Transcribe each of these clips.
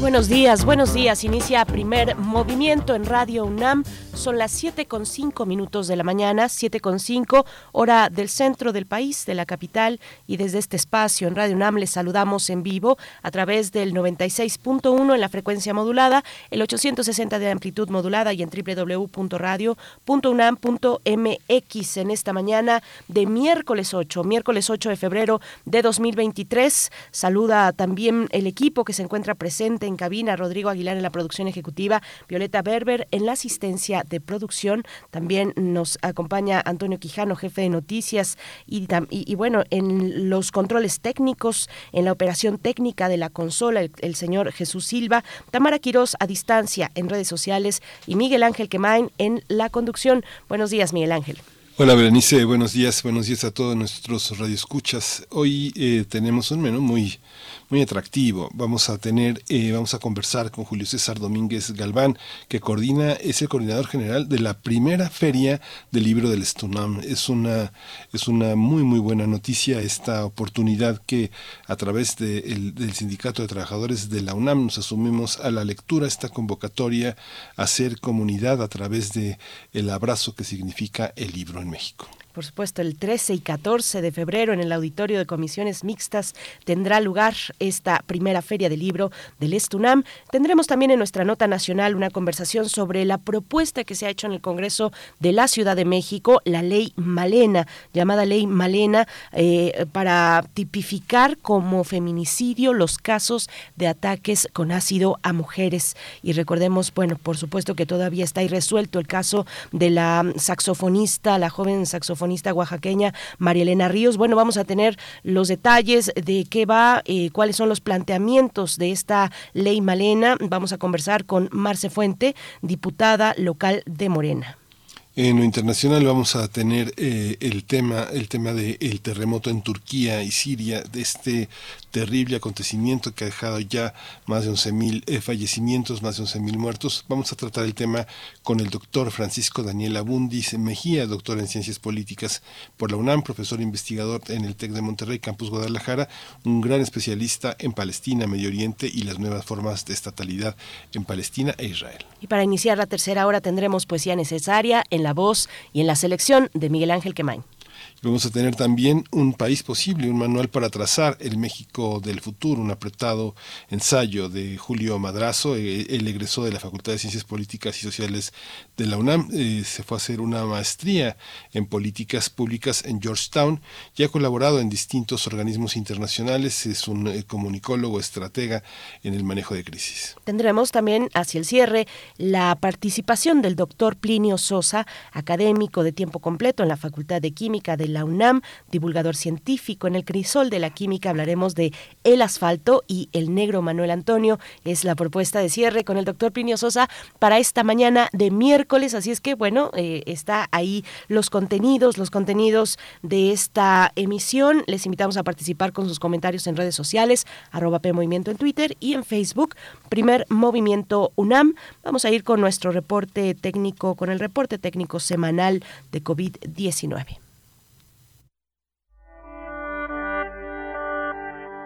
Buenos días, buenos días. Inicia primer movimiento en Radio UNAM. Son las 7 con 5 minutos de la mañana, 7 con 5, hora del centro del país, de la capital. Y desde este espacio en Radio UNAM les saludamos en vivo a través del 96.1 en la frecuencia modulada, el 860 de amplitud modulada y en www.radio.unam.mx en esta mañana de miércoles 8, miércoles 8 de febrero de 2023. Saluda también el equipo que se encuentra presente en cabina, Rodrigo Aguilar en la producción ejecutiva, Violeta Berber en la asistencia de producción. También nos acompaña Antonio Quijano, jefe de noticias, y, y, bueno, en los controles técnicos, en la operación técnica de la consola, el, señor Jesús Silva, Tamara Quirós a distancia en redes sociales y Miguel Ángel Quemain en la conducción. Buenos días, Miguel Ángel. Hola Berenice, buenos días, buenos días a todos nuestros radioescuchas. Hoy eh, tenemos un menú muy muy atractivo. Vamos a tener, eh, vamos a conversar con Julio César Domínguez Galván, que coordina, es el coordinador general de la primera feria del libro del Stunam. Es una, es una muy, muy buena noticia esta oportunidad que a través del Sindicato de Trabajadores de la UNAM nos asumimos a la lectura, esta convocatoria a hacer comunidad a través de el abrazo que significa el libro en México. Por supuesto, el 13 y 14 de febrero en el Auditorio de Comisiones Mixtas tendrá lugar esta primera feria del libro del Estunam. Tendremos también en nuestra nota nacional una conversación sobre la propuesta que se ha hecho en el Congreso de la Ciudad de México, la ley Malena, llamada ley Malena, eh, para tipificar como feminicidio los casos de ataques con ácido a mujeres. Y recordemos, bueno, por supuesto que todavía está irresuelto el caso de la saxofonista, la joven saxofonista oaxaqueña María Elena Ríos. Bueno, vamos a tener los detalles de qué va, eh, cuáles son los planteamientos de esta ley Malena. Vamos a conversar con Marce Fuente, diputada local de Morena. En lo internacional vamos a tener eh, el tema el tema del terremoto en Turquía y Siria, de este terrible acontecimiento que ha dejado ya más de 11.000 eh, fallecimientos, más de 11.000 muertos. Vamos a tratar el tema con el doctor Francisco Daniel Abundis Mejía, doctor en Ciencias Políticas por la UNAM, profesor investigador en el TEC de Monterrey, Campus Guadalajara, un gran especialista en Palestina, Medio Oriente y las nuevas formas de estatalidad en Palestina e Israel. Y para iniciar la tercera hora tendremos poesía necesaria en la voz y en la selección de Miguel Ángel Quemain. Vamos a tener también un país posible, un manual para trazar el México del futuro, un apretado ensayo de Julio Madrazo. Eh, él egresó de la Facultad de Ciencias Políticas y Sociales de la UNAM, eh, se fue a hacer una maestría en políticas públicas en Georgetown y ha colaborado en distintos organismos internacionales. Es un eh, comunicólogo, estratega en el manejo de crisis. Tendremos también hacia el cierre la participación del doctor Plinio Sosa, académico de tiempo completo en la Facultad de Química de la UNAM, divulgador científico en el crisol de la química. Hablaremos de el asfalto y el negro Manuel Antonio. Es la propuesta de cierre con el doctor Plinio Sosa para esta mañana de miércoles. Así es que, bueno, eh, está ahí los contenidos, los contenidos de esta emisión. Les invitamos a participar con sus comentarios en redes sociales, arroba Movimiento en Twitter y en Facebook, Primer Movimiento UNAM. Vamos a ir con nuestro reporte técnico, con el reporte técnico semanal de COVID-19.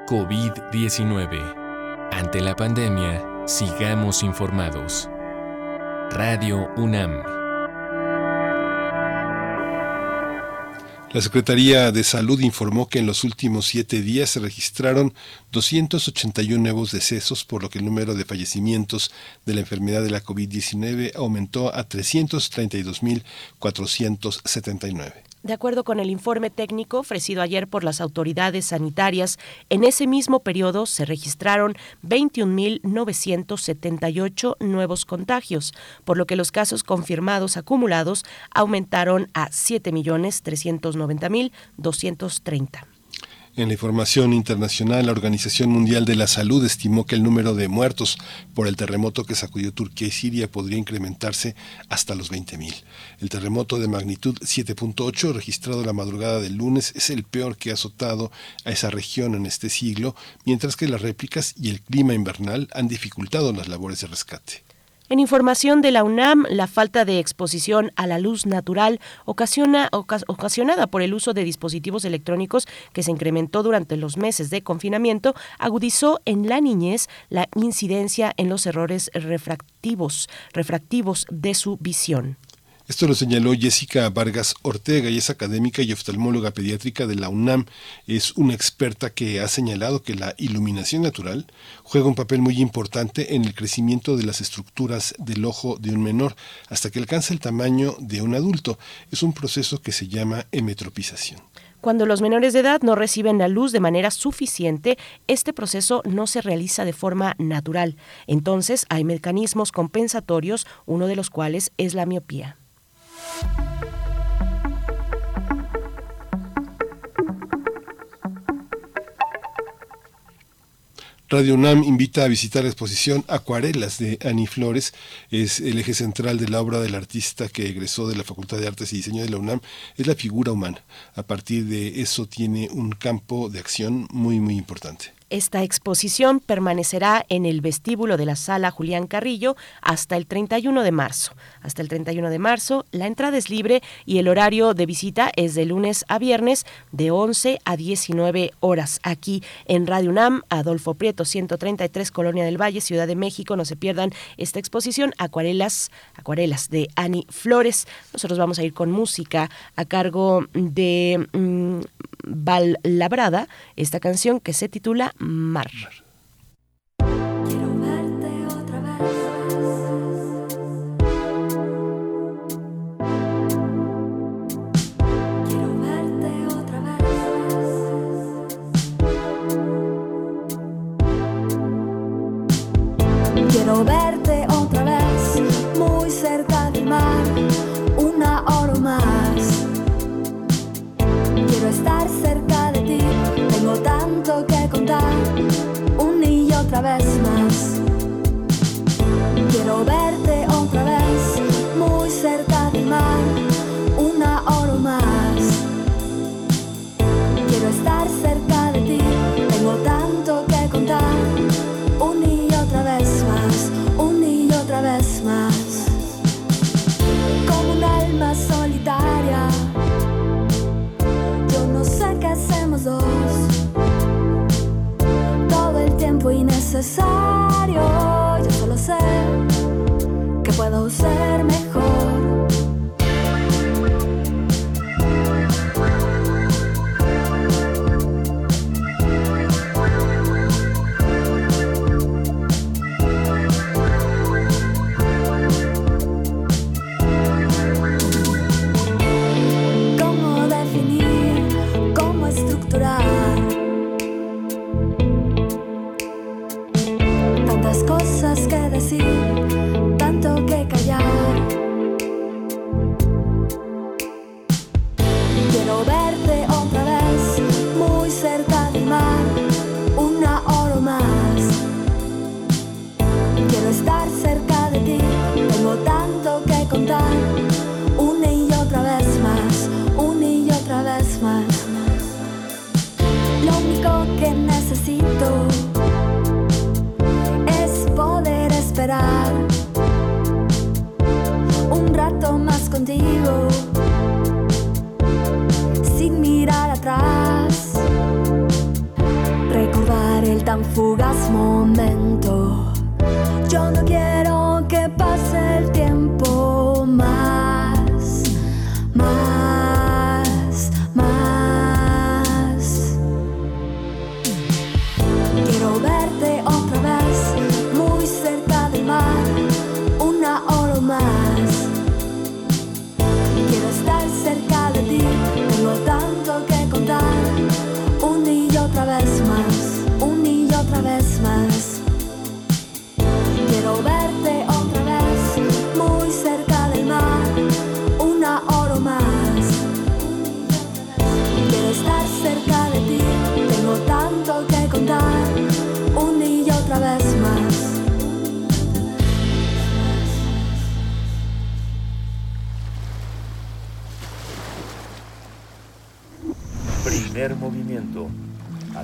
COVID-19. Ante la pandemia, sigamos informados. Radio UNAM. La Secretaría de Salud informó que en los últimos siete días se registraron 281 nuevos decesos, por lo que el número de fallecimientos de la enfermedad de la COVID-19 aumentó a 332.479. De acuerdo con el informe técnico ofrecido ayer por las autoridades sanitarias, en ese mismo periodo se registraron 21.978 nuevos contagios, por lo que los casos confirmados acumulados aumentaron a 7.390.230. En la información internacional, la Organización Mundial de la Salud estimó que el número de muertos por el terremoto que sacudió Turquía y Siria podría incrementarse hasta los 20.000. El terremoto de magnitud 7.8 registrado la madrugada del lunes es el peor que ha azotado a esa región en este siglo, mientras que las réplicas y el clima invernal han dificultado las labores de rescate. En información de la UNAM, la falta de exposición a la luz natural ocasiona, ocasionada por el uso de dispositivos electrónicos que se incrementó durante los meses de confinamiento agudizó en la niñez la incidencia en los errores refractivos, refractivos de su visión. Esto lo señaló Jessica Vargas Ortega y es académica y oftalmóloga pediátrica de la UNAM. Es una experta que ha señalado que la iluminación natural juega un papel muy importante en el crecimiento de las estructuras del ojo de un menor hasta que alcanza el tamaño de un adulto. Es un proceso que se llama emetropización. Cuando los menores de edad no reciben la luz de manera suficiente, este proceso no se realiza de forma natural. Entonces hay mecanismos compensatorios, uno de los cuales es la miopía. Radio UNAM invita a visitar la exposición Acuarelas de Ani Flores. Es el eje central de la obra del artista que egresó de la Facultad de Artes y Diseño de la UNAM. Es la figura humana. A partir de eso tiene un campo de acción muy, muy importante. Esta exposición permanecerá en el vestíbulo de la sala Julián Carrillo hasta el 31 de marzo. Hasta el 31 de marzo, la entrada es libre y el horario de visita es de lunes a viernes de 11 a 19 horas. Aquí en Radio UNAM, Adolfo Prieto, 133, Colonia del Valle, Ciudad de México. No se pierdan esta exposición, Acuarelas, Acuarelas de Ani Flores. Nosotros vamos a ir con música a cargo de mm, Val Labrada, esta canción que se titula Mar. Quiero y otra yo solo sé que puedo ser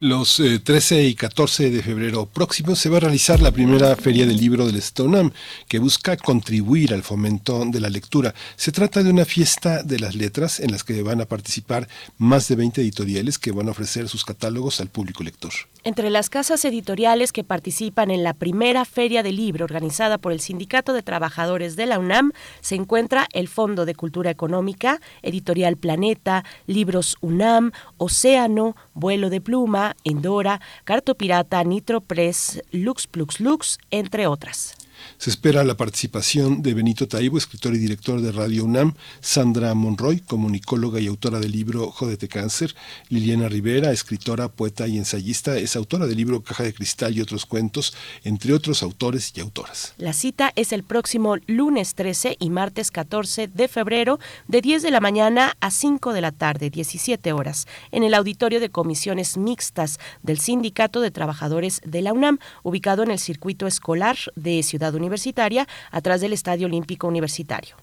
Los 13 eh, y 14 de febrero próximos se va a realizar la primera feria del libro del Stoneham, que busca contribuir al fomento de la lectura. Se trata de una fiesta de las letras en las que van a participar más de 20 editoriales que van a ofrecer sus catálogos al público lector. Entre las casas editoriales que participan en la primera feria del libro organizada por el Sindicato de Trabajadores de la UNAM se encuentra el Fondo de Cultura Económica, Editorial Planeta, Libros UNAM, Océano, Vuelo de Pluma, Endora, Cartopirata, Nitro Press, Lux Plux Lux, entre otras. Se espera la participación de Benito Taibo, escritor y director de Radio UNAM, Sandra Monroy, comunicóloga y autora del libro Jódete Cáncer, Liliana Rivera, escritora, poeta y ensayista, es autora del libro Caja de Cristal y otros cuentos, entre otros autores y autoras. La cita es el próximo lunes 13 y martes 14 de febrero, de 10 de la mañana a 5 de la tarde, 17 horas, en el auditorio de comisiones mixtas del Sindicato de Trabajadores de la UNAM, ubicado en el circuito escolar de Ciudad Universitaria, atrás del Estadio Olímpico Universitario.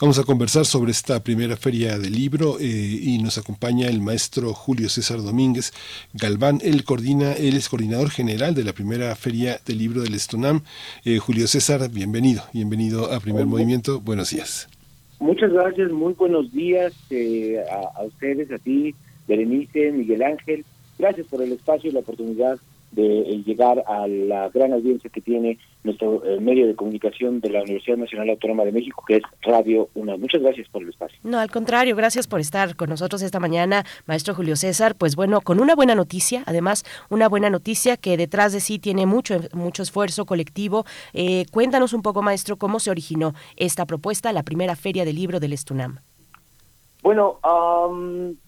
Vamos a conversar sobre esta primera feria del libro eh, y nos acompaña el maestro Julio César Domínguez Galván. Él coordina, él es coordinador general de la primera feria del libro del Estonam. Eh, Julio César, bienvenido, bienvenido a Primer Movimiento. Buenos días. Muchas gracias, muy buenos días eh, a, a, ustedes, a ti, Berenice, Miguel Ángel. Gracias por el espacio y la oportunidad de llegar a la gran audiencia que tiene nuestro eh, medio de comunicación de la Universidad Nacional Autónoma de México, que es Radio UNAM. Muchas gracias por el espacio. No, al contrario, gracias por estar con nosotros esta mañana, maestro Julio César. Pues bueno, con una buena noticia, además, una buena noticia que detrás de sí tiene mucho, mucho esfuerzo colectivo. Eh, cuéntanos un poco, maestro, cómo se originó esta propuesta, la primera feria del libro del Estunam. Bueno,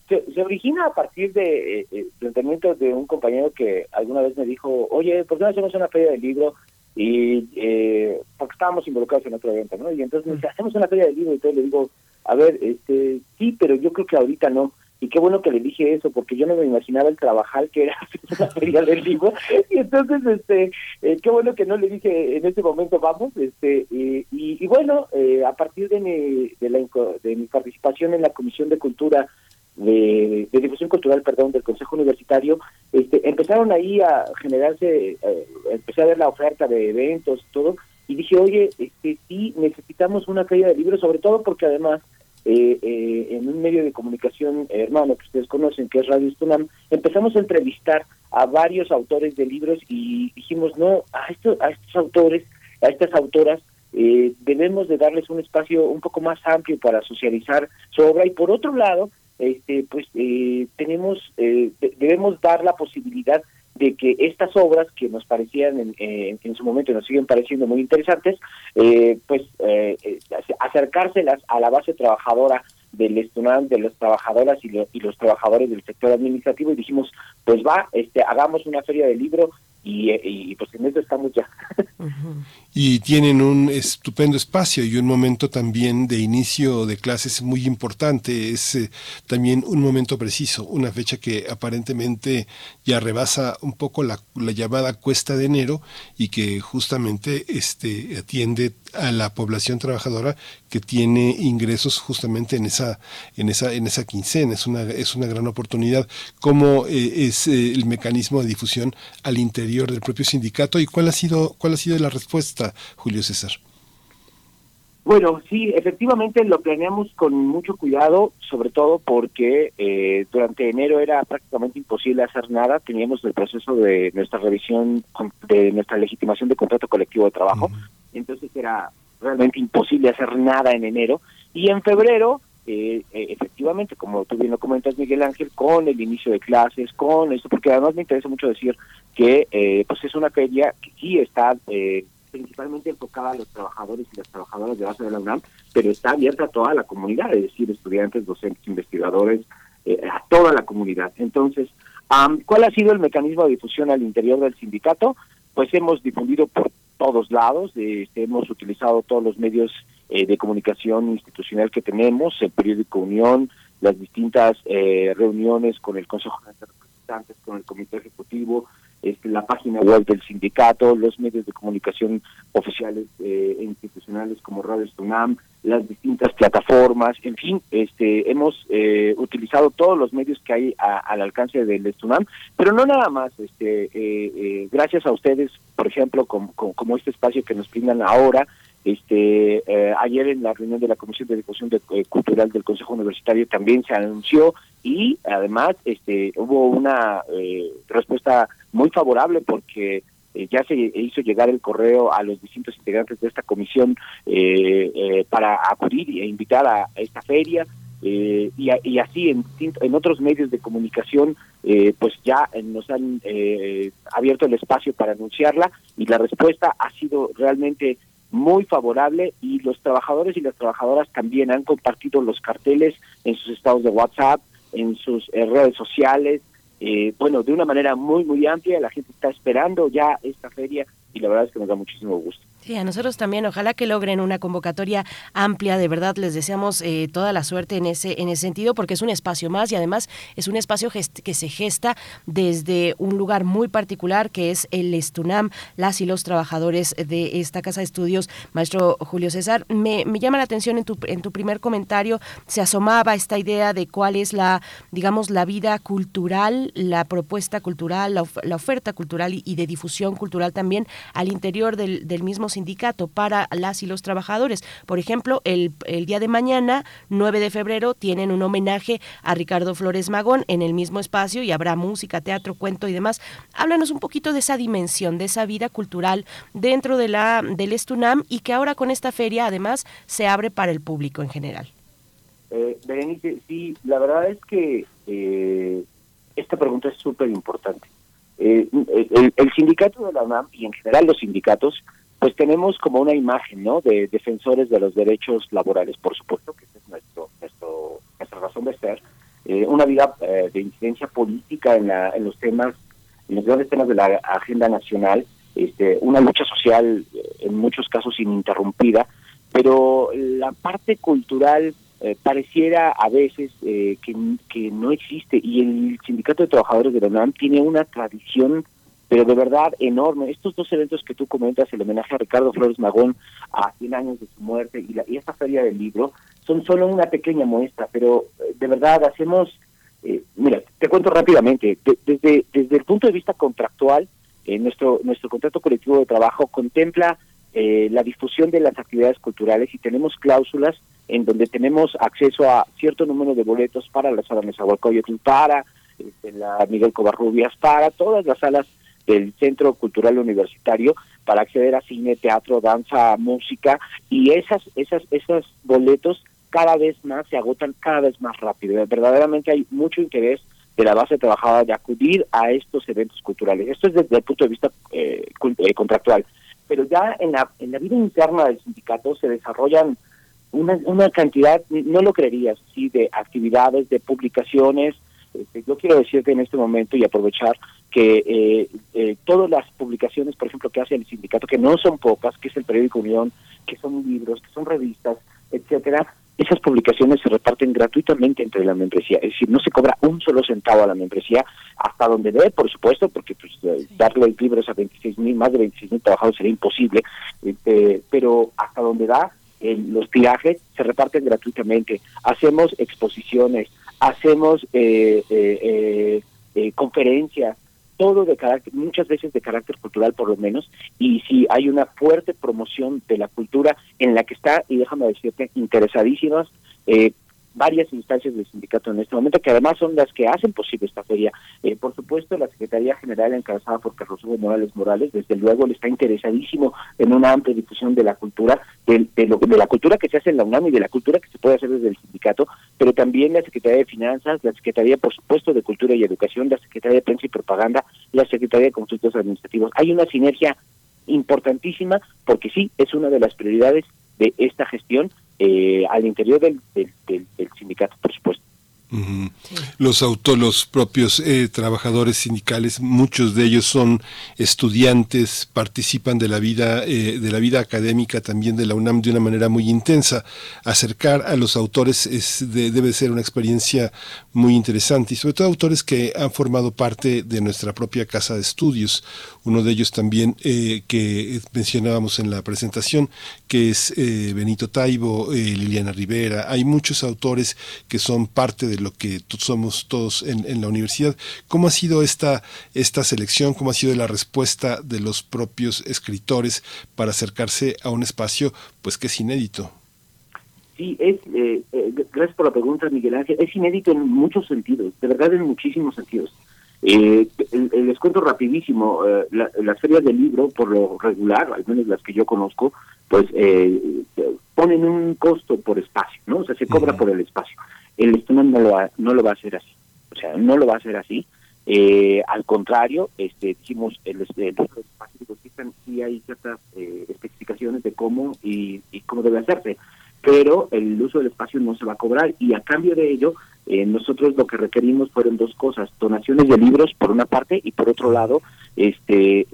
se, origina a partir de eh, eh, planteamientos de un compañero que alguna vez me dijo, oye, ¿por qué no hacemos una feria del libro? Y eh, porque estábamos involucrados en otro evento, ¿no? Y entonces me dice, hacemos una feria del libro y todo, le digo, a ver, este, sí, pero yo creo que ahorita no. Y qué bueno que le dije eso, porque yo no me imaginaba el trabajar que era una feria del libro. Y entonces, este, eh, qué bueno que no le dije en ese momento vamos. este Y, y, bueno, eh, a partir de mi, de, la, de mi participación en la Comisión de Cultura, de, difusión cultural, perdón, del Consejo Universitario, este, empezaron ahí a generarse, eh, empecé a ver la oferta de eventos y todo, y dije, oye, este, sí, necesitamos una feria de libros, sobre todo porque además eh, eh, en un medio de comunicación hermano que ustedes conocen, que es Radio Stunam, empezamos a entrevistar a varios autores de libros y dijimos, no, a estos, a estos autores, a estas autoras, eh, debemos de darles un espacio un poco más amplio para socializar su obra y por otro lado, este, pues eh, tenemos, eh, debemos dar la posibilidad de que estas obras que nos parecían en, en, su momento y nos siguen pareciendo muy interesantes, eh, pues eh, eh acercárselas a la base trabajadora del estudiante, de las trabajadoras y, y, los trabajadores del sector administrativo y dijimos, pues va, este, hagamos una feria de libro y, y, pues en eso estamos ya. Y tienen un estupendo espacio y un momento también de inicio de clases muy importante. Es eh, también un momento preciso, una fecha que aparentemente ya rebasa un poco la, la llamada cuesta de enero y que justamente este, atiende a la población trabajadora que tiene ingresos justamente en esa en esa en esa quincena es una es una gran oportunidad cómo eh, es eh, el mecanismo de difusión al interior del propio sindicato y cuál ha sido cuál ha sido la respuesta Julio César bueno, sí, efectivamente lo planeamos con mucho cuidado, sobre todo porque eh, durante enero era prácticamente imposible hacer nada. Teníamos el proceso de nuestra revisión, de nuestra legitimación de contrato colectivo de trabajo. Entonces era realmente imposible hacer nada en enero. Y en febrero, eh, eh, efectivamente, como tú bien lo comentas, Miguel Ángel, con el inicio de clases, con esto, porque además me interesa mucho decir que eh, pues es una feria que sí está eh, principalmente enfocada a los trabajadores y las trabajadoras de base de la UNAM, pero está abierta a toda la comunidad, es decir, estudiantes, docentes, investigadores, eh, a toda la comunidad. Entonces, ¿cuál ha sido el mecanismo de difusión al interior del sindicato? Pues hemos difundido por todos lados, este, hemos utilizado todos los medios de comunicación institucional que tenemos, el periódico Unión, las distintas reuniones con el Consejo de Representantes, con el Comité Ejecutivo, este, la página web del sindicato, los medios de comunicación oficiales e institucionales como Radio Estunam, las distintas plataformas, en fin, este, hemos eh, utilizado todos los medios que hay al alcance del Estunam, pero no nada más, este, eh, gracias a ustedes, por ejemplo, como, este espacio que nos brindan ahora, este, ayer en la reunión de la Comisión de Difusión Cultural del Consejo Universitario también se anunció y además este, hubo una respuesta muy favorable porque eh, ya se hizo llegar el correo a los distintos integrantes de esta comisión eh, eh, para acudir e invitar a, esta feria. y, y, así en, en otros medios de comunicación pues ya nos han abierto el espacio para anunciarla y la respuesta ha sido realmente muy favorable y los trabajadores y las trabajadoras también han compartido los carteles en sus estados de WhatsApp, en sus redes sociales, eh, bueno, de una manera muy, muy amplia. La gente está esperando ya esta feria y la verdad es que nos da muchísimo gusto. Sí, a nosotros también. Ojalá que logren una convocatoria amplia. De verdad, les deseamos eh, toda la suerte en ese, en ese sentido, porque es un espacio más y además es un espacio que se gesta desde un lugar muy particular que es el Estunam, las y los trabajadores de esta casa de estudios. Maestro Julio César, me, llama la atención en tu, en tu primer comentario, se asomaba esta idea de cuál es la, digamos, la vida cultural, la propuesta cultural, la, oferta cultural y, de difusión cultural también al interior del, del mismo sindicato para las y los trabajadores. Por ejemplo, el, el día de mañana, 9 de febrero, tienen un homenaje a Ricardo Flores Magón en el mismo espacio y habrá música, teatro, cuento y demás. Háblanos un poquito de esa dimensión, de esa vida cultural dentro de la del Estunam y que ahora con esta feria además se abre para el público en general. Eh, Berenice, sí, la verdad es que eh, esta pregunta es súper importante. Eh, el, el, sindicato de la UNAM y en general los sindicatos pues tenemos como una imagen, ¿no? De defensores de los derechos laborales, por supuesto, que esa es nuestro, nuestro, nuestra razón de ser. Eh, una vida eh, de incidencia política en, la, en los temas, en los grandes temas de la agenda nacional, este, una lucha social eh, en muchos casos ininterrumpida, pero la parte cultural pareciera a veces que, que no existe y el Sindicato de Trabajadores de la UNAM tiene una tradición pero de verdad enorme. Estos dos eventos que tú comentas, el homenaje a Ricardo Flores Magón a 100 años de su muerte y, la, y esta feria del libro, son solo una pequeña muestra, pero eh, de verdad hacemos, eh, mira, te cuento rápidamente, desde, desde el punto de vista contractual, eh, nuestro, nuestro contrato colectivo de trabajo contempla la difusión de las actividades culturales y tenemos cláusulas en donde tenemos acceso a cierto número de boletos para la sala Nezahualcóyotl, para este, la Miguel Covarrubias, para todas las salas del Centro Cultural Universitario para acceder a cine, teatro, danza, música y esas esas esos boletos cada vez más se agotan cada vez más rápido. Verdaderamente hay mucho interés de la base trabajadora de acudir a estos eventos culturales. Esto es desde el punto de vista eh, eh, contractual. Pero ya en la, en la vida interna del sindicato se desarrollan una, una cantidad, no lo creerías, sí, de actividades, de publicaciones. Este, yo quiero decirte en este momento y aprovechar que eh, eh, todas las publicaciones, por ejemplo, que hace el sindicato, que no son pocas, que es el periódico Unión, que son libros, que son revistas, etcétera, esas publicaciones se reparten gratuitamente entre la membresía, es decir, no se cobra un solo centavo a la membresía, hasta donde debe, por supuesto, porque pues, eh, darle libros a 26 mil, más de 26 mil trabajadores sería imposible, este, pero hasta donde da, los tirajes se reparten gratuitamente, hacemos exposiciones, hacemos conferencias, todo de carácter, muchas veces de carácter cultural por lo menos, y si hay una fuerte promoción de la cultura en la que está, y déjame decirte, interesadísimas eh, varias instancias del sindicato en este momento, que además son las que hacen posible esta feria. Eh, por supuesto, la Secretaría General encabezada por Carlos Hugo Morales Morales, desde luego, le está interesadísimo en una amplia difusión de la cultura, de, lo, de la cultura que se hace en la UNAM y de la cultura que se puede hacer desde el sindicato, pero también la Secretaría de Finanzas, la Secretaría, por supuesto, de Cultura y Educación, la Secretaría de Prensa y Propaganda, la Secretaría de Consultos Administrativos. Hay una sinergia importantísima porque sí, es una de las prioridades de esta gestión eh, al interior del, del, sindicato, por supuesto. Los autos, los propios eh, trabajadores sindicales, muchos de ellos son estudiantes, participan de la vida, eh, de la vida académica también de la UNAM de una manera muy intensa. Acercar a los autores es debe ser una experiencia muy interesante y sobre todo autores que han formado parte de nuestra propia casa de estudios. Uno de ellos también eh, que mencionábamos en la presentación, que es Benito Taibo, Liliana Rivera. Hay muchos autores que son parte de lo que somos todos en, la universidad. ¿Cómo ha sido esta, esta selección? ¿Cómo ha sido la respuesta de los propios escritores para acercarse a un espacio pues que es inédito? Sí, es, eh, eh, gracias por la pregunta, Miguel Ángel. Es inédito en muchos sentidos, de verdad en muchísimos sentidos. Eh, les cuento rapidísimo, las ferias del libro, por lo regular, al menos las que yo conozco, pues ponen un costo por espacio, ¿no? O sea, se cobra por el espacio el Stunam no lo, va, no lo va a hacer así. O sea, no lo va a hacer así. Eh, al contrario, este, dijimos, el, el, sí hay ciertas eh, especificaciones de cómo y, cómo debe hacerse, pero el uso del espacio no se va a cobrar y a cambio de ello, eh, nosotros lo que requerimos fueron dos cosas, donaciones de libros por una parte y por otro lado, este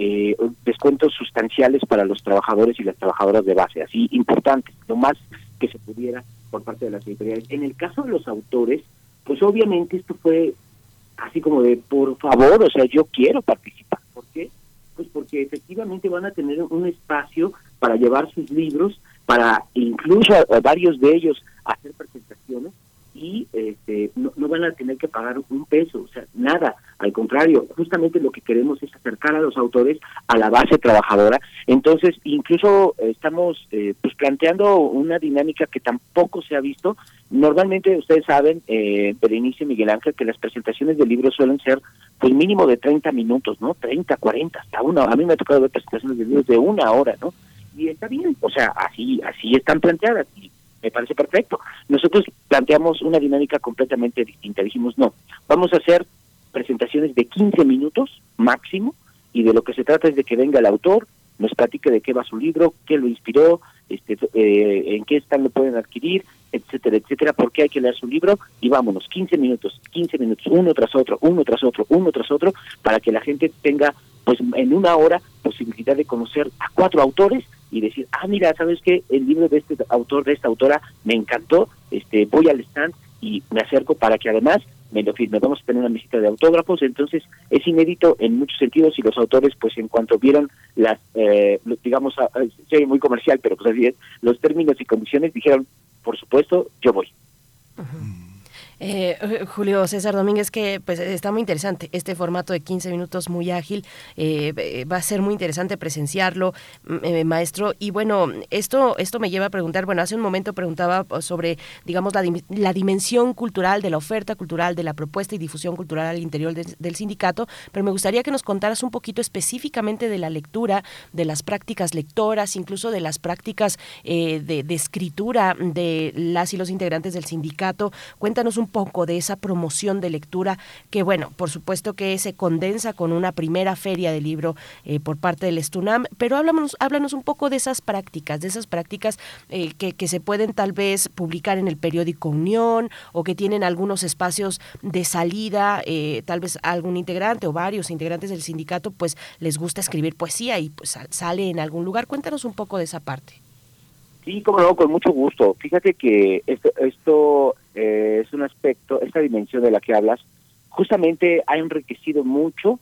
descuentos sustanciales para los trabajadores y las trabajadoras de base, así importante, lo más que se pudiera por parte de las editoriales. En el caso de los autores, pues obviamente esto fue así como de, por favor, o sea, yo quiero participar. ¿Por qué? Pues porque efectivamente van a tener un espacio para llevar sus libros, para incluso varios de ellos hacer presentaciones y este, no, van a tener que pagar un peso, o sea, nada. Al contrario, justamente lo que queremos es acercar a los autores a la base trabajadora. Entonces, incluso estamos eh, pues planteando una dinámica que tampoco se ha visto. Normalmente, ustedes saben, eh, Berenice Miguel Ángel, que las presentaciones de libros suelen ser pues mínimo de 30 minutos, ¿no? 30, 40, hasta una. A mí me ha tocado ver presentaciones de libros de una hora, ¿no? Y está bien, o sea, así así están planteadas. Y me parece perfecto. Nosotros planteamos una dinámica completamente distinta. Dijimos, no, vamos a hacer presentaciones de 15 minutos máximo y de lo que se trata es de que venga el autor, nos platique de qué va su libro, qué lo inspiró, este, eh, en qué están lo pueden adquirir, etcétera, etcétera, por qué hay que leer su libro y vámonos, 15 minutos, 15 minutos, uno tras otro, uno tras otro, uno tras otro, para que la gente tenga, pues en una hora, posibilidad de conocer a cuatro autores y decir, ah, mira, ¿sabes qué? El libro de este autor, de esta autora, me encantó, este voy al stand y me acerco para que además me lo firme. Vamos a tener una visita de autógrafos, entonces es inédito en muchos sentidos y los autores, pues en cuanto vieron las, eh, digamos, soy muy comercial, pero pues así es, los términos y condiciones, dijeron, por supuesto, yo voy. Eh, Julio César Domínguez, que pues está muy interesante este formato de 15 minutos muy ágil, eh, va a ser muy interesante presenciarlo, eh, maestro. Y bueno, esto, esto me lleva a preguntar, bueno, hace un momento preguntaba sobre, digamos, la, la dimensión cultural de la oferta cultural, de la propuesta y difusión cultural al interior del sindicato, pero me gustaría que nos contaras un poquito específicamente de la lectura, de las prácticas lectoras, incluso de las prácticas de, de escritura de las y los integrantes del sindicato. Cuéntanos un poco de esa promoción de lectura que, bueno, por supuesto que se condensa con una primera feria de libro eh, por parte del Estunam, pero háblanos, háblanos un poco de esas prácticas, de esas prácticas eh, que, que, se pueden tal vez publicar en el periódico Unión o que tienen algunos espacios de salida, eh, tal vez algún integrante o varios integrantes del sindicato, pues les gusta escribir poesía y pues sale en algún lugar. Cuéntanos un poco de esa parte. Sí, como con mucho gusto. Fíjate que esto, esto eh, es un aspecto, esta dimensión de la que hablas, justamente ha enriquecido mucho,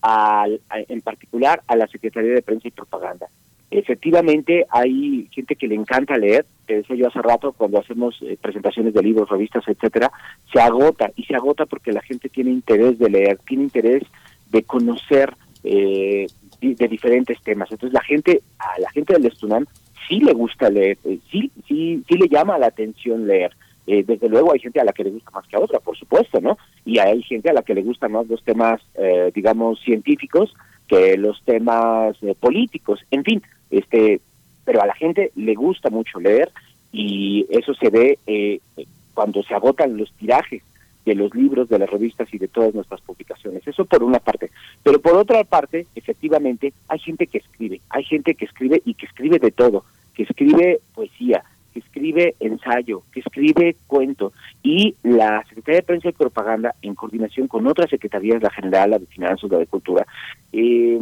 al, en particular a la Secretaría de Prensa y Propaganda. Efectivamente, hay gente que le encanta leer, te decía yo hace rato, cuando hacemos eh, presentaciones de libros, revistas, etcétera, se agota, y se agota porque la gente tiene interés de leer, tiene interés de conocer eh, de diferentes temas. Entonces la gente, a la gente del Estunam sí le gusta leer, sí, sí, sí le llama la atención leer. Eh, desde luego hay gente a la que le gusta más que a otra, por supuesto, ¿no? Y hay gente a la que le gustan más los temas, eh, digamos, científicos que los temas eh, políticos, en fin, este, pero a la gente le gusta mucho leer y eso se ve cuando se agotan los tirajes de los libros, de las revistas y de todas nuestras publicaciones. Eso por una parte. Pero por otra parte, efectivamente, hay gente que escribe, hay gente que escribe y que escribe de todo, que escribe poesía, que escribe ensayo, que escribe cuento y la Secretaría de Prensa y Propaganda, en coordinación con otras secretarías, la General, la de Finanzas, la de Cultura, eh,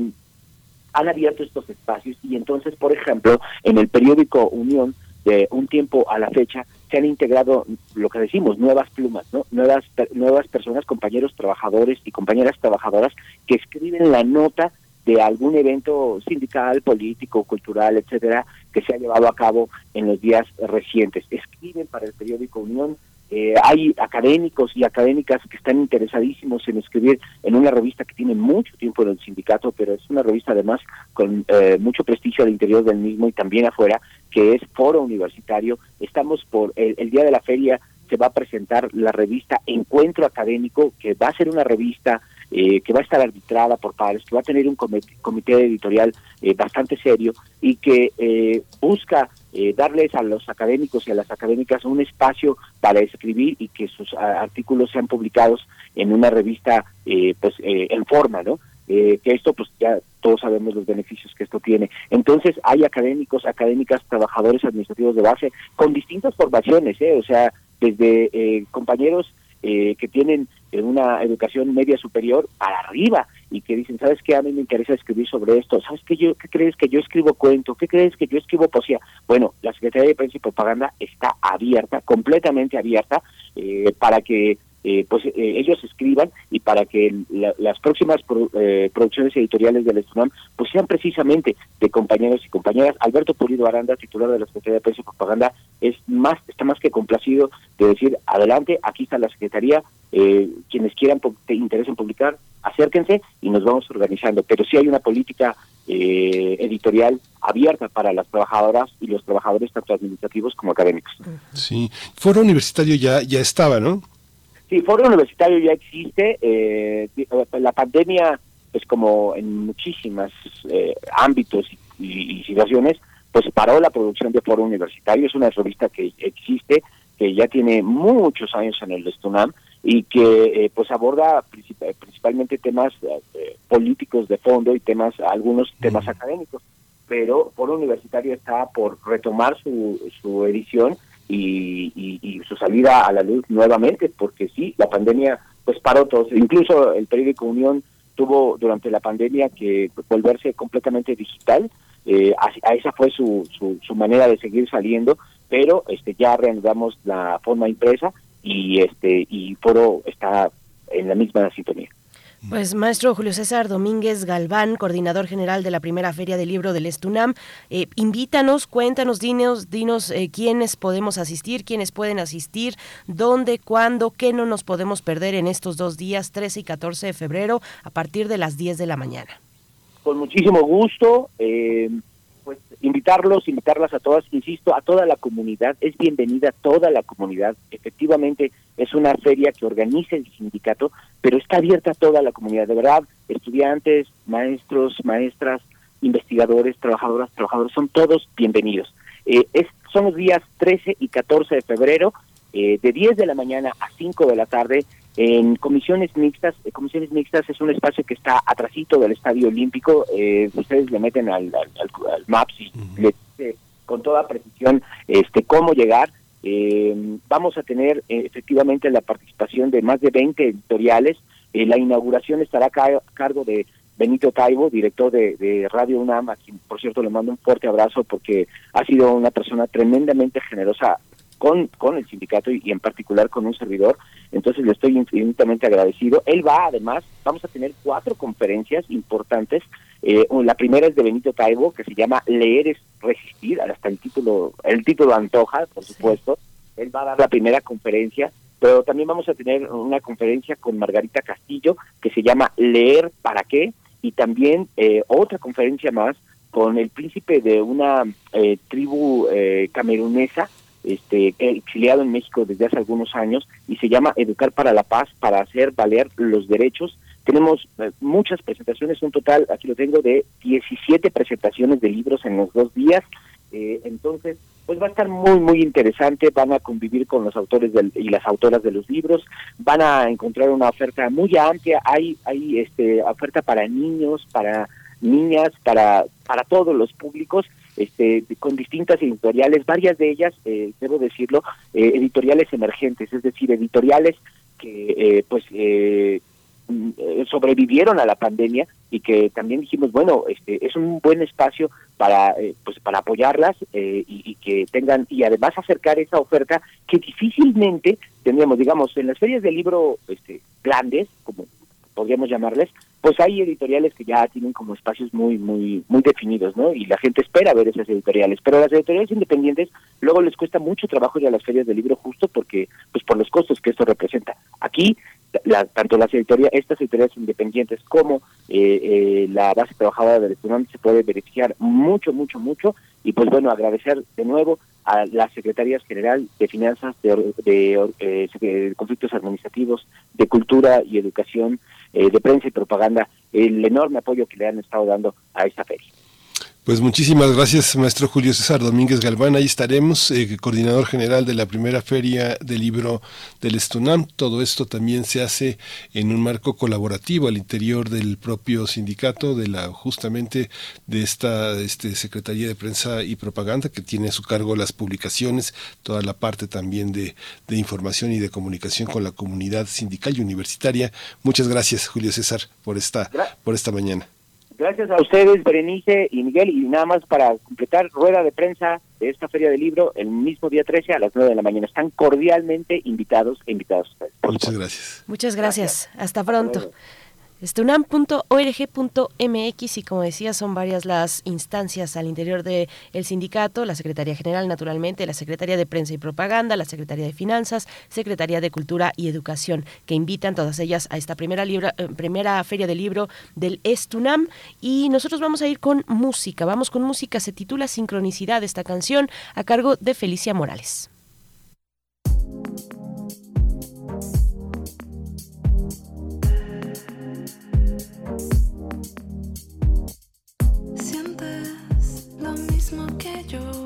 han abierto estos espacios y entonces, por ejemplo, en el periódico Unión, de un tiempo a la fecha, se han integrado lo que decimos, nuevas plumas, ¿no? nuevas, nuevas personas, compañeros trabajadores y compañeras trabajadoras que escriben la nota de algún evento sindical, político, cultural, etcétera, que se ha llevado a cabo en los días recientes. Escriben para el periódico Unión eh, hay académicos y académicas que están interesadísimos en escribir en una revista que tiene mucho tiempo en el sindicato, pero es una revista además con eh, mucho prestigio al interior del mismo y también afuera, que es Foro Universitario. Estamos por el, día de la feria se va a presentar la revista Encuentro Académico, que va a ser una revista eh, que va a estar arbitrada por pares, que va a tener un comité, editorial bastante serio y que busca eh, darles a los académicos y a las académicas un espacio para escribir y que sus artículos sean publicados en una revista eh, pues eh, en forma, ¿no? que esto pues ya todos sabemos los beneficios que esto tiene. Entonces hay académicos, académicas, trabajadores administrativos de base con distintas formaciones, ¿eh? o sea, desde compañeros que tienen una educación media superior para arriba y que dicen, ¿sabes qué? A mí me interesa escribir sobre esto. ¿Sabes qué? Yo, ¿Qué crees que yo escribo cuento? ¿Qué crees que yo escribo poesía? Bueno, la Secretaría de Prensa y Propaganda está abierta, completamente abierta, eh, para que eh, pues eh, ellos escriban y para que las próximas producciones editoriales del Estunam pues sean precisamente de compañeros y compañeras. Alberto Pulido Aranda, titular de la Secretaría de Prensa y Propaganda, es más está más que complacido de decir adelante, aquí está la Secretaría, quienes quieran te interesen publicar, acérquense y nos vamos organizando. Pero sí hay una política eh, editorial abierta para las trabajadoras y los trabajadores tanto administrativos como académicos. Sí, Foro Universitario ya, ya estaba, ¿no? Sí, Foro Universitario ya existe. Eh, la pandemia, pues como en muchísimos eh, ámbitos y, y situaciones, pues paró la producción de Foro Universitario. Es una revista que existe, que ya tiene muchos años en el Estunam y que eh, pues aborda principalmente temas eh, políticos de fondo y temas algunos temas académicos pero Foro Universitario está por retomar su, su edición y, y, su salida a la luz nuevamente porque sí la pandemia pues paró todo incluso el periódico Unión tuvo durante la pandemia que volverse completamente digital eh, a, esa fue su, su, su manera de seguir saliendo pero este ya reanudamos la forma impresa y este y Foro está en la misma sintonía. Pues maestro Julio César Domínguez Galván, coordinador general de la primera feria del libro del Estunam, eh, invítanos, cuéntanos, dinos, dinos eh, quiénes podemos asistir, quiénes pueden asistir, dónde, cuándo, qué no nos podemos perder en estos dos días, 13 y 14 de febrero, a partir de las 10 de la mañana. Con muchísimo gusto. Eh, invitarlos, invitarlas a todas, insisto, a toda la comunidad, es bienvenida toda la comunidad, efectivamente es una feria que organiza el sindicato, pero está abierta a toda la comunidad, de verdad, estudiantes, maestros, maestras, investigadores, trabajadoras, trabajadores, son todos bienvenidos. Eh, es, son los días 13 y 14 de febrero, eh, de 10 de la mañana a 5 de la tarde, en comisiones mixtas, eh, comisiones mixtas es un espacio que está atrasito del Estadio Olímpico. Eh, ustedes le meten al, al, Maps y le con toda precisión este cómo llegar. Eh, vamos a tener efectivamente la participación de más de 20 editoriales. la inauguración estará a cargo de Benito Taibo, director de, de, Radio UNAM, a quien por cierto le mando un fuerte abrazo porque ha sido una persona tremendamente generosa con, con el sindicato y, en particular con un servidor. Entonces le estoy infinitamente agradecido. Él va, además, vamos a tener cuatro conferencias importantes. Eh, la primera es de Benito Taibo, que se llama Leer es resistir, hasta el título, el título antoja, por supuesto. Él va a dar la primera conferencia, pero también vamos a tener una conferencia con Margarita Castillo, que se llama Leer para qué, y también eh, otra conferencia más con el príncipe de una eh, tribu camerunesa este, exiliado en México desde hace algunos años y se llama Educar para la Paz para hacer valer los derechos. Tenemos eh, muchas presentaciones, un total, aquí lo tengo, de 17 presentaciones de libros en los dos días. Eh, entonces, pues va a estar muy, muy interesante. Van a convivir con los autores y las autoras de los libros. Van a encontrar una oferta muy amplia. Hay, hay este, oferta para niños, para niñas, para, para todos los públicos este, con distintas editoriales, varias de ellas, eh, debo decirlo, eh, editoriales emergentes, es decir, editoriales que eh, pues mm, sobrevivieron a la pandemia y que también dijimos bueno este es un buen espacio para pues para apoyarlas y, y, que tengan y además acercar esa oferta que difícilmente tendríamos digamos en las ferias de libro este grandes como podríamos llamarles pues hay editoriales que ya tienen como espacios muy muy muy definidos, ¿no? Y la gente espera ver esas editoriales, pero las editoriales independientes luego les cuesta mucho trabajo ir a las ferias del libro justo porque pues por los costos que esto representa. Aquí la, tanto las editoriales, estas editoriales independientes como eh, eh, la base trabajadora del estudiante se puede beneficiar mucho, mucho, mucho. Y pues bueno, agradecer de nuevo a las Secretarías General de Finanzas, de, de, eh, Conflictos Administrativos, de Cultura y Educación, de prensa y propaganda el enorme apoyo que le han estado dando a esta feria. Pues muchísimas gracias, maestro Julio César Domínguez Galván. Ahí estaremos, eh, coordinador general de la primera feria del libro del Estunam. Todo esto también se hace en un marco colaborativo al interior del propio sindicato, de la justamente de esta este, Secretaría de Prensa y Propaganda, que tiene a su cargo las publicaciones, toda la parte también de, de información y de comunicación con la comunidad sindical y universitaria. Muchas gracias, Julio César, por esta, por esta mañana. Gracias a ustedes, Berenice y Miguel, y nada más para completar, rueda de prensa de esta feria de libro el mismo día 13 a las 9 de la mañana. Están cordialmente invitados e invitados ustedes. Muchas gracias. Muchas gracias. Hasta pronto. Estunam.org.mx y como decía son varias las instancias al interior del el sindicato, la Secretaría General naturalmente, la Secretaría de Prensa y Propaganda, la Secretaría de Finanzas, Secretaría de Cultura y Educación, que invitan todas ellas a esta primera, libra, eh, primera feria del libro del Estunam y nosotros vamos a ir con música, vamos con música, se titula Sincronicidad esta canción a cargo de Felicia Morales. mismo que yo.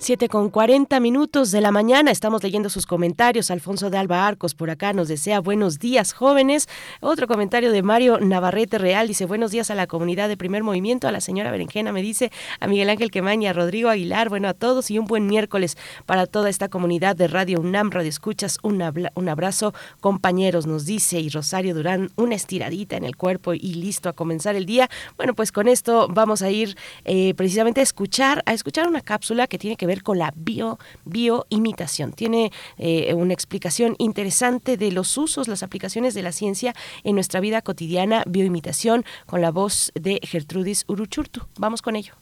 7 con 40 minutos de la mañana. Estamos leyendo sus comentarios. Alfonso de Alba Arcos por acá nos desea buenos días, jóvenes. Otro comentario de Mario Navarrete Real dice buenos días a la comunidad de primer movimiento. A la señora Berenjena me dice, a Miguel Ángel Quemaña, a Rodrigo Aguilar, bueno, a todos y un buen miércoles para toda esta comunidad de Radio UNAM, Radio Escuchas. Un, un abrazo, compañeros, nos dice. Y Rosario Durán, una estiradita en el cuerpo y listo a comenzar el día. Bueno, pues con esto vamos a ir eh, precisamente a escuchar, a escuchar una cápsula que tiene que ver con la bio, bioimitación. Tiene eh, una explicación interesante de los usos, las aplicaciones de la ciencia en nuestra vida cotidiana, bioimitación, con la voz de Gertrudis Uruchurtu. Vamos con ello.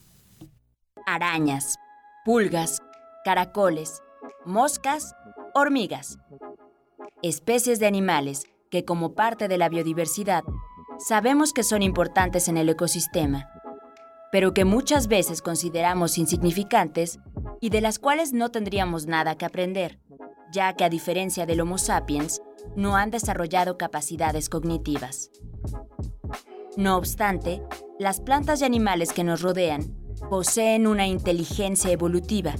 Arañas, pulgas, caracoles, moscas, hormigas. Especies de animales que como parte de la biodiversidad sabemos que son importantes en el ecosistema pero que muchas veces consideramos insignificantes y de las cuales no tendríamos nada que aprender, ya que a diferencia del Homo sapiens, no han desarrollado capacidades cognitivas. No obstante, las plantas y animales que nos rodean poseen una inteligencia evolutiva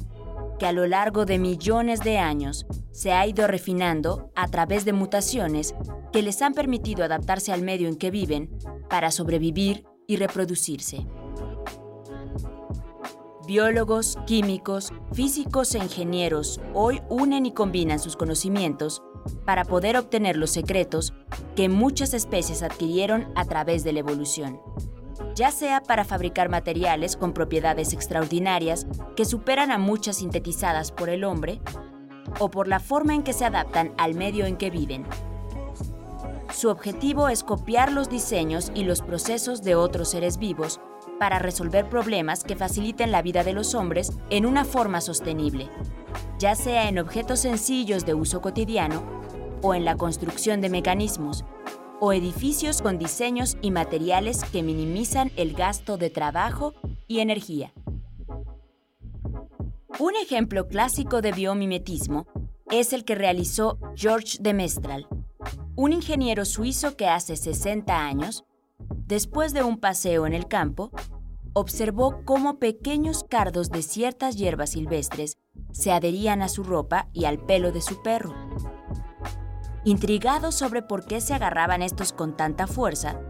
que a lo largo de millones de años se ha ido refinando a través de mutaciones que les han permitido adaptarse al medio en que viven para sobrevivir y reproducirse. Biólogos, químicos, físicos e ingenieros hoy unen y combinan sus conocimientos para poder obtener los secretos que muchas especies adquirieron a través de la evolución, ya sea para fabricar materiales con propiedades extraordinarias que superan a muchas sintetizadas por el hombre, o por la forma en que se adaptan al medio en que viven. Su objetivo es copiar los diseños y los procesos de otros seres vivos para resolver problemas que faciliten la vida de los hombres en una forma sostenible, ya sea en objetos sencillos de uso cotidiano o en la construcción de mecanismos o edificios con diseños y materiales que minimizan el gasto de trabajo y energía. Un ejemplo clásico de biomimetismo es el que realizó George de Mestral, un ingeniero suizo que hace 60 años después de un paseo en el campo, observó cómo pequeños cardos de ciertas hierbas silvestres se adherían a su ropa y al pelo de su perro. Intrigado sobre por qué se agarraban estos con tanta fuerza,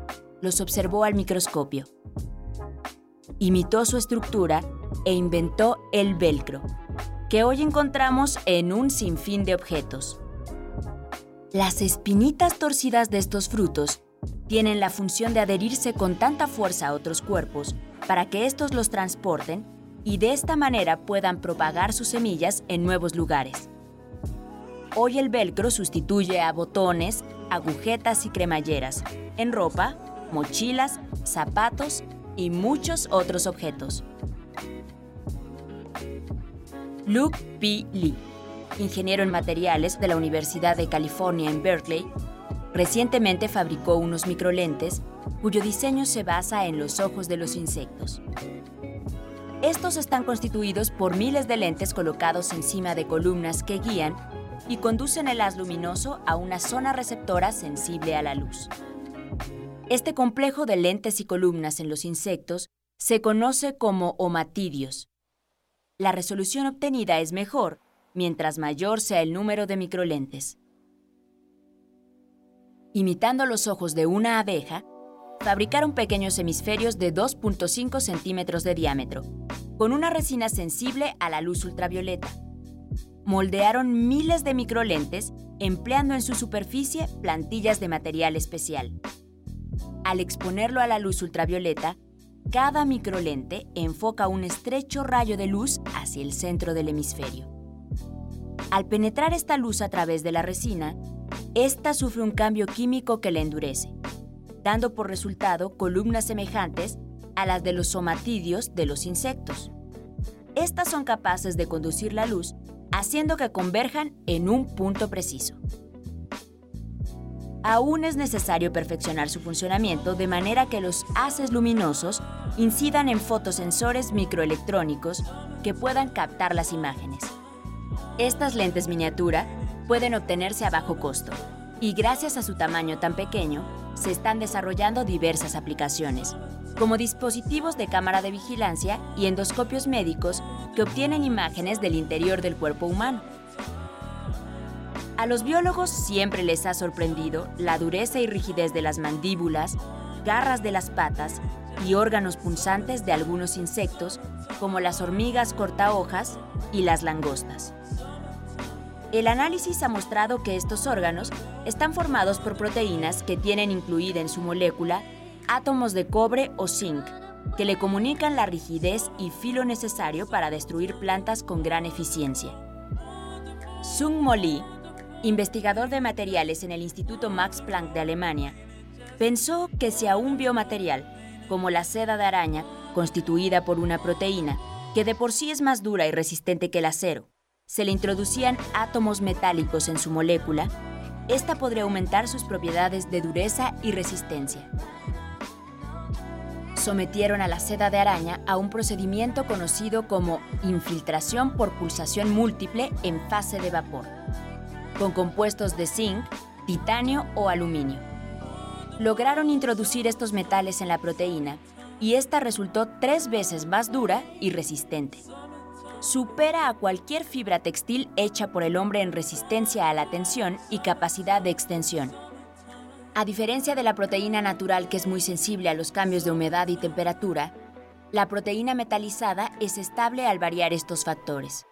los observó al microscopio. Imitó su estructura e inventó el velcro, que hoy encontramos en un sinfín de objetos. Las espinitas torcidas de estos frutos tienen la función de adherirse con tanta fuerza a otros cuerpos para que estos los transporten y de esta manera puedan propagar sus semillas en nuevos lugares. Hoy el velcro sustituye a botones, agujetas y cremalleras, en ropa, mochilas, zapatos y muchos otros objetos. Luke P. Lee, ingeniero en materiales de la Universidad de California en Berkeley, Recientemente fabricó unos microlentes cuyo diseño se basa en los ojos de los insectos. Estos están constituidos por miles de lentes colocados encima de columnas que guían y conducen el haz luminoso a una zona receptora sensible a la luz. Este complejo de lentes y columnas en los insectos se conoce como omatidios. La resolución obtenida es mejor mientras mayor sea el número de microlentes imitando los ojos de una abeja, fabricaron pequeños hemisferios de 2.5 centímetros de diámetro, con una resina sensible a la luz ultravioleta. Moldearon miles de microlentes empleando en su superficie plantillas de material especial. Al exponerlo a la luz ultravioleta, cada microlente enfoca un estrecho rayo de luz hacia el centro del hemisferio. Al penetrar esta luz a través de la resina, esta sufre un cambio químico que la endurece, dando por resultado columnas semejantes a las de los somatidios de los insectos. Estas son capaces de conducir la luz haciendo que converjan en un punto preciso. Aún es necesario perfeccionar su funcionamiento de manera que los haces luminosos incidan en fotosensores microelectrónicos que puedan captar las imágenes. Estas lentes miniatura pueden obtenerse a bajo costo, Y gracias a su tamaño tan pequeño, se están desarrollando diversas aplicaciones, como dispositivos de cámara de vigilancia y endoscopios médicos que obtienen imágenes del interior del cuerpo humano. A los biólogos siempre les ha sorprendido la dureza y rigidez de las mandíbulas, garras de las patas y órganos punzantes de algunos insectos, como las hormigas cortahojas y las langostas. El análisis ha mostrado que estos órganos están formados por proteínas que tienen incluida en su molécula átomos de cobre o zinc, que le comunican la rigidez y filo necesario para destruir plantas con gran eficiencia. Sung Mo investigador de materiales en el Instituto Max Planck de Alemania, pensó que si a un biomaterial, como la seda de araña, constituida por una proteína, que de por sí es más dura y resistente que el acero, se le introducían átomos metálicos en su molécula, esta podría aumentar sus propiedades de dureza y resistencia. Sometieron a la seda de araña a un procedimiento conocido como infiltración por pulsación múltiple en fase de vapor, con compuestos de zinc, titanio o aluminio. Lograron introducir estos metales en la proteína y esta resultó tres veces más dura y resistente supera a cualquier fibra textil hecha por el hombre en resistencia a la tensión y capacidad de extensión. A diferencia de la proteína natural que es muy sensible a los cambios de humedad y temperatura, la proteína metalizada es estable al variar estos factores.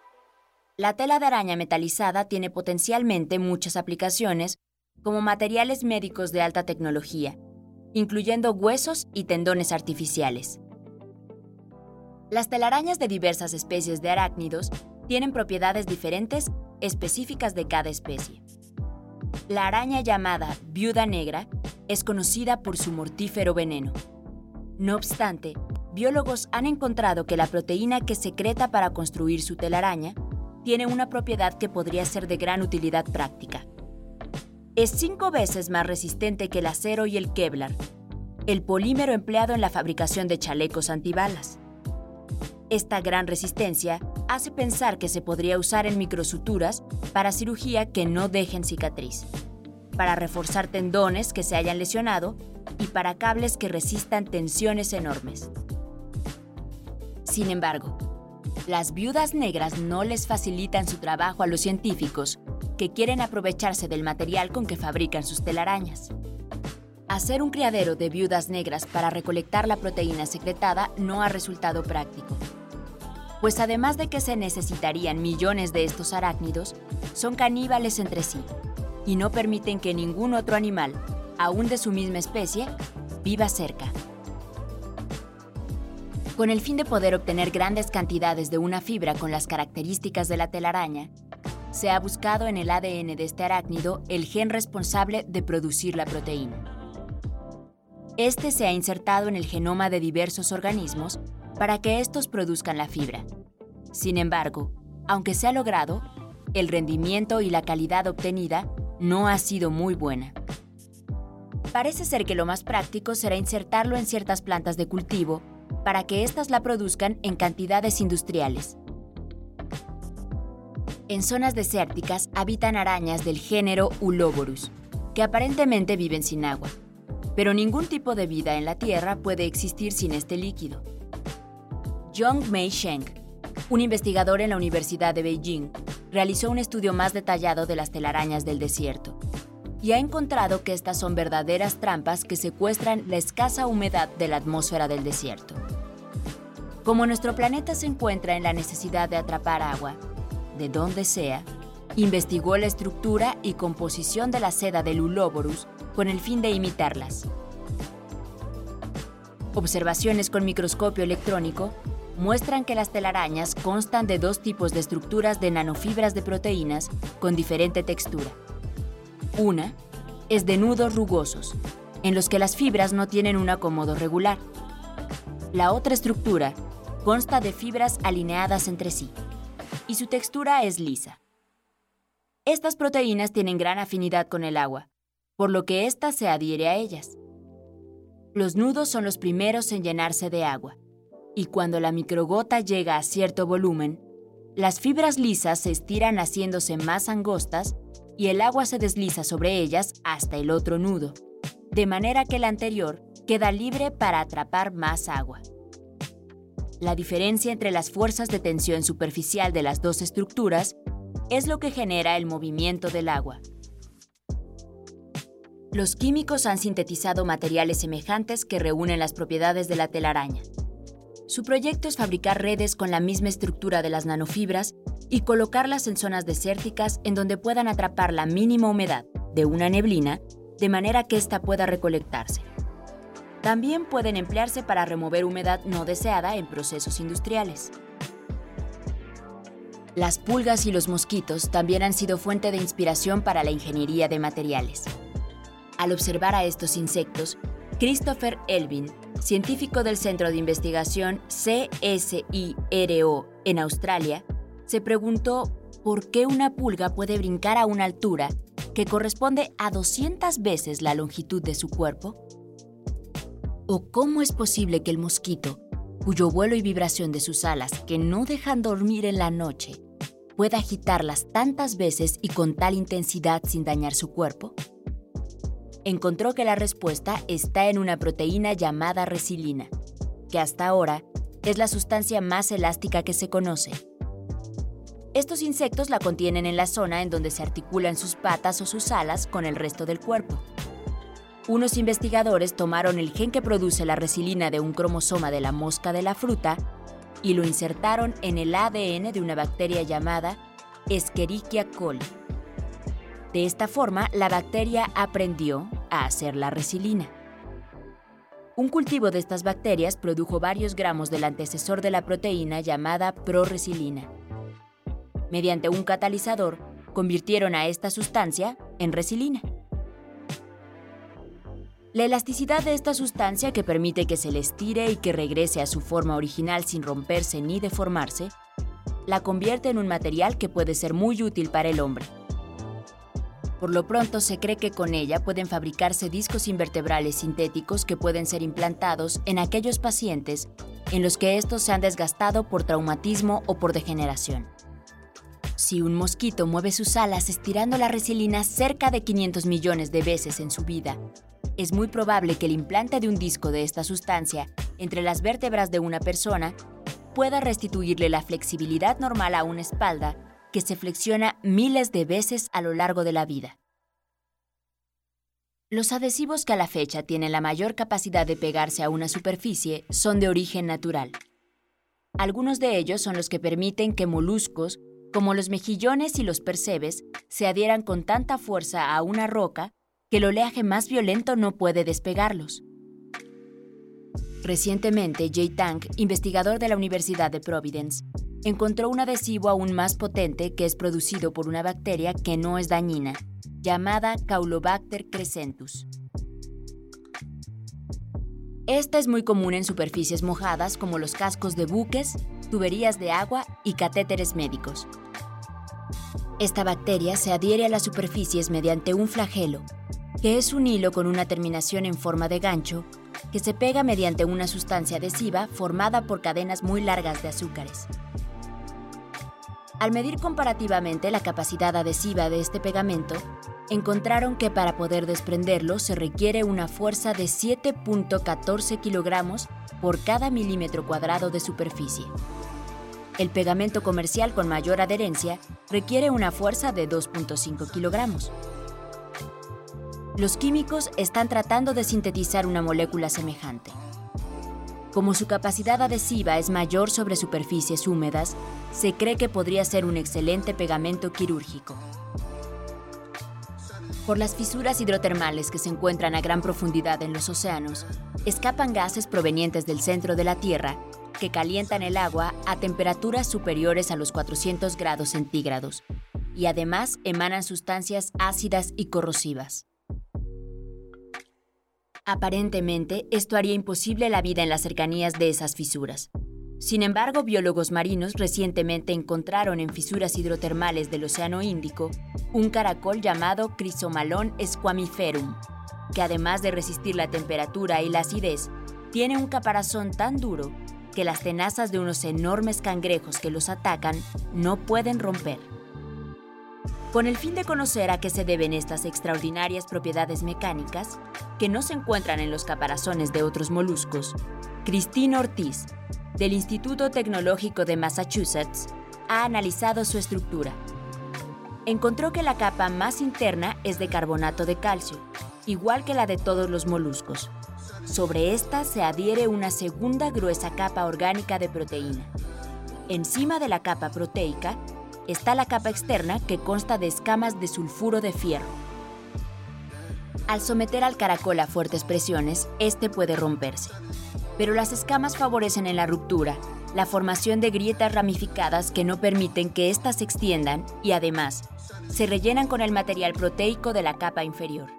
La tela de araña metalizada tiene potencialmente muchas aplicaciones como materiales médicos de alta tecnología, incluyendo huesos y tendones artificiales. Las telarañas de diversas especies de arácnidos tienen propiedades diferentes específicas de cada especie. La araña llamada viuda negra es conocida por su mortífero veneno. No obstante, biólogos han encontrado que la proteína que secreta para construir su telaraña tiene una propiedad que podría ser de gran utilidad práctica. Es cinco veces más resistente que el acero y el Kevlar, el polímero empleado en la fabricación de chalecos antibalas. Esta gran resistencia hace pensar que se podría usar en microsuturas para cirugía que no dejen cicatriz, para reforzar tendones que se hayan lesionado y para cables que resistan tensiones enormes. Sin embargo, las viudas negras no les facilitan su trabajo a los científicos que quieren aprovecharse del material con que fabrican sus telarañas. Hacer un criadero de viudas negras para recolectar la proteína secretada no ha resultado práctico pues además de que se necesitarían millones de estos arácnidos, son caníbales entre sí y no permiten que ningún otro animal, aún de su misma especie, viva cerca. Con el fin de poder obtener grandes cantidades de una fibra con las características de la telaraña, se ha buscado en el ADN de este arácnido el gen responsable de producir la proteína. Este se ha insertado en el genoma de diversos organismos para que estos produzcan la fibra. Sin embargo, aunque se ha logrado, el rendimiento y la calidad obtenida no ha sido muy buena. Parece ser que lo más práctico será insertarlo en ciertas plantas de cultivo para que éstas la produzcan en cantidades industriales. En zonas desérticas habitan arañas del género Uloborus, que aparentemente viven sin agua, pero ningún tipo de vida en la Tierra puede existir sin este líquido. Zhong Mei Sheng, un investigador en la Universidad de Beijing, realizó un estudio más detallado de las telarañas del desierto y ha encontrado que estas son verdaderas trampas que secuestran la escasa humedad de la atmósfera del desierto. Como nuestro planeta se encuentra en la necesidad de atrapar agua, de donde sea, investigó la estructura y composición de la seda del Uloborus con el fin de imitarlas. Observaciones con microscopio electrónico muestran que las telarañas constan de dos tipos de estructuras de nanofibras de proteínas con diferente textura. Una es de nudos rugosos, en los que las fibras no tienen un acomodo regular. La otra estructura consta de fibras alineadas entre sí, y su textura es lisa. Estas proteínas tienen gran afinidad con el agua, por lo que ésta se adhiere a ellas. Los nudos son los primeros en llenarse de agua y cuando la microgota llega a cierto volumen, las fibras lisas se estiran haciéndose más angostas y el agua se desliza sobre ellas hasta el otro nudo, de manera que el anterior queda libre para atrapar más agua. La diferencia entre las fuerzas de tensión superficial de las dos estructuras es lo que genera el movimiento del agua. Los químicos han sintetizado materiales semejantes que reúnen las propiedades de la telaraña. Su proyecto es fabricar redes con la misma estructura de las nanofibras y colocarlas en zonas desérticas en donde puedan atrapar la mínima humedad de una neblina de manera que ésta pueda recolectarse. También pueden emplearse para remover humedad no deseada en procesos industriales. Las pulgas y los mosquitos también han sido fuente de inspiración para la ingeniería de materiales. Al observar a estos insectos, Christopher Elvin, científico del Centro de Investigación CSIRO en Australia, se preguntó por qué una pulga puede brincar a una altura que corresponde a 200 veces la longitud de su cuerpo? ¿O cómo es posible que el mosquito, cuyo vuelo y vibración de sus alas que no dejan dormir en la noche, pueda agitarlas tantas veces y con tal intensidad sin dañar su cuerpo? Encontró que la respuesta está en una proteína llamada resilina, que hasta ahora es la sustancia más elástica que se conoce estos insectos la contienen en la zona en donde se articulan sus patas o sus alas con el resto del cuerpo. Unos investigadores tomaron el gen que produce la resilina de un cromosoma de la mosca de la fruta y lo insertaron en el ADN de una bacteria llamada Escherichia coli. De esta forma, la bacteria aprendió a hacer la resilina. Un cultivo de estas bacterias produjo varios gramos del antecesor de la proteína llamada proresilina mediante un catalizador, convirtieron a esta sustancia en resilina. La elasticidad de esta sustancia que permite que se le estire y que regrese a su forma original sin romperse ni deformarse, la convierte en un material que puede ser muy útil para el hombre. Por lo pronto se cree que con ella pueden fabricarse discos invertebrales sintéticos que pueden ser implantados en aquellos pacientes en los que estos se han desgastado por traumatismo o por degeneración. Si un mosquito mueve sus alas estirando la resilina cerca de 500 millones de veces en su vida, es muy probable que el implante de un disco de esta sustancia entre las vértebras de una persona pueda restituirle la flexibilidad normal a una espalda que se flexiona miles de veces a lo largo de la vida. Los adhesivos que a la fecha tienen la mayor capacidad de pegarse a una superficie son de origen natural. Algunos de ellos son los que permiten que moluscos como los mejillones y los percebes, se adhieran con tanta fuerza a una roca que el oleaje más violento no puede despegarlos. Recientemente, Jay Tang, investigador de la Universidad de Providence, encontró un adhesivo aún más potente que es producido por una bacteria que no es dañina, llamada Caulobacter crescentus. Esta es muy común en superficies mojadas como los cascos de buques, tuberías de agua y catéteres médicos. Esta bacteria se adhiere a las superficies mediante un flagelo, que es un hilo con una terminación en forma de gancho que se pega mediante una sustancia adhesiva formada por cadenas muy largas de azúcares. Al medir comparativamente la capacidad adhesiva de este pegamento, encontraron que para poder desprenderlo se requiere una fuerza de 7.14 kilogramos por cada milímetro cuadrado de superficie. El pegamento comercial con mayor adherencia requiere una fuerza de 2.5 kilogramos. Los químicos están tratando de sintetizar una molécula semejante. Como su capacidad adhesiva es mayor sobre superficies húmedas, se cree que podría ser un excelente pegamento quirúrgico. Por las fisuras hidrotermales que se encuentran a gran profundidad en los océanos, escapan gases provenientes del centro de la Tierra que calientan el agua a temperaturas superiores a los 400 grados centígrados y además emanan sustancias ácidas y corrosivas. Aparentemente, esto haría imposible la vida en las cercanías de esas fisuras. Sin embargo, biólogos marinos recientemente encontraron en fisuras hidrotermales del Océano Índico un caracol llamado Chrysomalon squamiferum, que además de resistir la temperatura y la acidez, tiene un caparazón tan duro que las tenazas de unos enormes cangrejos que los atacan no pueden romper. Con el fin de conocer a qué se deben estas extraordinarias propiedades mecánicas, que no se encuentran en los caparazones de otros moluscos, Cristina Ortiz, del Instituto Tecnológico de Massachusetts, ha analizado su estructura. Encontró que la capa más interna es de carbonato de calcio, igual que la de todos los moluscos. Sobre esta se adhiere una segunda gruesa capa orgánica de proteína. Encima de la capa proteica está la capa externa que consta de escamas de sulfuro de fierro. Al someter al caracol a fuertes presiones, este puede romperse. Pero las escamas favorecen en la ruptura la formación de grietas ramificadas que no permiten que éstas se extiendan y además se rellenan con el material proteico de la capa inferior.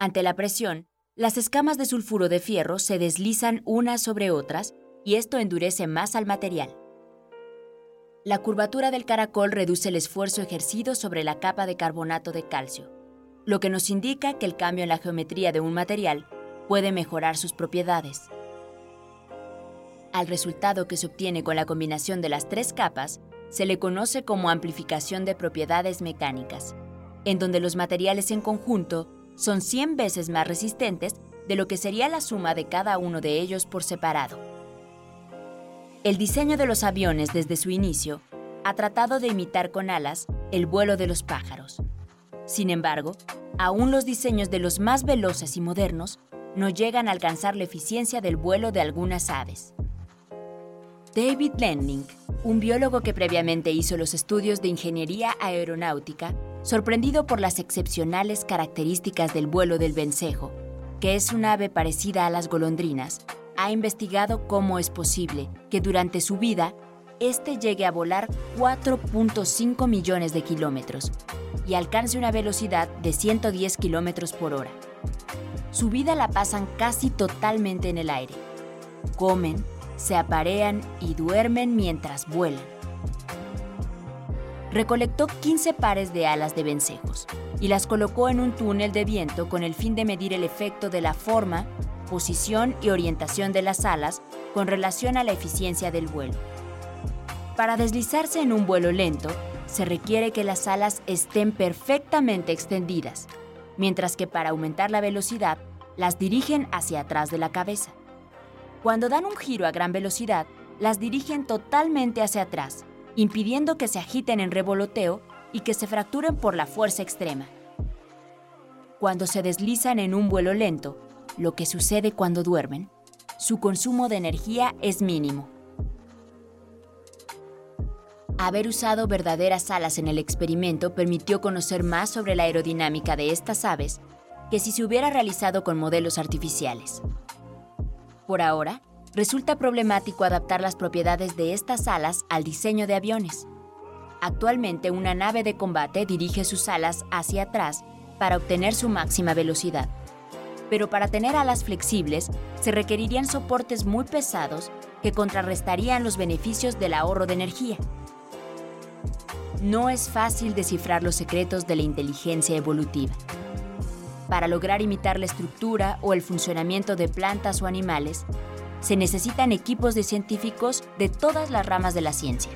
Ante la presión, las escamas de sulfuro de fierro se deslizan unas sobre otras y esto endurece más al material. La curvatura del caracol reduce el esfuerzo ejercido sobre la capa de carbonato de calcio, lo que nos indica que el cambio en la geometría de un material puede mejorar sus propiedades. Al resultado que se obtiene con la combinación de las tres capas se le conoce como amplificación de propiedades mecánicas, en donde los materiales en conjunto son 100 veces más resistentes de lo que sería la suma de cada uno de ellos por separado. El diseño de los aviones desde su inicio ha tratado de imitar con alas el vuelo de los pájaros. Sin embargo, aún los diseños de los más veloces y modernos no llegan a alcanzar la eficiencia del vuelo de algunas aves. David Lenning, un biólogo que previamente hizo los estudios de ingeniería aeronáutica, sorprendido por las excepcionales características del vuelo del vencejo, que es un ave parecida a las golondrinas, ha investigado cómo es posible que durante su vida éste llegue a volar 4.5 millones de kilómetros y alcance una velocidad de 110 kilómetros por hora. Su vida la pasan casi totalmente en el aire. Comen, se aparean y duermen mientras vuelan. Recolectó 15 pares de alas de vencejos y las colocó en un túnel de viento con el fin de medir el efecto de la forma, posición y orientación de las alas con relación a la eficiencia del vuelo. Para deslizarse en un vuelo lento, se requiere que las alas estén perfectamente extendidas, mientras que para aumentar la velocidad, las dirigen hacia atrás de la cabeza. Cuando dan un giro a gran velocidad, las dirigen totalmente hacia atrás, impidiendo que se agiten en revoloteo y que se fracturen por la fuerza extrema. Cuando se deslizan en un vuelo lento, lo que sucede cuando duermen, su consumo de energía es mínimo. Haber usado verdaderas alas en el experimento permitió conocer más sobre la aerodinámica de estas aves que si se hubiera realizado con modelos artificiales. Por ahora, resulta problemático adaptar las propiedades de estas alas al diseño de aviones. Actualmente una nave de combate dirige sus alas hacia atrás para obtener su máxima velocidad. Pero para tener alas flexibles se requerirían soportes muy pesados que contrarrestarían los beneficios del ahorro de energía. No es fácil descifrar los secretos de la inteligencia evolutiva. Para lograr imitar la estructura o el funcionamiento de plantas o animales, se necesitan equipos de científicos de todas las ramas de la ciencia.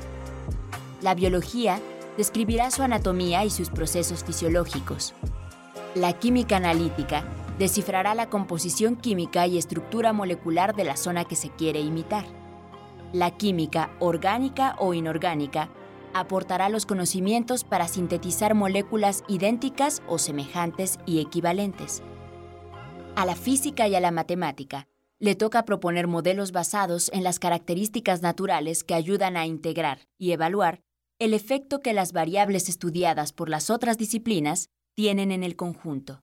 La biología describirá su anatomía y sus procesos fisiológicos. La química analítica descifrará la composición química y estructura molecular de la zona que se quiere imitar. La química orgánica o inorgánica aportará los conocimientos para sintetizar moléculas idénticas o semejantes y equivalentes. A la física y a la matemática le toca proponer modelos basados en las características naturales que ayudan a integrar y evaluar el efecto que las variables estudiadas por las otras disciplinas tienen en el conjunto.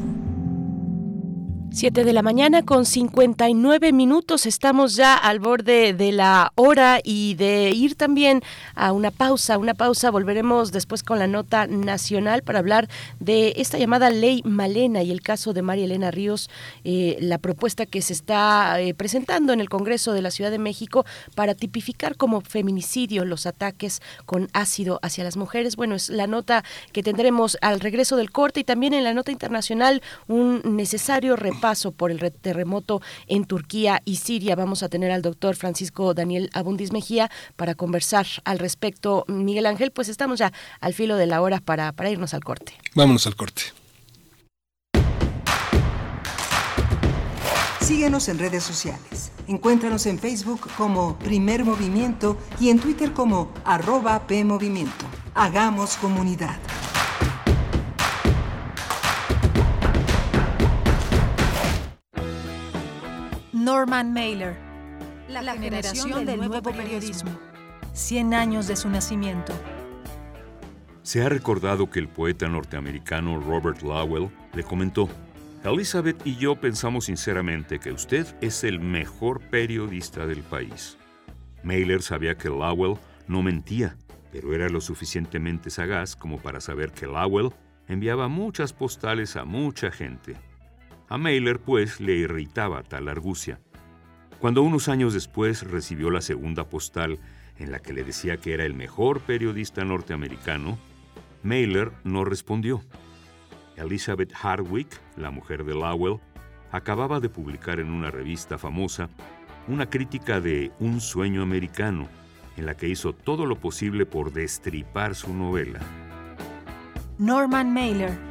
7 de la mañana con 59 minutos. Estamos ya al borde de la hora y de ir también a una pausa. Una pausa. Volveremos después con la nota nacional para hablar de esta llamada ley Malena y el caso de María Elena Ríos, eh, la propuesta que se está eh, presentando en el Congreso de la Ciudad de México para tipificar como feminicidio los ataques con ácido hacia las mujeres. Bueno, es la nota que tendremos al regreso del corte y también en la nota internacional un necesario paso por el terremoto en Turquía y Siria. Vamos a tener al doctor Francisco Daniel Abundis Mejía para conversar al respecto. Miguel Ángel, pues estamos ya al filo de la hora para, para irnos al corte. Vámonos al corte. Síguenos en redes sociales. Encuéntranos en Facebook como Primer Movimiento y en Twitter como arroba PMovimiento. Hagamos comunidad. Norman Mailer, la, generación, del, nuevo, periodismo. 100 años de su nacimiento. Se ha recordado que el poeta norteamericano Robert Lowell le comentó, Elizabeth y yo pensamos sinceramente que usted es el mejor periodista del país. Mailer sabía que Lowell no mentía, pero era lo suficientemente sagaz como para saber que Lowell enviaba muchas postales a mucha gente. A Mailer, pues, le irritaba tal argucia. Cuando unos años después recibió la segunda postal en la que le decía que era el mejor periodista norteamericano, Mailer no respondió. Elizabeth Hardwick, la mujer de Lowell, acababa de publicar en una revista famosa una crítica de Un sueño americano, en la que hizo todo lo posible por destripar su novela. Norman Mailer,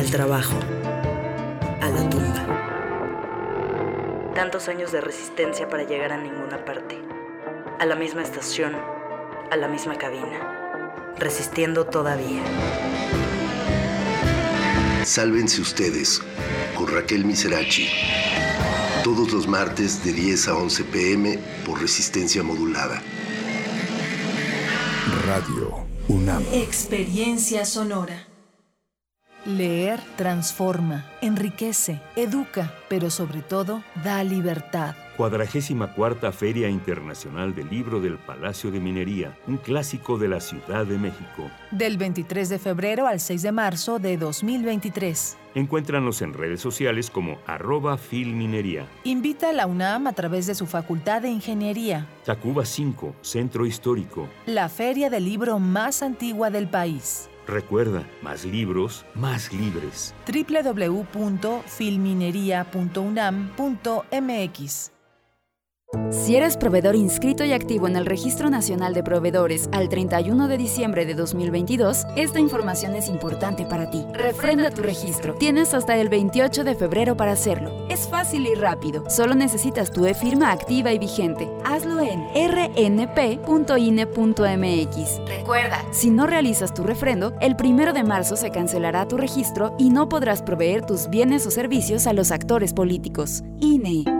al trabajo, a la tumba. Tantos años de resistencia para llegar a ninguna parte. A la misma estación, a la misma cabina. Resistiendo todavía. Sálvense ustedes con Raquel Miserachi. Todos los martes de 10 a 11 pm por resistencia modulada. Radio UNAM. Experiencia sonora. Leer transforma, enriquece, educa, pero sobre todo da libertad. Cuadragésima cuarta Feria Internacional del Libro del Palacio de Minería, un clásico de la Ciudad de México. Del 23 de febrero al 6 de marzo de 2023. Encuéntranos en redes sociales como arroba filminería. Invita a la UNAM a través de su Facultad de Ingeniería. Tacuba 5, Centro Histórico. La feria del libro más antigua del país. Recuerda, más libros, más libres. www.filminería.unam.mx si eres proveedor inscrito y activo en el Registro Nacional de Proveedores al 31 de diciembre de 2022, esta información es importante para ti. Refrenda tu registro. Tienes hasta el 28 de febrero para hacerlo. Es fácil y rápido. Solo necesitas tu e-firma activa y vigente. Hazlo en rnp.ine.mx. Recuerda, si no realizas tu refrendo, el 1 de marzo se cancelará tu registro y no podrás proveer tus bienes o servicios a los actores políticos. INE.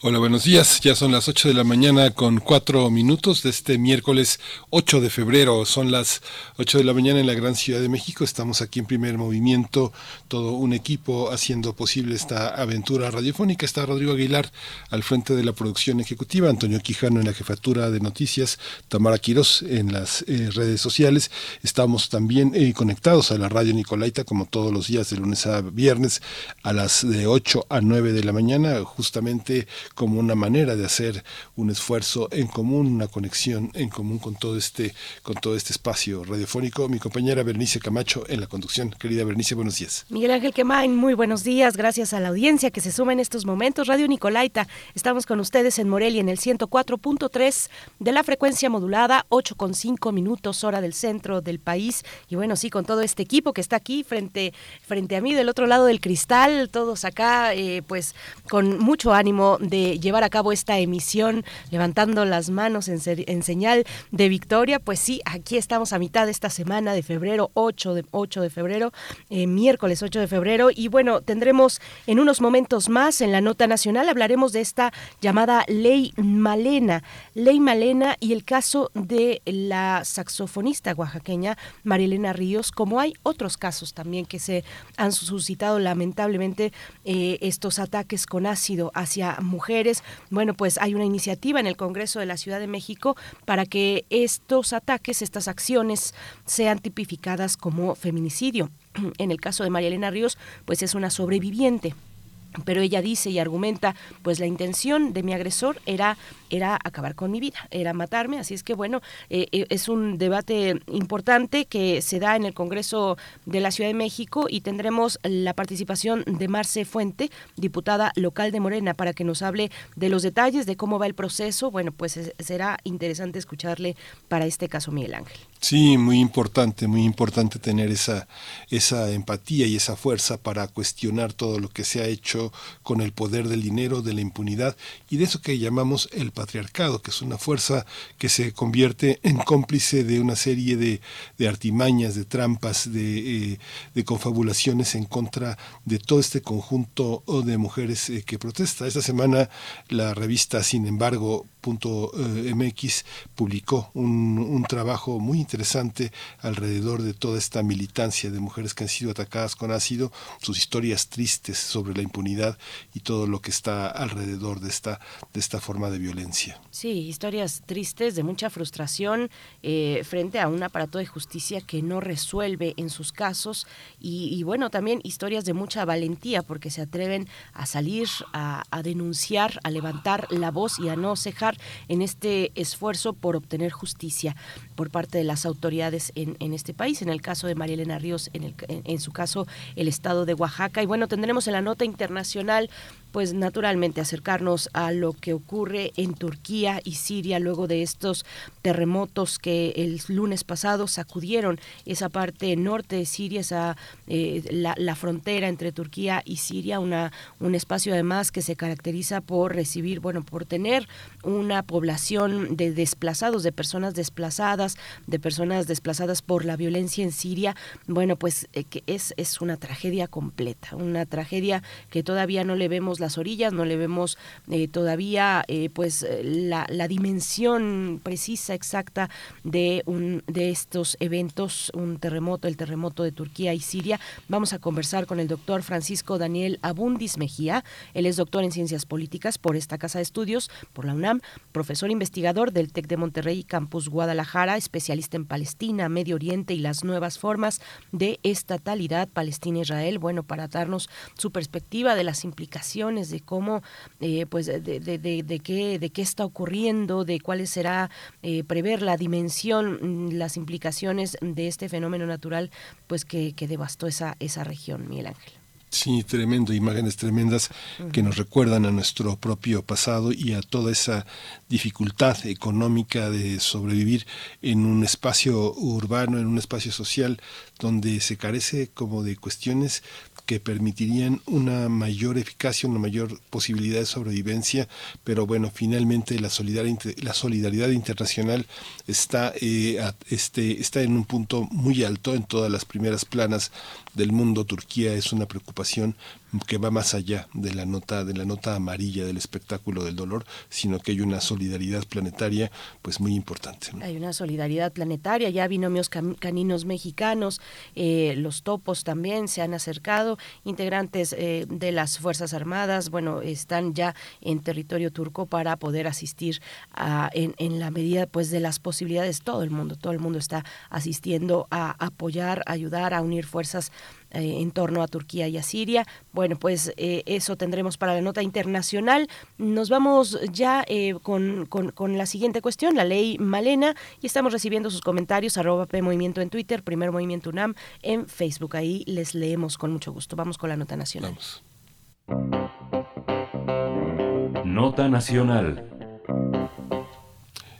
Hola, buenos días. Ya son las 8 de la mañana con 4 minutos de este miércoles 8 de febrero. Son las 8 de la mañana en la gran ciudad de México. Estamos aquí en primer movimiento, todo un equipo haciendo posible esta aventura radiofónica. Está Rodrigo Aguilar al frente de la producción ejecutiva, Antonio Quijano en la jefatura de noticias, Tamara Quirós en las eh, redes sociales. Estamos también eh, conectados a la radio Nicolaita como todos los días de lunes a viernes a las de 8 a 9 de la mañana, justamente como una manera de hacer un esfuerzo en común, una conexión en común con todo este, con todo este espacio radiofónico. Mi compañera Bernice Camacho en la conducción. Querida Bernice, buenos días. Miguel Ángel Quemain, muy buenos días. Gracias a la audiencia que se suma en estos momentos. Radio Nicolaita, estamos con ustedes en Morelia en el 104.3 de la frecuencia modulada, 8,5 minutos hora del centro del país. Y bueno, sí, con todo este equipo que está aquí frente, frente a mí del otro lado del cristal, todos acá, eh, pues con mucho ánimo de llevar a cabo esta emisión levantando las manos en, en, señal de victoria. Pues sí, aquí estamos a mitad de esta semana de febrero, 8 de, 8 de febrero, eh, miércoles 8 de febrero. Y bueno, tendremos en unos momentos más en la nota nacional, hablaremos de esta llamada Ley Malena. Ley Malena y el caso de la saxofonista oaxaqueña Marilena Ríos, como hay otros casos también que se han suscitado lamentablemente eh, estos ataques con ácido hacia mujeres bueno, pues hay una iniciativa en el Congreso de la Ciudad de México para que estos ataques, estas acciones sean tipificadas como feminicidio. En el caso de María Elena Ríos, pues es una sobreviviente pero ella dice y argumenta, pues la intención de mi agresor era era acabar con mi vida, era matarme, así es que bueno, eh, eh, es un debate importante que se da en el Congreso de la Ciudad de México y tendremos la participación de Marce Fuente, diputada local de Morena, para que nos hable de los detalles de cómo va el proceso. Bueno, pues será interesante escucharle para este caso, Miguel Ángel. Sí, muy importante, muy importante tener esa, esa empatía y esa fuerza para cuestionar todo lo que se ha hecho con el poder del dinero, de la impunidad y de eso que llamamos el patriarcado, que es una fuerza que se convierte en cómplice de una serie de, artimañas, de trampas, de, eh, de, confabulaciones en contra de todo este conjunto de mujeres eh, que protesta. Esta semana la revista, sin embargo, MX publicó un, un, trabajo muy interesante alrededor de toda esta militancia de mujeres que han sido atacadas con ácido, sus historias tristes sobre la impunidad y todo lo que está alrededor de esta, de esta forma de violencia. Sí, historias tristes de mucha frustración eh, frente a un aparato de justicia que no resuelve en sus casos y, y, bueno, también historias de mucha valentía porque se atreven a salir, a, a denunciar, a levantar la voz y a no cejar en este esfuerzo por obtener justicia por parte de las autoridades en, este país. En el caso de María Elena Ríos, en su caso, el estado de Oaxaca. Y bueno, tendremos en la nota internacional pues naturalmente acercarnos a lo que ocurre en Turquía y Siria luego de estos terremotos que el lunes pasado sacudieron esa parte norte de Siria, esa eh, la, la, frontera entre Turquía y Siria, una un espacio además que se caracteriza por recibir, bueno, por tener una población de desplazados, de personas desplazadas, de personas desplazadas por la violencia en Siria, bueno, pues eh, que es es una tragedia completa, una tragedia que todavía no le vemos las orillas, no le vemos eh, todavía eh, pues la, la, dimensión precisa, exacta de, un, de estos eventos, un terremoto, el terremoto de Turquía y Siria. Vamos a conversar con el doctor Francisco Daniel Abundis Mejía. Él es doctor en ciencias políticas por esta Casa de Estudios, por la UNAM, profesor investigador del TEC de Monterrey, Campus Guadalajara, especialista en Palestina, Medio Oriente y las nuevas formas de estatalidad Palestina-Israel. Bueno, para darnos su perspectiva de las implicaciones de cómo, eh, pues, de, de, de, de, qué, de qué está ocurriendo, de cuáles será eh, prever la dimensión, mm, las implicaciones de este fenómeno natural, pues, que, que devastó esa, esa región, Miguel Ángel. Sí, tremendo, imágenes tremendas que nos recuerdan a nuestro propio pasado y a toda esa dificultad económica de sobrevivir en un espacio urbano, en un espacio social donde se carece como de cuestiones que permitirían una mayor eficacia, una mayor posibilidad de sobrevivencia, pero bueno, finalmente la solidaridad, internacional está, eh, este, está en un punto muy alto en todas las primeras planas del mundo. Turquía es una preocupación que va más allá de la nota de la nota amarilla del espectáculo del dolor, sino que hay una solidaridad planetaria pues muy importante. Hay una solidaridad planetaria, ya binomios caninos mexicanos, eh, los topos también se han acercado, integrantes eh, de las Fuerzas Armadas, bueno, están ya en territorio turco para poder asistir a, en, en la medida pues de las posibilidades, todo el mundo, todo el mundo está asistiendo a apoyar, ayudar, a unir fuerzas eh, en torno a Turquía y a Siria. Bueno, pues eh, eso tendremos para la nota internacional. Nos vamos ya eh, con, con, la siguiente cuestión, la ley Malena, y estamos recibiendo sus comentarios, arroba P Movimiento en Twitter, Primer Movimiento UNAM en Facebook. Ahí les leemos con mucho gusto. Vamos con la nota nacional. Nota nacional.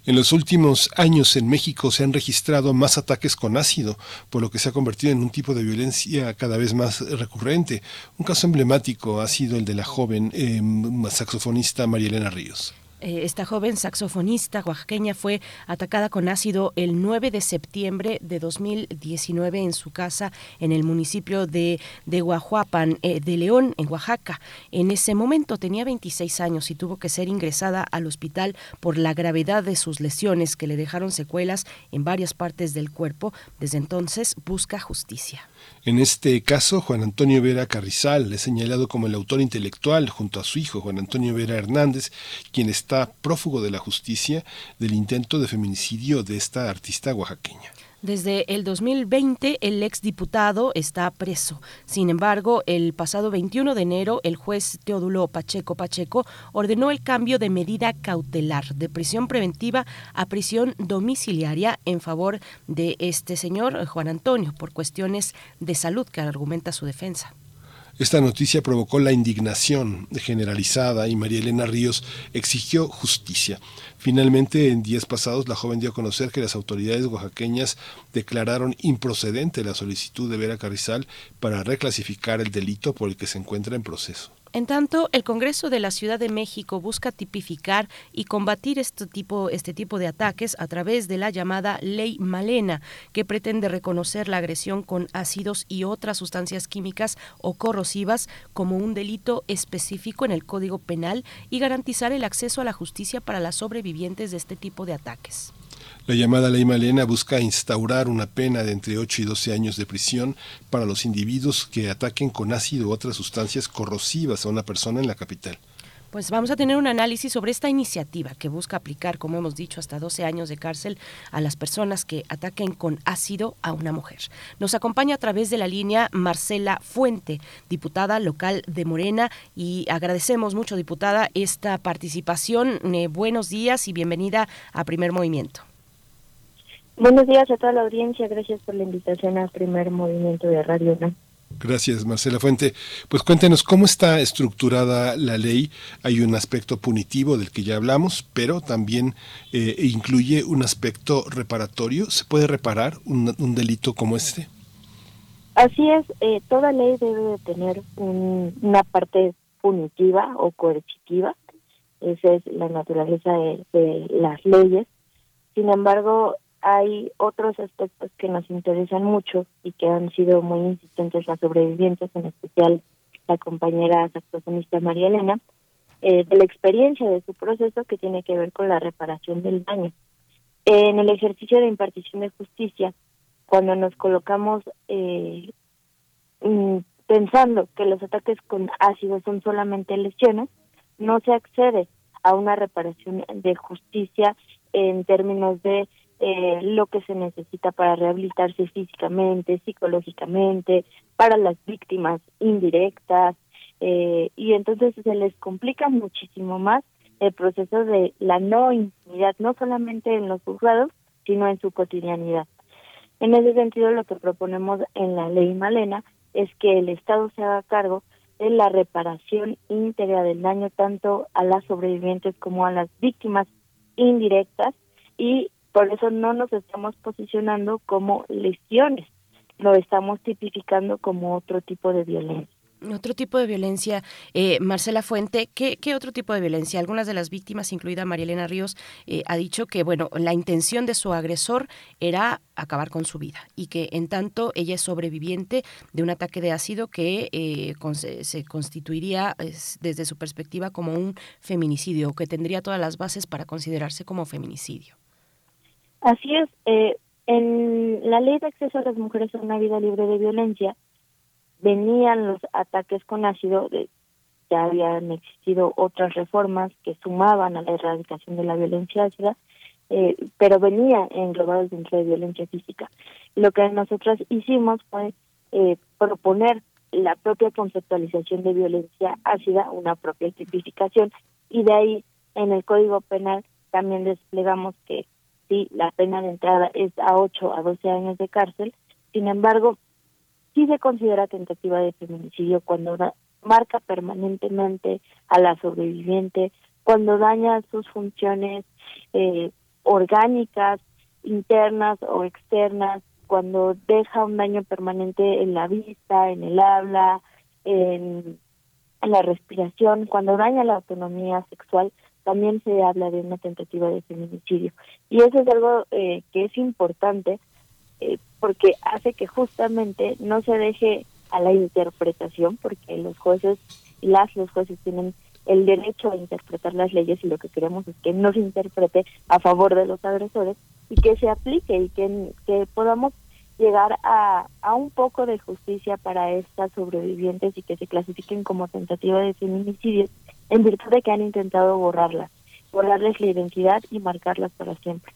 En los últimos años en México se han registrado más ataques con ácido, por lo que se ha convertido en un tipo de violencia cada vez más recurrente. Un caso emblemático ha sido el de la joven eh, saxofonista María Elena Ríos. Eh, esta joven saxofonista oaxaqueña fue atacada con ácido el 9 de septiembre de 2019 en su casa en el municipio de, de eh, de León, en Oaxaca. En ese momento tenía 26 años y tuvo que ser ingresada al hospital por la gravedad de sus lesiones que le dejaron secuelas en varias partes del cuerpo. Desde entonces busca justicia. En este caso, Juan Antonio Vera Carrizal es señalado como el autor intelectual junto a su hijo, Juan Antonio Vera Hernández, quien está prófugo de la justicia del intento de feminicidio de esta artista oaxaqueña. Desde el 2020, el exdiputado está preso. Sin embargo, el pasado 21 de enero, el juez Teodulo Pacheco Pacheco ordenó el cambio de medida cautelar de prisión preventiva a prisión domiciliaria en favor de este señor Juan Antonio por cuestiones de salud que argumenta su defensa. Esta noticia provocó la indignación generalizada y María Elena Ríos exigió justicia. Finalmente, en días pasados, la joven dio a conocer que las autoridades oaxaqueñas declararon improcedente la solicitud de Vera Carrizal para reclasificar el delito por el que se encuentra en proceso. En tanto, el Congreso de la Ciudad de México busca tipificar y combatir este tipo, este tipo de ataques a través de la llamada Ley Malena, que pretende reconocer la agresión con ácidos y otras sustancias químicas o corrosivas como un delito específico en el Código Penal y garantizar el acceso a la justicia para las sobrevivientes de este tipo de ataques. La llamada Ley Malena busca instaurar una pena de entre 8 y 12 años de prisión para los individuos que ataquen con ácido u otras sustancias corrosivas a una persona en la capital. Pues vamos a tener un análisis sobre esta iniciativa que busca aplicar, como hemos dicho, hasta 12 años de cárcel a las personas que ataquen con ácido a una mujer. Nos acompaña a través de la línea Marcela Fuente, diputada local de Morena, y agradecemos mucho, diputada, esta participación. Eh, buenos días y bienvenida a Primer Movimiento. Buenos días a toda la audiencia. Gracias por la invitación al primer movimiento de Radio Gracias, Marcela Fuente. Pues cuéntenos cómo está estructurada la ley. Hay un aspecto punitivo del que ya hablamos, pero también eh, incluye un aspecto reparatorio. ¿Se puede reparar un, delito como este? Así es, eh, toda ley debe de tener una parte punitiva o coercitiva. Esa es la naturaleza de las leyes. Sin embargo, hay otros aspectos que nos interesan mucho y que han sido muy insistentes las sobrevivientes, en especial la compañera saxofonista María Elena, eh, de la experiencia de su proceso que tiene que ver con la reparación del daño. En el ejercicio de impartición de justicia, cuando nos colocamos eh, mm, pensando que los ataques con ácido son solamente lesiones, no se accede a una reparación de justicia en términos de eh, lo que se necesita para rehabilitarse físicamente, psicológicamente, para las víctimas indirectas, eh, y entonces se les complica muchísimo más el proceso de la no intimidad, no solamente en los juzgados, sino en su cotidianidad. En ese sentido, lo que proponemos en la ley Malena es que el Estado se haga cargo de la reparación íntegra del daño tanto a las sobrevivientes como a las víctimas indirectas y por eso no nos estamos posicionando como lesiones, lo estamos tipificando como otro tipo de violencia. Otro tipo de violencia, eh, Marcela Fuente, ¿qué, ¿qué, otro tipo de violencia? Algunas de las víctimas, incluida María Elena Ríos, eh, ha dicho que bueno, la intención de su agresor era acabar con su vida y que en tanto ella es sobreviviente de un ataque de ácido que eh, con, se constituiría desde su perspectiva como un feminicidio que tendría todas las bases para considerarse como feminicidio. Así es, eh, en la ley de acceso a las mujeres a una vida libre de violencia venían los ataques con ácido, de, ya habían existido otras reformas que sumaban a la erradicación de la violencia ácida, eh, pero venía englobados dentro de violencia física. Lo que nosotros hicimos fue eh, proponer la propia conceptualización de violencia ácida, una propia tipificación, y de ahí en el Código Penal también desplegamos que sí, la pena de entrada es a 8 a 12 años de cárcel, sin embargo, sí se considera tentativa de feminicidio cuando marca permanentemente a la sobreviviente, cuando daña sus funciones eh, orgánicas, internas o externas, cuando deja un daño permanente en la vista, en el habla, en, en la respiración, cuando daña la autonomía sexual, también se habla de una tentativa de feminicidio. Y eso es algo eh, que es importante eh, porque hace que justamente no se deje a la interpretación, porque los jueces las los jueces tienen el derecho a interpretar las leyes y lo que queremos es que no se interprete a favor de los agresores y que se aplique y que, que podamos llegar a, a un poco de justicia para estas sobrevivientes y que se clasifiquen como tentativa de feminicidio en virtud de que han intentado borrarlas, borrarles la identidad y marcarlas para siempre.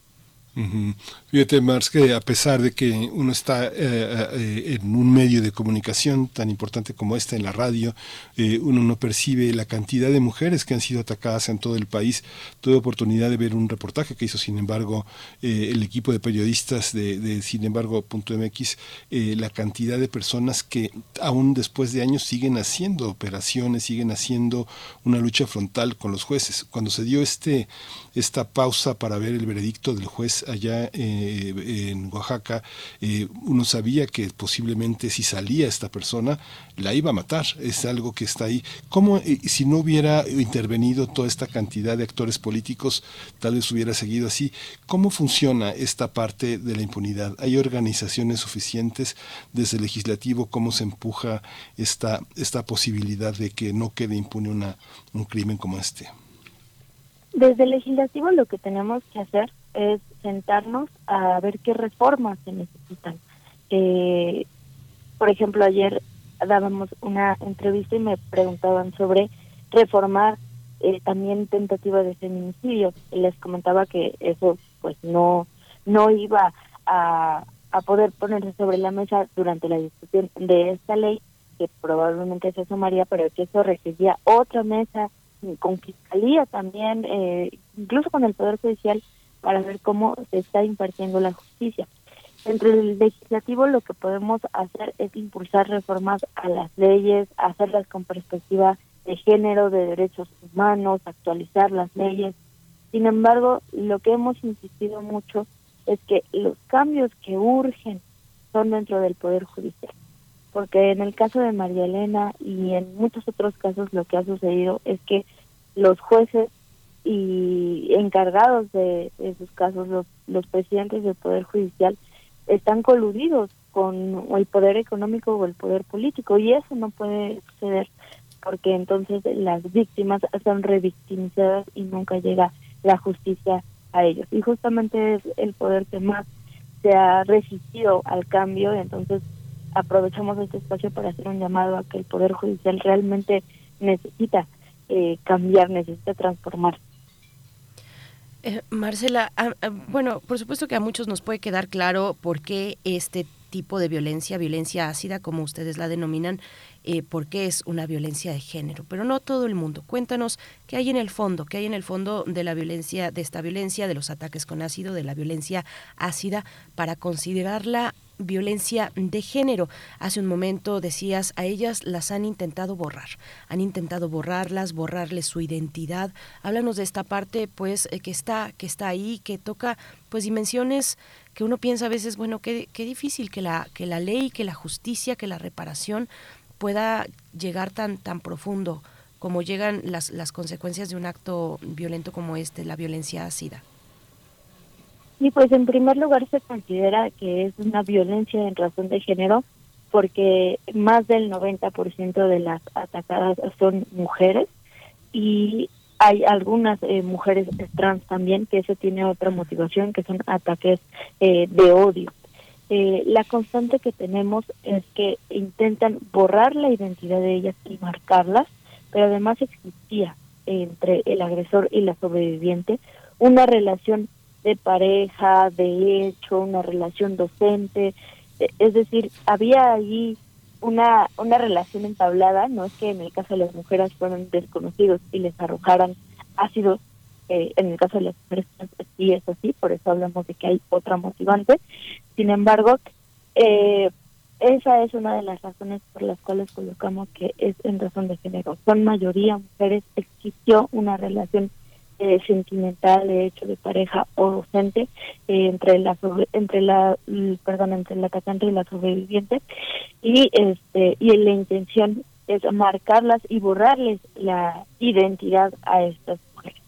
Fíjate, Mars, que a pesar de que uno está eh, eh, en un medio de comunicación tan importante como este, en la radio, eh, uno no percibe la cantidad de mujeres que han sido atacadas en todo el país. Tuve oportunidad de ver un reportaje que hizo, sin embargo, el equipo de periodistas de, de sin embargo.mx, la cantidad de personas que aún después de años siguen haciendo operaciones, siguen haciendo una lucha frontal con los jueces. Cuando se dio este esta pausa para ver el veredicto del juez allá eh, en Oaxaca, eh, uno sabía que posiblemente si salía esta persona, la iba a matar. Es algo que está ahí. ¿Cómo, eh, si no hubiera intervenido toda esta cantidad de actores políticos, tal vez hubiera seguido así? ¿Cómo funciona esta parte de la impunidad? ¿Hay organizaciones suficientes desde el legislativo? ¿Cómo se empuja esta, esta posibilidad de que no quede impune una, un crimen como este? Desde legislativo lo que tenemos que hacer es sentarnos a ver qué reformas se necesitan. Eh, por ejemplo, ayer dábamos una entrevista y me preguntaban sobre reformar eh, también tentativa de feminicidio. Les comentaba que eso pues no no iba a, a poder ponerse sobre la mesa durante la discusión de esta ley, que probablemente se sumaría, pero que eso requería otra mesa con fiscalía también, eh, incluso con el Poder Judicial, para ver cómo se está impartiendo la justicia. Dentro del legislativo lo que podemos hacer es impulsar reformas a las leyes, hacerlas con perspectiva de género, de derechos humanos, actualizar las leyes. Sin embargo, lo que hemos insistido mucho es que los cambios que urgen son dentro del Poder Judicial. Porque en el caso de María Elena y en muchos otros casos lo que ha sucedido es que los jueces y encargados de esos casos, los, los presidentes del Poder Judicial, están coludidos con el poder económico o el poder político y eso no puede suceder porque entonces las víctimas son revictimizadas y nunca llega la justicia a ellos. Y justamente es el poder que más se ha resistido al cambio y entonces aprovechamos este espacio para hacer un llamado a que el Poder Judicial realmente necesita eh, cambiar, necesita transformar. Eh, Marcela, bueno, por supuesto que a muchos nos puede quedar claro por qué este tipo de violencia, violencia ácida, como ustedes la denominan, eh, por qué es una violencia de género, pero no todo el mundo. Cuéntanos qué hay en el fondo, qué hay en el fondo de la violencia, de esta violencia, de los ataques con ácido, de la violencia ácida, para considerarla violencia de género. Hace un momento decías, a ellas las han intentado borrar, han intentado borrarlas, borrarles su identidad. Háblanos de esta parte, pues, eh, que está, que está ahí, que toca, pues, dimensiones que uno piensa a veces, bueno, qué, difícil que la, que la ley, que la justicia, que la reparación pueda llegar tan, tan profundo como llegan las, las consecuencias de un acto violento como este, la violencia ácida. Y pues en primer lugar se considera que es una violencia en razón de género porque más del 90% de las atacadas son mujeres y hay algunas eh, mujeres trans también que eso tiene otra motivación que son ataques eh, de odio. Eh, la constante que tenemos es que intentan borrar la identidad de ellas y marcarlas, pero además existía entre el agresor y la sobreviviente una relación de pareja, de hecho, una relación docente, e, es decir, había allí una, una relación entablada, no es que en el caso de las mujeres fueran desconocidos y les arrojaran ácidos, eh, en el caso de las mujeres sí es así, por eso hablamos de que hay otra motivante, sin embargo, eh, esa es una de las razones por las cuales colocamos que es en razón de género. Son mayoría mujeres, existió una relación eh, sentimental, de hecho, de pareja o docente eh, entre la entre la perdón entre el atacante y la sobreviviente. Y este y la intención es marcarlas y borrarles la identidad a estas mujeres.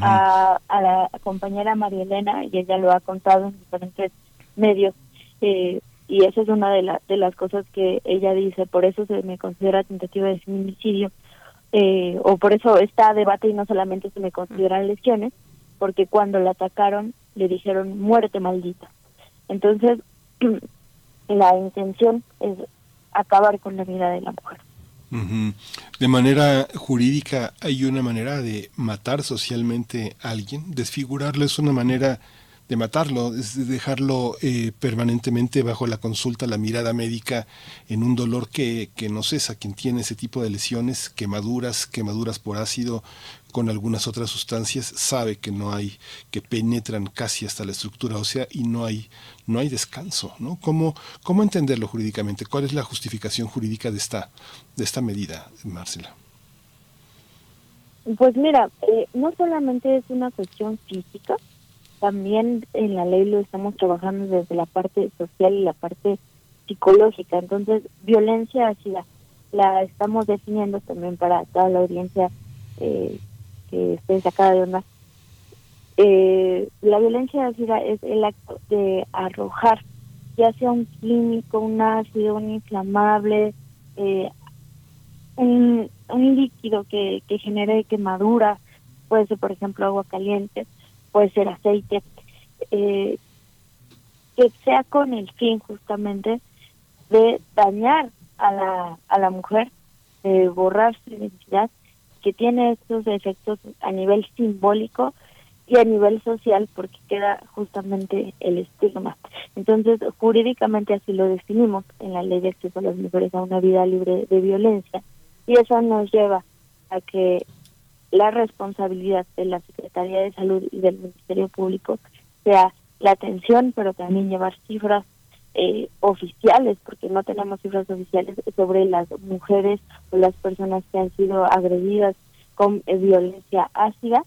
a, a, la compañera María Elena, y ella lo ha contado en diferentes medios, eh, y esa es una de, la, de las cosas que ella dice, por eso se me considera tentativa de feminicidio, eh, o por eso está debate y no solamente se me consideran lesiones, porque cuando la atacaron le dijeron muerte maldita. Entonces, la intención es acabar con la vida de la mujer. De manera jurídica, ¿hay una manera de matar socialmente a alguien? Desfigurarlo es una manera de matarlo, es dejarlo eh, permanentemente bajo la consulta, la mirada médica en un dolor que, que no cesa. Quien tiene ese tipo de lesiones, quemaduras, quemaduras por ácido con algunas otras sustancias, sabe que no hay, que penetran casi hasta la estructura ósea y no hay, no hay descanso, ¿no? ¿Cómo, cómo entenderlo jurídicamente? ¿Cuál es la justificación jurídica de esta, de esta medida, Marcela? Pues mira, eh, no solamente es una cuestión física, también en la ley lo estamos trabajando desde la parte social y la parte psicológica. Entonces, violencia así la, estamos definiendo también para toda la audiencia eh, que esté sacada de onda. Eh, la violencia ácida es el acto de arrojar, ya sea un químico, un ácido, un inflamable, eh, un, un líquido que, que genere quemadura, puede ser, por ejemplo, agua caliente, puede ser aceite, eh, que sea con el fin justamente de dañar a la, a la mujer, de borrar su identidad, que tiene estos efectos a nivel simbólico y a nivel social porque queda justamente el estigma. Entonces, jurídicamente así lo definimos en la ley de acceso a las mujeres a una vida libre de violencia y eso nos lleva a que la responsabilidad de la Secretaría de Salud y del Ministerio Público sea la atención, pero también llevar cifras eh, oficiales, porque no tenemos cifras oficiales sobre las mujeres o las personas que han sido agredidas con eh, violencia ácida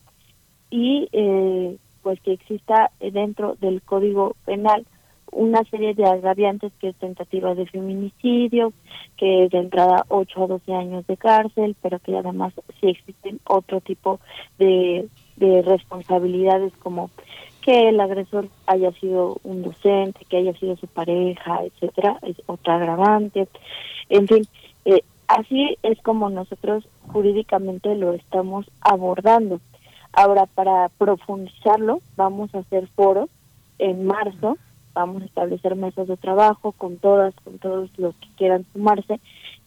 y eh, pues que exista dentro del Código Penal una serie de agraviantes que es tentativa de feminicidio, que es de entrada 8 a 12 años de cárcel, pero que además sí existen otro tipo de, de responsabilidades como que el agresor haya sido un docente, que haya sido su pareja, etcétera, es otra agravante. En fin, eh, así es como nosotros jurídicamente lo estamos abordando. Ahora, para profundizarlo, vamos a hacer foros en marzo vamos a establecer mesas de trabajo con todas, con todos los que quieran sumarse,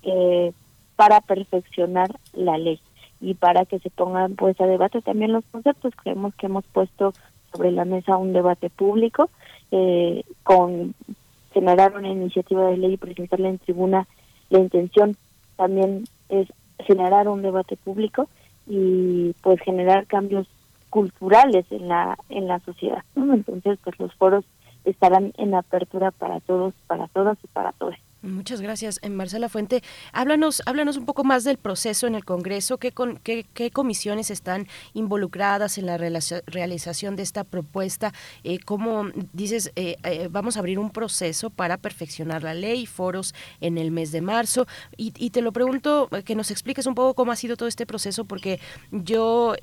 eh, para perfeccionar la ley y para que se pongan pues a debate también los conceptos. Creemos que hemos puesto sobre la mesa un debate público eh, con generar una iniciativa de ley y presentarla en tribuna. La intención también es generar un debate público y pues generar cambios culturales en la en la sociedad. Entonces, pues los foros estarán en apertura para todos, para todas y para todos. Muchas gracias, eh, Marcela Fuente. Háblanos, háblanos un poco más del proceso en el Congreso, qué, comisiones están involucradas en la realización de esta propuesta, eh, cómo dices, eh, eh, vamos a abrir un proceso para perfeccionar la ley, foros en el mes de marzo, y, y te lo pregunto, que nos expliques un poco cómo ha sido todo este proceso, porque yo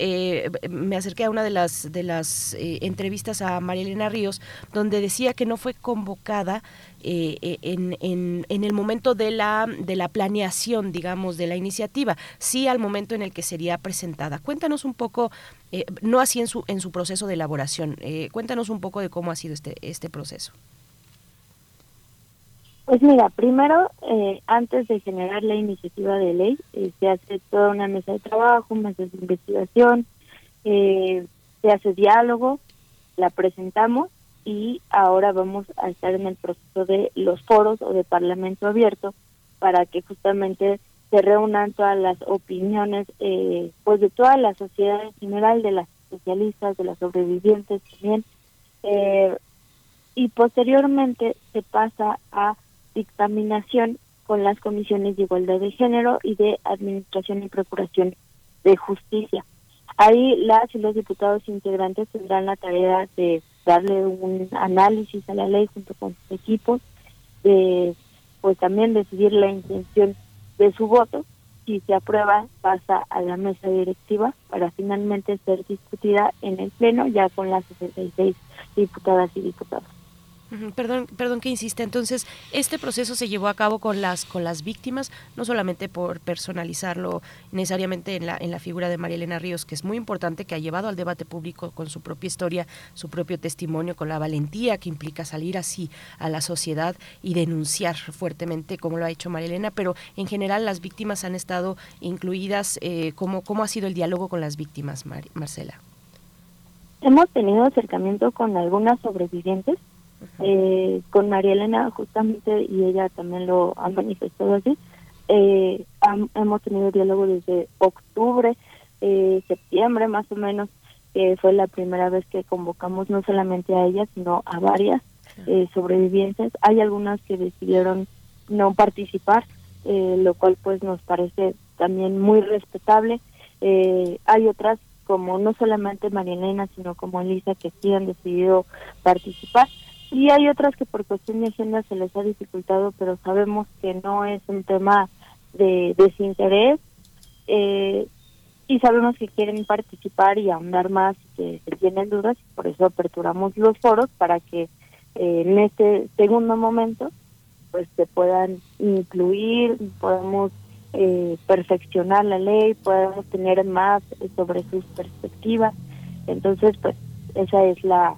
me acerqué a una de las, de las entrevistas a María Elena Ríos, donde decía que no fue convocada eh, eh, en, en, en, el momento de la, de la planeación, digamos, de la iniciativa, sí al momento en el que sería presentada. Cuéntanos un poco, eh, no así en su, en su proceso de elaboración, cuéntanos un poco de cómo ha sido este, este proceso. Pues mira, primero, antes de generar la iniciativa de ley, se hace toda una mesa de trabajo, mesa de investigación, se hace diálogo, la presentamos y ahora vamos a estar en el proceso de los foros o de parlamento abierto para que justamente se reúnan todas las opiniones eh, pues de toda la sociedad en general de las especialistas de las sobrevivientes también. Eh, y posteriormente se pasa a dictaminación con las comisiones de igualdad de género y de administración y procuración de justicia. Ahí las y los diputados integrantes tendrán la tarea de darle un análisis a la ley junto con sus equipos, pues también decidir la intención de su voto. Si se aprueba, pasa a la mesa directiva para finalmente ser discutida en el Pleno ya con las 66 diputadas y diputados. Perdón, perdón que insiste. Entonces, este proceso se llevó a cabo con las con las víctimas, no solamente por personalizarlo necesariamente en la en la figura de María Elena Ríos, que es muy importante, que ha llevado al debate público con su propia historia, su propio testimonio, con la valentía que implica salir así a la sociedad y denunciar fuertemente, como lo ha hecho María Elena, pero en general las víctimas han estado incluidas. Eh, ¿cómo, ¿Cómo ha sido el diálogo con las víctimas, Marcela? Hemos tenido acercamiento con algunas sobrevivientes eh, con María Elena justamente y ella también lo ha manifestado así. Eh, hemos tenido diálogo desde octubre eh, septiembre más o menos que fue la primera vez que convocamos no solamente a ella sino a varias eh, sobrevivientes. Hay algunas que decidieron no participar lo cual pues nos parece también muy respetable. Hay otras como no solamente María Elena sino como Elisa que sí han decidido participar y hay otras que por cuestión de agenda se les ha dificultado, pero sabemos que no es un tema de desinterés eh, y sabemos que quieren participar y ahondar más y que tienen dudas y por eso aperturamos los foros para que eh, en este segundo momento pues se puedan incluir, podamos eh, perfeccionar la ley, podamos tener más sobre sus perspectivas. Entonces, pues esa es la,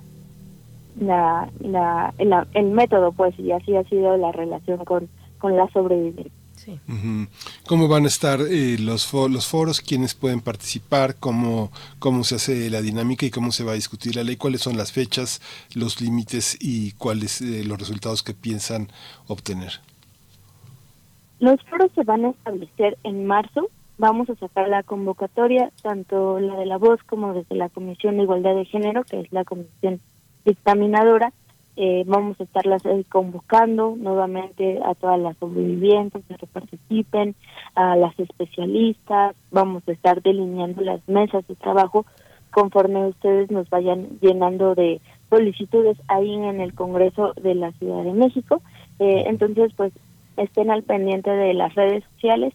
la, la, el método, pues, y así ha sido la relación con, con la sobrevivencia. ¿Cómo van a estar eh, los, los foros? ¿Quiénes pueden participar? ¿Cómo, ¿Cómo se hace la dinámica y cómo se va a discutir la ley? ¿Cuáles son las fechas, los límites y cuáles eh, los resultados que piensan obtener? Los foros se van a establecer en marzo. Vamos a sacar la convocatoria, tanto la de la voz como desde la Comisión de Igualdad de Género, que es la comisión dictaminadora. Eh, vamos a estarlas convocando nuevamente a todas las sobrevivientes que participen, a las especialistas, vamos a estar delineando las mesas de trabajo conforme ustedes nos vayan llenando de solicitudes ahí en el Congreso de la Ciudad de México. Eh, entonces, pues estén al pendiente de las redes sociales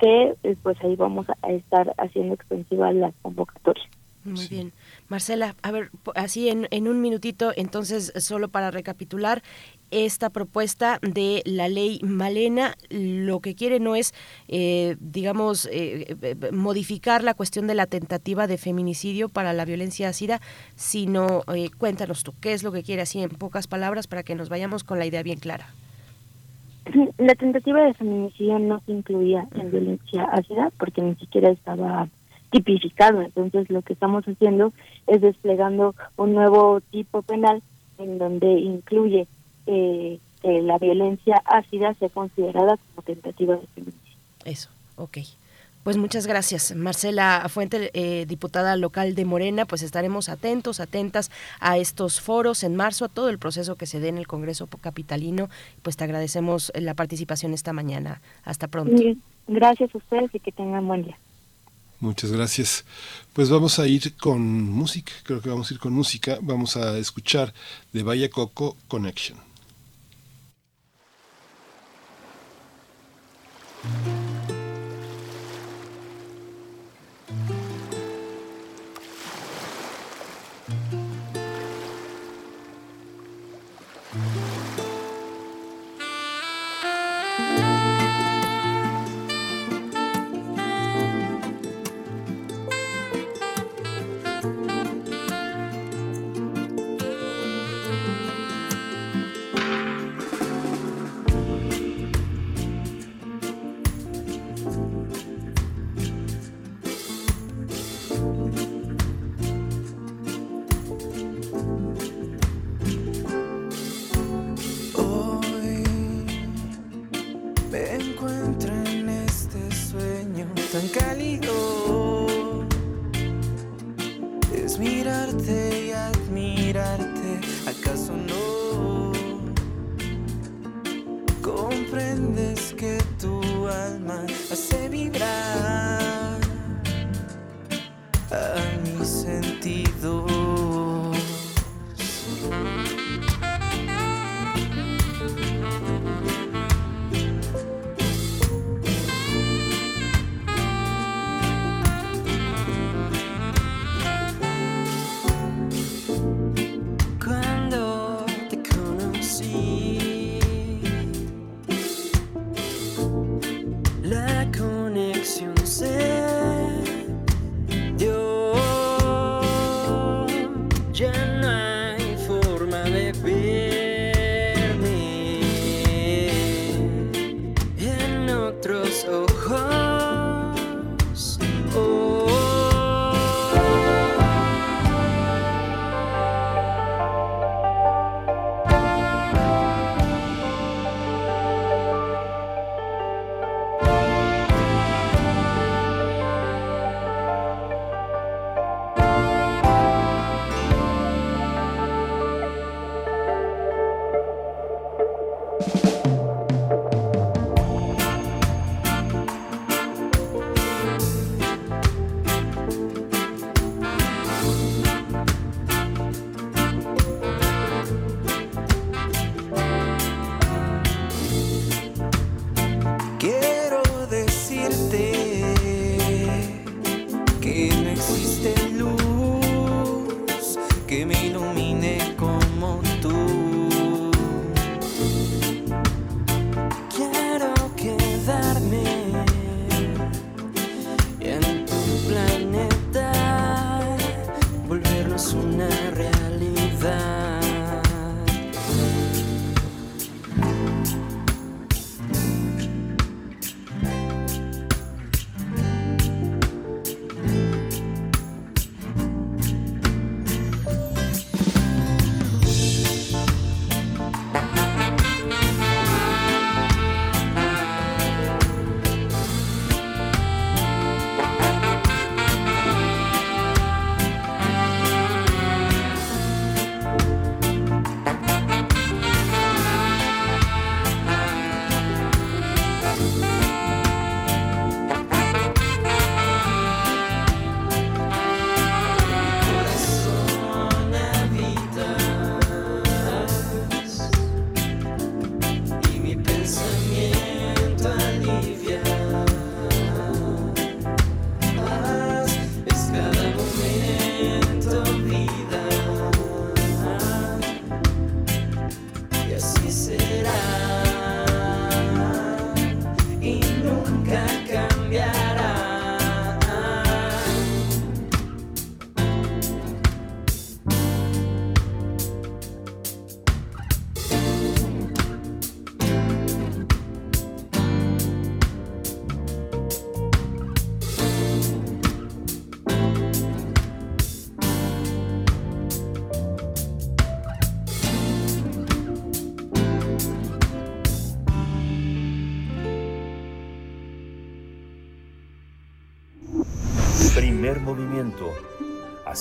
que eh, pues ahí vamos a estar haciendo extensivas las convocatorias. Muy bien. Marcela, a ver, así en, en un minutito, entonces, solo para recapitular, esta propuesta de la ley Malena lo que quiere no es, eh, digamos, eh, eh, modificar la cuestión de la tentativa de feminicidio para la violencia ácida, sino cuéntanos tú, ¿qué es lo que quiere así en pocas palabras para que nos vayamos con la idea bien clara? La tentativa de feminicidio no se incluía en violencia ácida porque ni siquiera estaba tipificado. Entonces lo que estamos haciendo es desplegando un nuevo tipo penal en donde incluye eh, la violencia ácida sea considerada como tentativa de feminicidio. Eso, ok. Pues muchas gracias, Marcela Fuente, eh, diputada local de Morena. Pues estaremos atentos, atentas a estos foros en marzo, a todo el proceso que se dé en el Congreso Capitalino. Pues te agradecemos la participación esta mañana. Hasta pronto. Gracias a ustedes y que tengan buen día. Muchas gracias. Pues vamos a ir con música, creo que vamos a ir con música. Vamos a escuchar de Vaya Coco Connection.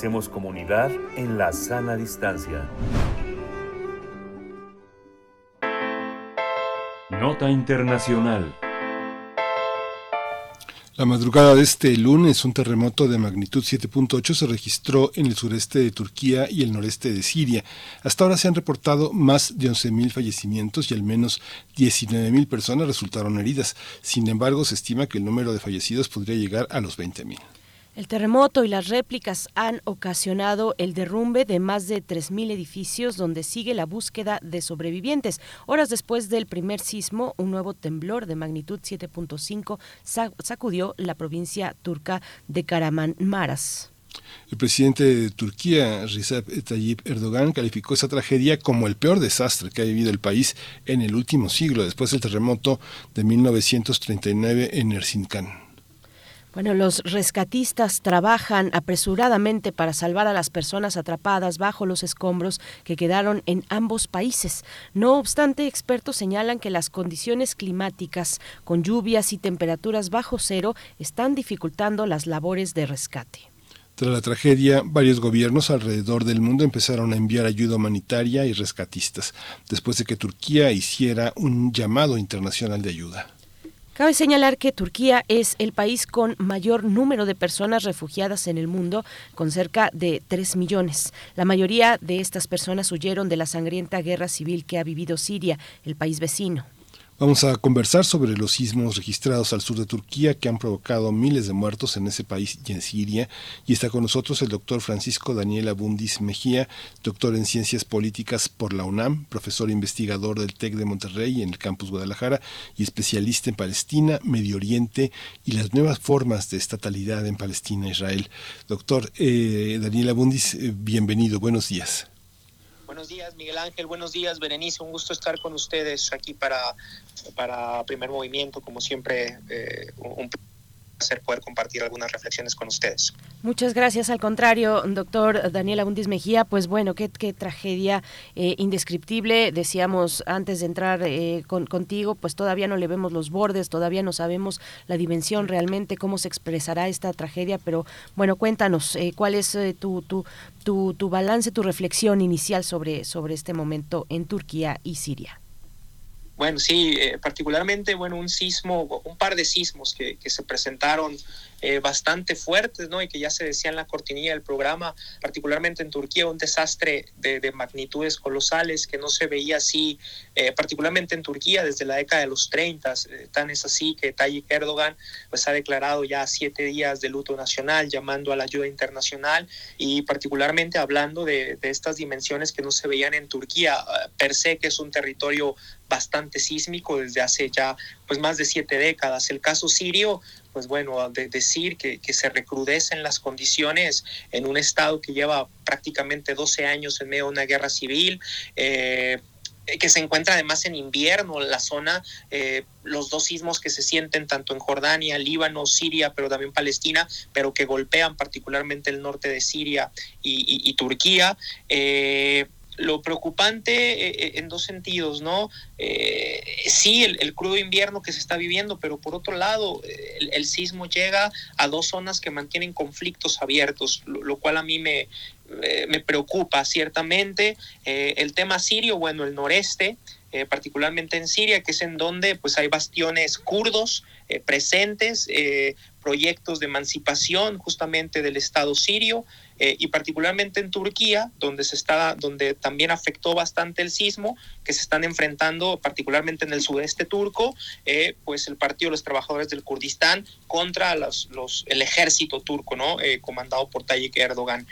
Hacemos comunidad en la sana distancia. Nota Internacional. La madrugada de este lunes, un terremoto de magnitud 7.8 se registró en el sureste de Turquía y el noreste de Siria. Hasta ahora se han reportado más de 11.000 fallecimientos y al menos 19.000 personas resultaron heridas. Sin embargo, se estima que el número de fallecidos podría llegar a los 20.000. El terremoto y las réplicas han ocasionado el derrumbe de más de 3.000 edificios donde sigue la búsqueda de sobrevivientes. Horas después del primer sismo, un nuevo temblor de magnitud 7.5 sacudió la provincia turca de Karamanmaras. El presidente de Turquía, Recep Tayyip Erdogan, calificó esa tragedia como el peor desastre que ha vivido el país en el último siglo, después del terremoto de 1939 en Erzincan. Bueno, los rescatistas trabajan apresuradamente para salvar a las personas atrapadas bajo los escombros que quedaron en ambos países. No obstante, expertos señalan que las condiciones climáticas, con lluvias y temperaturas bajo cero, están dificultando las labores de rescate. Tras la tragedia, varios gobiernos alrededor del mundo empezaron a enviar ayuda humanitaria y rescatistas, después de que Turquía hiciera un llamado internacional de ayuda. Cabe señalar que Turquía es el país con mayor número de personas refugiadas en el mundo, con cerca de 3 millones. La mayoría de estas personas huyeron de la sangrienta guerra civil que ha vivido Siria, el país vecino. Vamos a conversar sobre los sismos registrados al sur de Turquía que han provocado miles de muertos en ese país y en Siria. Y está con nosotros el doctor Francisco Daniel Abundis Mejía, doctor en Ciencias Políticas por la UNAM, profesor investigador del TEC de Monterrey en el campus Guadalajara y especialista en Palestina, Medio Oriente y las nuevas formas de estatalidad en Palestina e Israel. Doctor eh, Daniel Abundis, eh, bienvenido, buenos días. Buenos días, Miguel Ángel. Buenos días, Berenice. Un gusto estar con ustedes aquí para, para Primer Movimiento. Como siempre, eh, un poder compartir algunas reflexiones con ustedes. Muchas gracias. Al contrario, doctor Daniel Abundis Mejía, pues bueno, qué, tragedia eh, indescriptible. Decíamos antes de entrar eh, con, contigo, pues todavía no le vemos los bordes, todavía no sabemos la dimensión realmente, cómo se expresará esta tragedia, pero bueno, cuéntanos, eh, ¿cuál es tu, tu, tu, tu balance, tu reflexión inicial sobre, sobre este momento en Turquía y Siria? Bueno, sí, eh, particularmente, bueno, un sismo, un par de sismos que, que se presentaron eh, bastante fuertes, ¿no? Y que ya se decía en la cortinilla del programa, particularmente en Turquía, un desastre de, de magnitudes colosales que no se veía así, eh, particularmente en Turquía desde la década de los 30. Eh, tan es así que Tayyip Erdogan pues, ha declarado ya siete días de luto nacional, llamando a la ayuda internacional y particularmente hablando de, de estas dimensiones que no se veían en Turquía, per se, que es un territorio bastante sísmico desde hace ya pues más de siete décadas. El caso sirio, pues bueno, de decir que, que, se recrudecen las condiciones en un estado que lleva prácticamente 12 años en medio de una guerra civil. Eh, que se encuentra además en invierno, la zona, eh, los dos sismos que se sienten tanto en Jordania, Líbano, Siria, pero también Palestina, pero que golpean particularmente el norte de Siria y, Turquía. Eh, lo preocupante eh, en dos sentidos, ¿no? Eh, sí, el, crudo invierno que se está viviendo, pero por otro lado, el, el, sismo llega a dos zonas que mantienen conflictos abiertos, lo, cual a mí me, me preocupa ciertamente. Eh, el tema sirio, bueno, el noreste, eh, particularmente en Siria, que es en donde pues hay bastiones kurdos eh, presentes, eh, proyectos de emancipación justamente del Estado sirio y particularmente en Turquía, donde se donde también afectó bastante el sismo, que se están enfrentando particularmente en el sudeste turco, pues el Partido de los Trabajadores del Kurdistán contra los, los el ejército turco, ¿no? Comandado por Tayyip Erdogan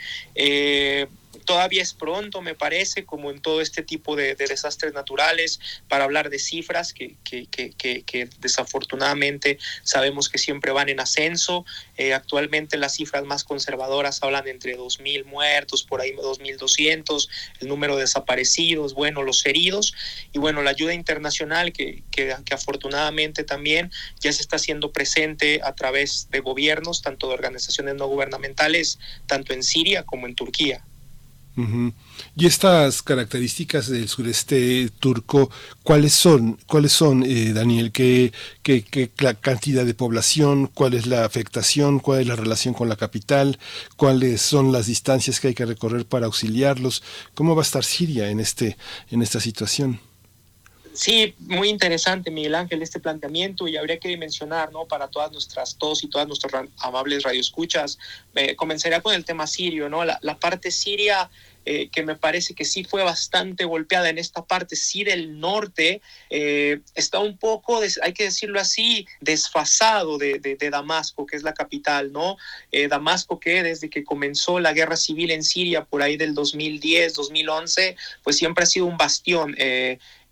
todavía es pronto, me parece, como en todo este tipo de, de desastres naturales, para hablar de cifras que, que, que, que, desafortunadamente sabemos que siempre van en ascenso. Eh, actualmente las cifras más conservadoras hablan entre 2.000 muertos, por ahí 2.200, el número de desaparecidos, bueno, los heridos, y bueno, la ayuda internacional que, que, que afortunadamente también ya se está haciendo presente a través de gobiernos, tanto de organizaciones no gubernamentales, tanto en Siria como en Turquía. Y estas características del sureste turco, ¿cuáles son? ¿Cuáles son, eh, Daniel? ¿Qué, qué, qué cantidad de población? ¿Cuál es la afectación? ¿Cuál es la relación con la capital? ¿Cuáles son las distancias que hay que recorrer para auxiliarlos? ¿Cómo va a estar Siria en este en esta situación? Sí, muy interesante, Miguel Ángel, este planteamiento y habría que mencionar, ¿no? Para todas nuestras, todos y todas nuestras ra- amables radioescuchas, comenzaría con el tema sirio, ¿no? La, parte siria, eh, que me parece que sí fue bastante golpeada en esta parte, sí del norte, eh, está un poco, hay que decirlo así, desfasado de, de- de Damasco, que es la capital, ¿no? Eh, Damasco que desde que comenzó la guerra civil en Siria, por ahí del 2010, 2011, pues siempre ha sido un bastión.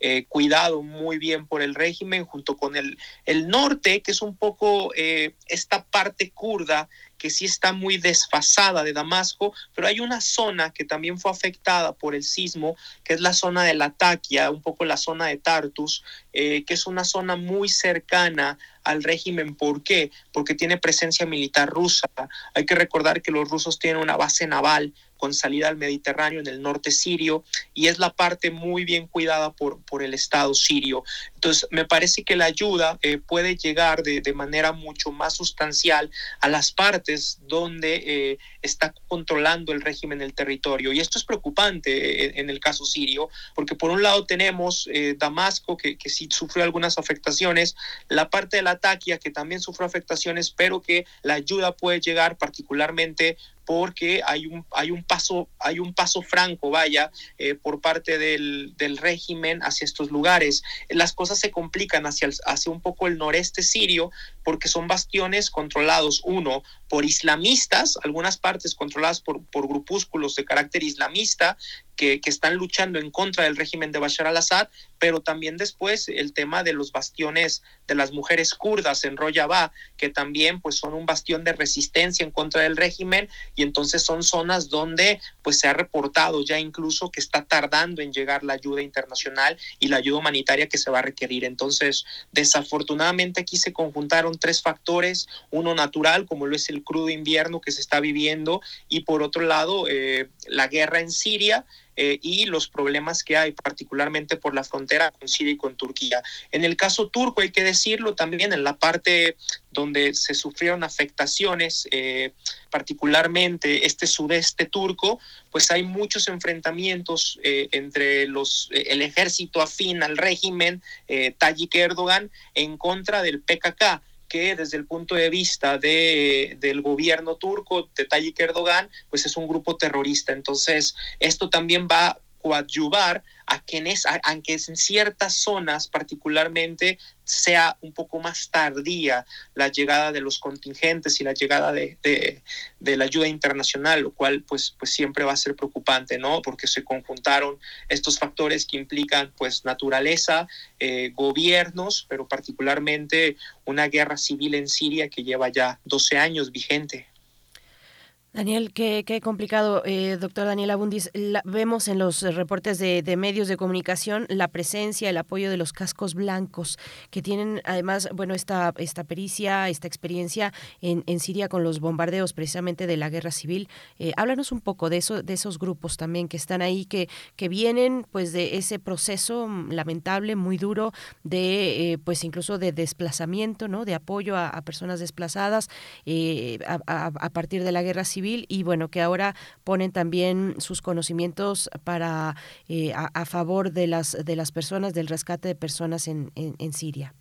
Eh, cuidado muy bien por el régimen, junto con el, el norte, que es un poco eh, esta parte kurda que sí está muy desfasada de Damasco, pero hay una zona que también fue afectada por el sismo, que es la zona de Latakia, un poco la zona de Tartus, eh, que es una zona muy cercana al régimen. ¿Por qué? Porque tiene presencia militar rusa. Hay que recordar que los rusos tienen una base naval con salida al Mediterráneo en el norte sirio y es la parte muy bien cuidada por, por el Estado sirio. Entonces, me parece que la ayuda eh, puede llegar de, de manera mucho más sustancial a las partes donde eh, está controlando el régimen el territorio. Y esto es preocupante eh, en el caso sirio, porque por un lado tenemos Damasco, que, que sí sufrió algunas afectaciones, la parte de la Taquia, que también sufrió afectaciones, pero que la ayuda puede llegar particularmente porque hay un, hay un paso, hay un paso franco, vaya, eh, por parte del, del régimen hacia estos lugares. Las cosas se complican hacia, el- hacia un poco el noreste sirio, porque son bastiones controlados, uno, por islamistas, algunas partes controladas por, por grupúsculos de carácter islamista, que, están luchando en contra del régimen de Bashar al-Assad, pero también después el tema de los bastiones de las mujeres kurdas en Rojava, que también pues son un bastión de resistencia en contra del régimen y entonces son zonas donde pues se ha reportado ya incluso que está tardando en llegar la ayuda internacional y la ayuda humanitaria que se va a requerir. Entonces, desafortunadamente aquí se conjuntaron tres factores, uno natural como lo es el crudo invierno que se está viviendo y por otro lado eh, la guerra en Siria eh, y los problemas que hay, particularmente por la frontera con Siria y con Turquía. En el caso turco, hay que decirlo también, en la parte donde se sufrieron afectaciones, eh, particularmente este sudeste turco, pues hay muchos enfrentamientos eh, entre los, eh, el ejército afín al régimen, Tayyip Erdogan, en contra del PKK que desde el punto de vista de, del gobierno turco, de Tayyip Erdogan, pues es un grupo terrorista. Entonces, esto también va coadyuvar a que en, es, a, a que en ciertas zonas particularmente sea un poco más tardía la llegada de los contingentes y la llegada de, de, de, la ayuda internacional, lo cual pues, pues siempre va a ser preocupante, ¿no? Porque se conjuntaron estos factores que implican pues naturaleza, eh, gobiernos, pero particularmente una guerra civil en Siria que lleva ya 12 años vigente. Daniel, qué, qué complicado, eh, doctor Daniel Abundis. Vemos en los reportes de, de, medios de comunicación la presencia, el apoyo de los cascos blancos, que tienen además, bueno, esta, esta pericia, esta experiencia en, en Siria con los bombardeos precisamente de la guerra civil. Eh, háblanos un poco de eso, de esos grupos también que están ahí, que, que vienen pues de ese proceso lamentable, muy duro, de eh, pues incluso de desplazamiento, ¿no? De apoyo a, personas desplazadas eh, a, a partir de la guerra civil civil y bueno que ahora ponen también sus conocimientos para eh, a, a, favor de las de las personas del rescate de personas en, en, en Siria.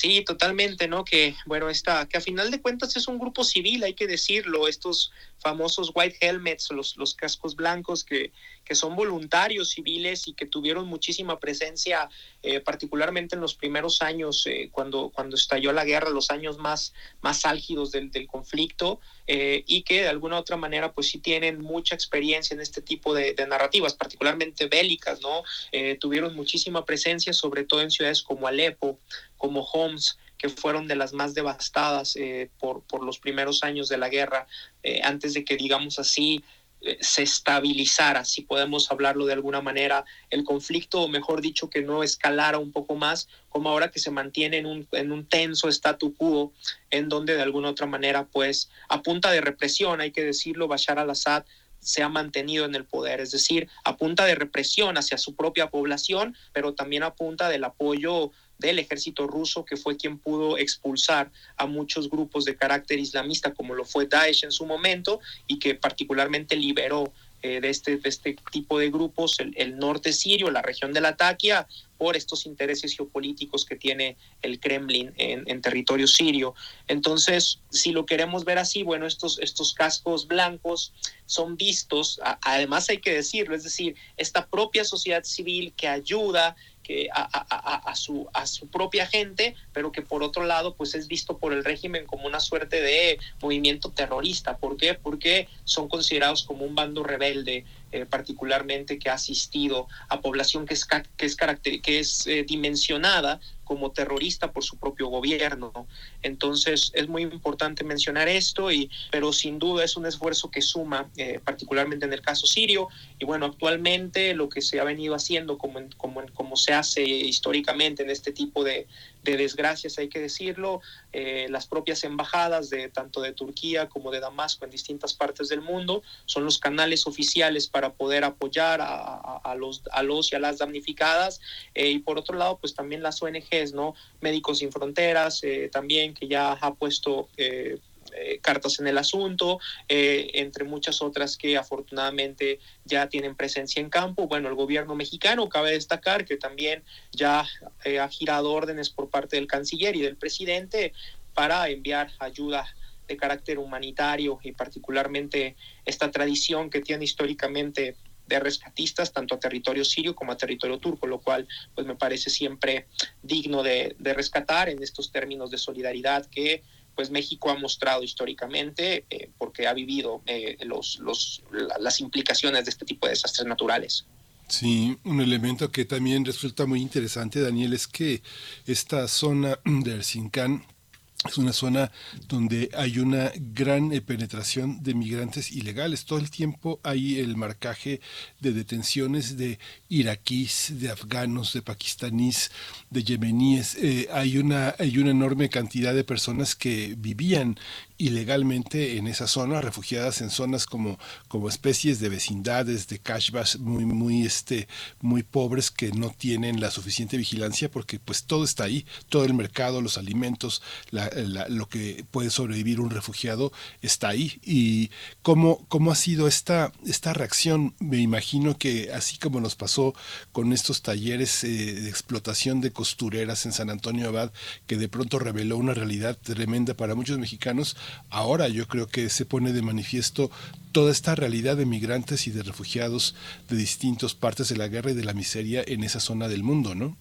Sí, totalmente, ¿no? Que, bueno, está, que a final de cuentas es un grupo civil, hay que decirlo, estos famosos white helmets, los, los cascos blancos que, que son voluntarios civiles y que tuvieron muchísima presencia, eh, particularmente en los primeros años, eh, cuando, cuando estalló la guerra, los años más, más álgidos del, del conflicto, eh, y que de alguna u otra manera, pues sí tienen mucha experiencia en este tipo de, narrativas, particularmente bélicas, ¿no? Eh, tuvieron muchísima presencia, sobre todo en ciudades como Alepo, como Homs, que fueron de las más devastadas eh, por, por, los primeros años de la guerra, eh, antes de que, digamos así, eh, se estabilizara, si podemos hablarlo de alguna manera, el conflicto, o mejor dicho, que no escalara un poco más, como ahora que se mantiene en un, en un tenso statu quo, en donde de alguna otra manera, pues, a punta de represión, hay que decirlo, Bashar al-Assad se ha mantenido en el poder, es decir, a punta de represión hacia su propia población, pero también a punta del apoyo del ejército ruso, que fue quien pudo expulsar a muchos grupos de carácter islamista, como lo fue Daesh en su momento, y que particularmente liberó eh, de, este, de este tipo de grupos el, norte sirio, la región de la Taquia, por estos intereses geopolíticos que tiene el Kremlin en, en, territorio sirio. Entonces, si lo queremos ver así, bueno, estos, estos cascos blancos son vistos, a, además hay que decirlo, es decir, esta propia sociedad civil que ayuda que a, a, a, su, a su propia gente, pero que por otro lado pues es visto por el régimen como una suerte de movimiento terrorista. ¿Por qué? Porque son considerados como un bando rebelde, eh, particularmente que ha asistido a población que es, que es, que es eh, dimensionada como terrorista por su propio gobierno. Entonces es muy importante mencionar esto, y, pero sin duda es un esfuerzo que suma, eh, particularmente en el caso sirio. Y bueno, actualmente lo que se ha venido haciendo, como, como, como se hace históricamente en este tipo de, de desgracias, hay que decirlo, eh, las propias embajadas de tanto de Turquía como de Damasco en distintas partes del mundo son los canales oficiales para poder apoyar a, los, a los y a las damnificadas. Eh, y por otro lado, pues también las ONGs, ¿no? Médicos Sin Fronteras, eh, también que ya ha puesto eh, cartas en el asunto, eh, entre muchas otras que afortunadamente ya tienen presencia en campo. Bueno, el gobierno mexicano cabe destacar que también ya eh, ha girado órdenes por parte del canciller y del presidente para enviar ayuda de carácter humanitario y particularmente esta tradición que tiene históricamente de rescatistas tanto a territorio sirio como a territorio turco, lo cual pues me parece siempre digno de rescatar en estos términos de solidaridad que pues México ha mostrado históricamente eh, porque ha vivido eh, los, los, las implicaciones de este tipo de desastres naturales. Sí, un elemento que también resulta muy interesante, Daniel, es que esta zona de Erzincan es una zona donde hay una gran eh, penetración de migrantes ilegales. Todo el tiempo hay el marcaje de detenciones de iraquíes, de afganos, de pakistaníes, de yemeníes. Eh, hay, una, hay una enorme cantidad de personas que vivían ilegalmente en esa zona, refugiadas en zonas como, como especies de vecindades, de cashbacks muy, muy, este, muy pobres que no tienen la suficiente vigilancia porque pues todo está ahí, todo el mercado, los alimentos, lo que puede sobrevivir un refugiado está ahí. Y cómo, cómo ha sido esta, esta reacción, me imagino que así como nos pasó con estos talleres eh, de explotación de costureras en San Antonio Abad, que de pronto reveló una realidad tremenda para muchos mexicanos, ahora yo creo que se pone de manifiesto toda esta realidad de migrantes y de refugiados de distintas partes de la guerra y de la miseria en esa zona del mundo, ¿no?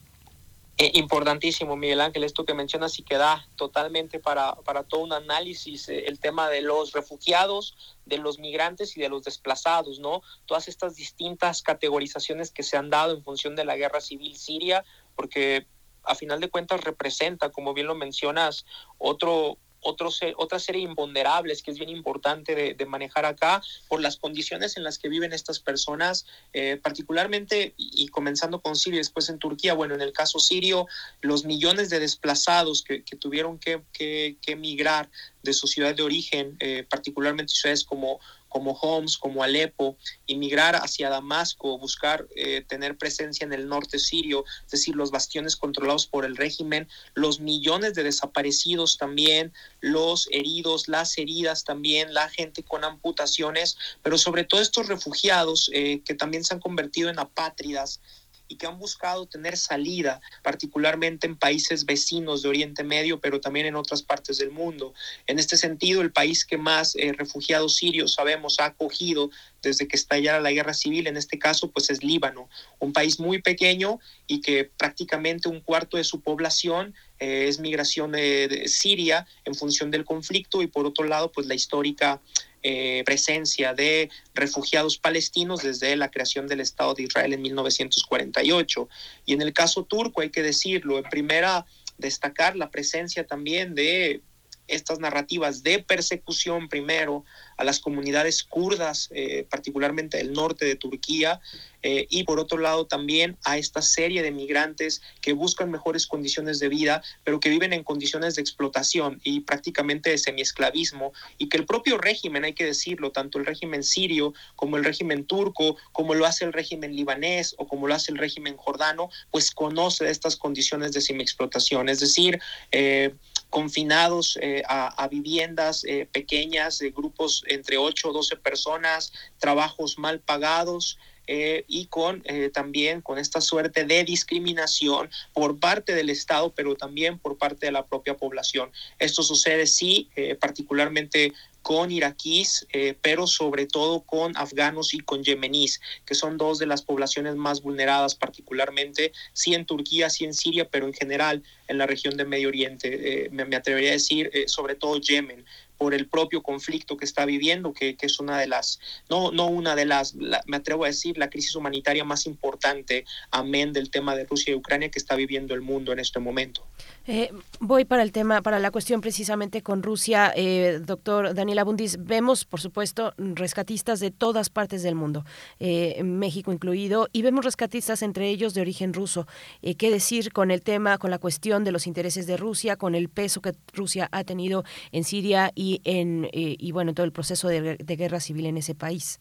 Eh, importantísimo, Miguel Ángel, esto que mencionas y que da totalmente para, para todo un análisis eh, el tema de los refugiados, de los migrantes y de los desplazados, ¿no? Todas estas distintas categorizaciones que se han dado en función de la guerra civil siria, porque a final de cuentas representa, como bien lo mencionas, otro, otro, otra serie de imponderables que es bien importante de, manejar acá por las condiciones en las que viven estas personas, eh, particularmente y, comenzando con Siria después en Turquía. Bueno, en el caso sirio, los millones de desplazados que, que tuvieron que, que, que, migrar de su ciudad de origen, eh, particularmente ciudades como como Homs, como Alepo, inmigrar hacia Damasco, buscar eh, tener presencia en el norte sirio, es decir, los bastiones controlados por el régimen, los millones de desaparecidos también, los heridos, las heridas también, la gente con amputaciones, pero sobre todo estos refugiados eh, que también se han convertido en apátridas y que han buscado tener salida, particularmente en países vecinos de Oriente Medio, pero también en otras partes del mundo. En este sentido, el país que más eh, refugiados sirios sabemos ha acogido desde que estallara la guerra civil, en este caso, pues es Líbano, un país muy pequeño y que prácticamente un cuarto de su población eh, es migración de, de Siria en función del conflicto y por otro lado, pues la histórica eh, presencia de refugiados palestinos desde la creación del Estado de Israel en 1948. Y en el caso turco hay que decirlo, en primera destacar la presencia también de estas narrativas de persecución primero a las comunidades kurdas, eh, particularmente del norte de Turquía, eh, y por otro lado también a esta serie de migrantes que buscan mejores condiciones de vida, pero que viven en condiciones de explotación y prácticamente de semiesclavismo, y que el propio régimen, hay que decirlo, tanto el régimen sirio como el régimen turco, como lo hace el régimen libanés o como lo hace el régimen jordano, pues conoce estas condiciones de semiexplotación, es decir, eh, confinados eh, a, viviendas eh, pequeñas de grupos entre 8 o 12 personas, trabajos mal pagados, eh, y con eh, también con esta suerte de discriminación por parte del Estado, pero también por parte de la propia población. Esto sucede, sí, eh, particularmente con iraquíes, eh, pero sobre todo con afganos y con yemeníes, que son dos de las poblaciones más vulneradas, particularmente, sí en Turquía, sí en Siria, pero en general en la región de Medio Oriente. Eh, me, atrevería a decir, eh, sobre todo Yemen por el propio conflicto que está viviendo, que, es una de las, no, no una de las, la, me atrevo a decir, la crisis humanitaria más importante, amén del tema de Rusia y Ucrania que está viviendo el mundo en este momento. Eh, voy para el tema, para la cuestión precisamente con Rusia, eh, doctor Daniel Abundis. Vemos, por supuesto, rescatistas de todas partes del mundo, eh, México incluido, y vemos rescatistas entre ellos de origen ruso. Eh, ¿Qué decir con el tema, con la cuestión de los intereses de Rusia, con el peso que Rusia ha tenido en Siria y en eh, y bueno, todo el proceso de, guerra civil en ese país?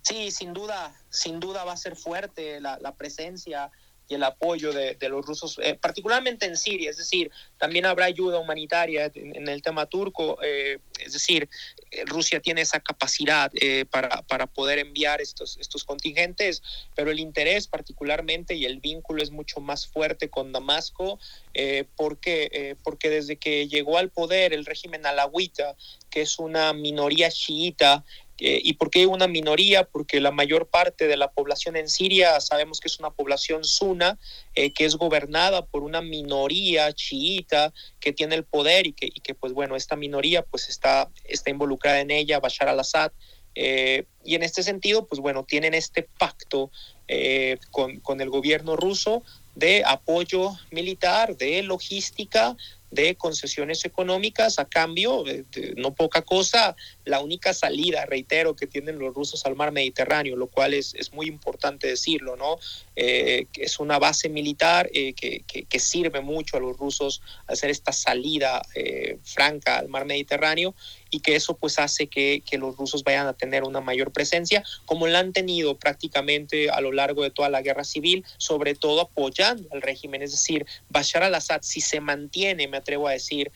Sí, sin duda, sin duda va a ser fuerte la presencia el apoyo de, de los rusos, eh, particularmente en Siria, es decir, también habrá ayuda humanitaria en, en el tema turco, eh, es decir, eh, Rusia tiene esa capacidad eh, para, para, poder enviar estos, estos contingentes, pero el interés particularmente y el vínculo es mucho más fuerte con Damasco, eh, porque, porque desde que llegó al poder el régimen alawita, que es una minoría chiita, eh, ¿Y por qué una minoría? Porque la mayor parte de la población en Siria sabemos que es una población suna, eh, que es gobernada por una minoría chiita que tiene el poder y que, y que pues bueno, esta minoría pues está, está involucrada en ella, Bashar al-Assad. Eh, y en este sentido, pues bueno, tienen este pacto eh, con, con el gobierno ruso de apoyo militar, de logística, de concesiones económicas a cambio de, no poca cosa, la única salida, reitero, que tienen los rusos al mar Mediterráneo, lo cual es, es muy importante decirlo, ¿no? Eh, es una base militar eh, que, que, que, sirve mucho a los rusos hacer esta salida eh, franca al mar Mediterráneo y que eso pues hace que, que, los rusos vayan a tener una mayor presencia, como la han tenido prácticamente a lo largo de toda la guerra civil, sobre todo apoyando al régimen, es decir, Bashar al-Assad si se mantiene, me atrevo a decir,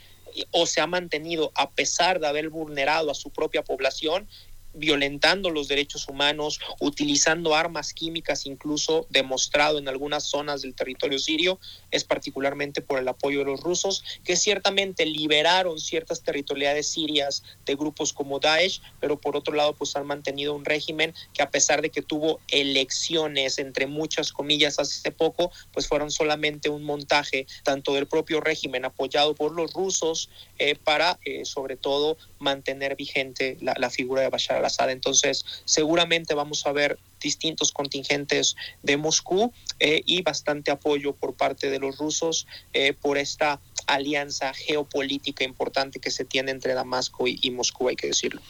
o se ha mantenido a pesar de haber vulnerado a su propia población, violentando los derechos humanos, utilizando armas químicas, incluso demostrado en algunas zonas del territorio sirio, es particularmente por el apoyo de los rusos, que ciertamente liberaron ciertas territorialidades sirias de grupos como Daesh, pero por otro lado pues han mantenido un régimen que a pesar de que tuvo elecciones, entre muchas comillas, hace poco, pues fueron solamente un montaje tanto del propio régimen apoyado por los rusos eh, para eh, sobre todo mantener vigente la, la figura de Bashar Entonces, seguramente vamos a ver distintos contingentes de Moscú eh, y bastante apoyo por parte de los rusos eh, por esta alianza geopolítica importante que se tiene entre Damasco y, y Moscú, hay que decirlo.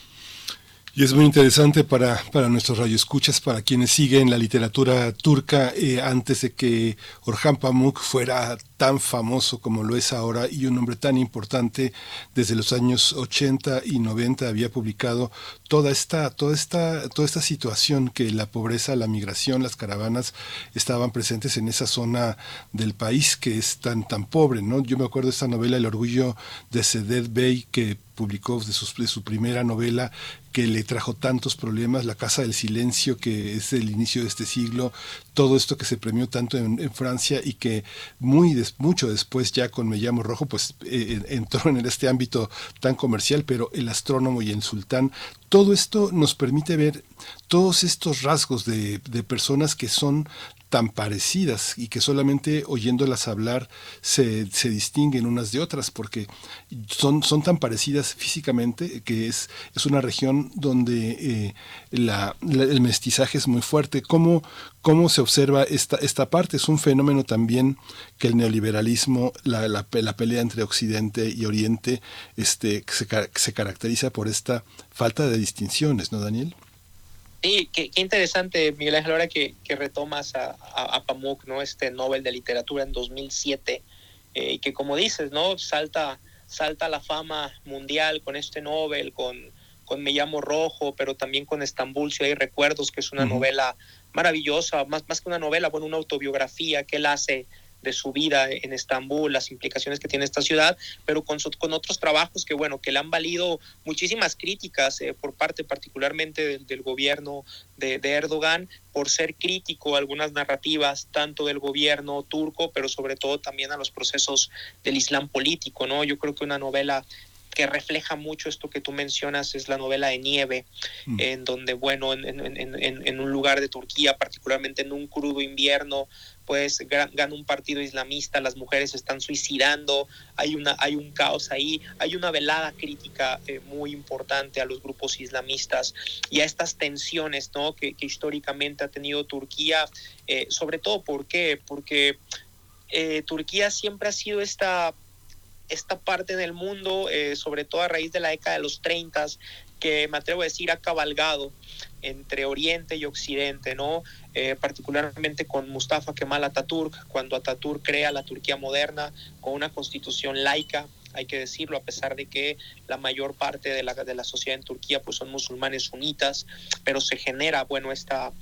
Y es muy interesante para, para nuestros radioescuchas, para quienes siguen la literatura turca eh, antes de que Orhan Pamuk fuera tan famoso como lo es ahora y un hombre tan importante desde los años 80 y 90 había publicado toda esta toda esta toda esta situación que la pobreza, la migración, las caravanas estaban presentes en esa zona del país que es tan tan pobre, ¿no? Yo me acuerdo de esta novela El orgullo de Sedet Bey que publicó de su, de su primera novela que le trajo tantos problemas, La Casa del Silencio, que es el inicio de este siglo, todo esto que se premió tanto en, en Francia y que muy mucho después ya con Me llamo Rojo, pues eh, entró en este ámbito tan comercial, pero El Astrónomo y El Sultán, todo esto nos permite ver todos estos rasgos de personas que son tan parecidas y que solamente oyéndolas hablar se, se distinguen unas de otras porque son, son tan parecidas físicamente que es, es una región donde eh, la, el mestizaje es muy fuerte. ¿Cómo, cómo se observa esta, esta parte? Es un fenómeno también que el neoliberalismo, la, la, la pelea entre Occidente y Oriente, este, se, se caracteriza por esta falta de distinciones, ¿no, Daniel? Sí, qué, qué interesante, Miguel Ángel, ahora que, que retomas a, a, a Pamuk, ¿no? Este Nobel de Literatura en 2007, eh, y que como dices, ¿no? Salta, salta la fama mundial con este Nobel, con, con Me llamo Rojo, pero también con Estambul, si hay recuerdos, que es una novela maravillosa, más, más que una novela, bueno, una autobiografía que él hace de su vida en Estambul, las implicaciones que tiene esta ciudad, pero con, con otros trabajos que, bueno, que le han valido muchísimas críticas eh, por parte particularmente del, del gobierno de, de Erdogan por ser crítico a algunas narrativas, tanto del gobierno turco, pero sobre todo también a los procesos del Islam político, ¿no? Yo creo que una novela que refleja mucho esto que tú mencionas es la novela de Nieve, en donde, bueno, en, en- en- en- en un lugar de Turquía, particularmente en un crudo invierno, pues gana un partido islamista, las mujeres se están suicidando, hay, una, hay un caos ahí, hay una velada crítica eh, muy importante a los grupos islamistas y a estas tensiones ¿no? que, que históricamente ha tenido Turquía, eh, sobre todo ¿por qué? porque eh, Turquía siempre ha sido esta esta parte del mundo, eh, sobre todo a raíz de la década de los 30, que me atrevo a decir ha cabalgado entre Oriente y Occidente, ¿no? Eh, particularmente con Mustafa Kemal Atatürk, cuando Atatürk crea la Turquía moderna con una constitución laica, hay que decirlo, a pesar de que la mayor parte de la, de la sociedad en Turquía pues son musulmanes sunitas, pero se genera, bueno, esta,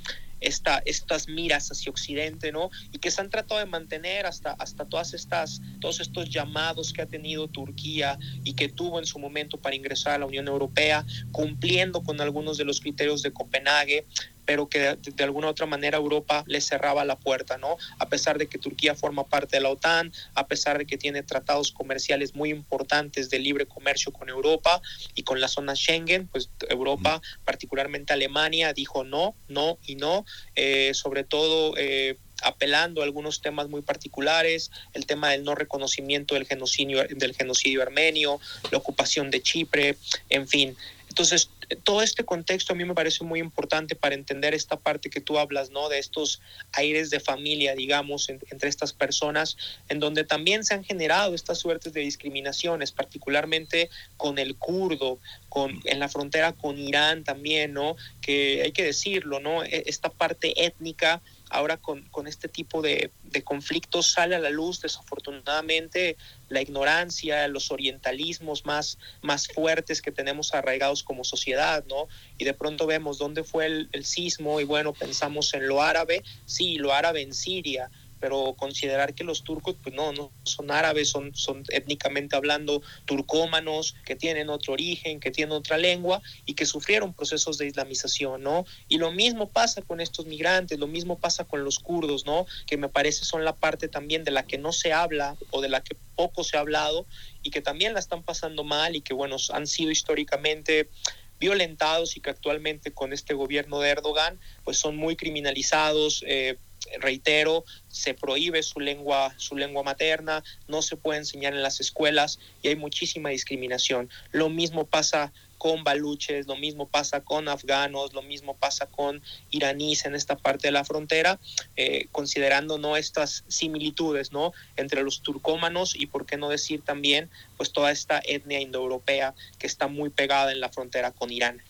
esta, estas miras hacia Occidente, ¿no? Y que se han tratado de mantener hasta, hasta todas estas, todos estos llamados que ha tenido Turquía y que tuvo en su momento para ingresar a la Unión Europea, cumpliendo con algunos de los criterios de Copenhague, pero que de, de alguna u otra manera Europa le cerraba la puerta, ¿no? A pesar de que Turquía forma parte de la OTAN, a pesar de que tiene tratados comerciales muy importantes de libre comercio con Europa y con la zona Schengen, pues Europa, particularmente Alemania, dijo no, no y no, eh, sobre todo eh, apelando a algunos temas muy particulares, el tema del no reconocimiento del genocidio, del genocidio armenio, la ocupación de Chipre, en fin. Entonces, todo este contexto a mí me parece muy importante para entender esta parte que tú hablas, ¿no? De estos aires de familia, digamos, en- entre estas personas, en donde también se han generado estas suertes de discriminaciones, particularmente con el kurdo, con, en la frontera con Irán también, ¿no? Que hay que decirlo, ¿no? E- Esta parte étnica ahora con, con este tipo de, de conflictos sale a la luz desafortunadamente la ignorancia, los orientalismos más, más fuertes que tenemos arraigados como sociedad, ¿no? Y de pronto vemos dónde fue el, el sismo y bueno, pensamos en lo árabe, sí, lo árabe en Siria, pero considerar que los turcos, pues no, no son árabes, son, son étnicamente hablando turcómanos, que tienen otro origen, que tienen otra lengua y que sufrieron procesos de islamización, ¿no? Y lo mismo pasa con estos migrantes, lo mismo pasa con los kurdos, ¿no? Que me parece son la parte también de la que no se habla o de la que poco se ha hablado y que también la están pasando mal y que, bueno, han sido históricamente violentados y que actualmente con este gobierno de Erdogan pues son muy criminalizados eh, reitero se prohíbe su lengua su lengua materna no se puede enseñar en las escuelas y hay muchísima discriminación. Lo mismo pasa con baluches, lo mismo pasa con afganos, lo mismo pasa con iraníes en esta parte de la frontera, eh, considerando no estas similitudes no entre los turcómanos y por qué no decir también pues toda esta etnia indoeuropea que está muy pegada en la frontera con Irán.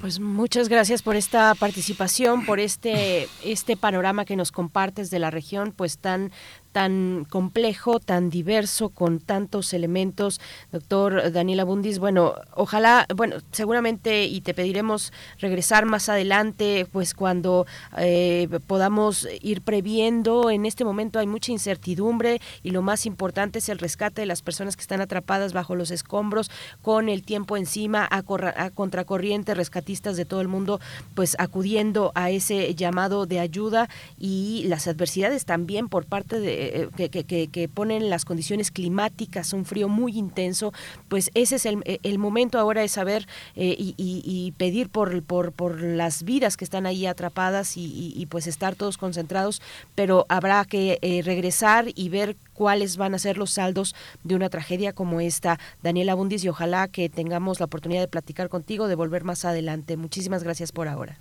Pues muchas gracias por esta participación, por este este panorama que nos compartes de la región, pues tan tan complejo, tan diverso, con tantos elementos, doctor Daniela Bundis. Bueno, ojalá, bueno, seguramente y te pediremos regresar más adelante, pues cuando eh, podamos ir previendo. En este momento hay mucha incertidumbre y lo más importante es el rescate de las personas que están atrapadas bajo los escombros con el tiempo encima, a, corra- a contracorriente, rescatistas de todo el mundo, pues acudiendo a ese llamado de ayuda y las adversidades también por parte de eh, que, ponen las condiciones climáticas, un frío muy intenso, pues ese es el, el momento ahora de saber eh, y, pedir por, por, las vidas que están ahí atrapadas y, pues estar todos concentrados, pero habrá que eh, regresar y ver cuáles van a ser los saldos de una tragedia como esta. Daniela Bundis, y ojalá que tengamos la oportunidad de platicar contigo, de volver más adelante. Muchísimas gracias por ahora.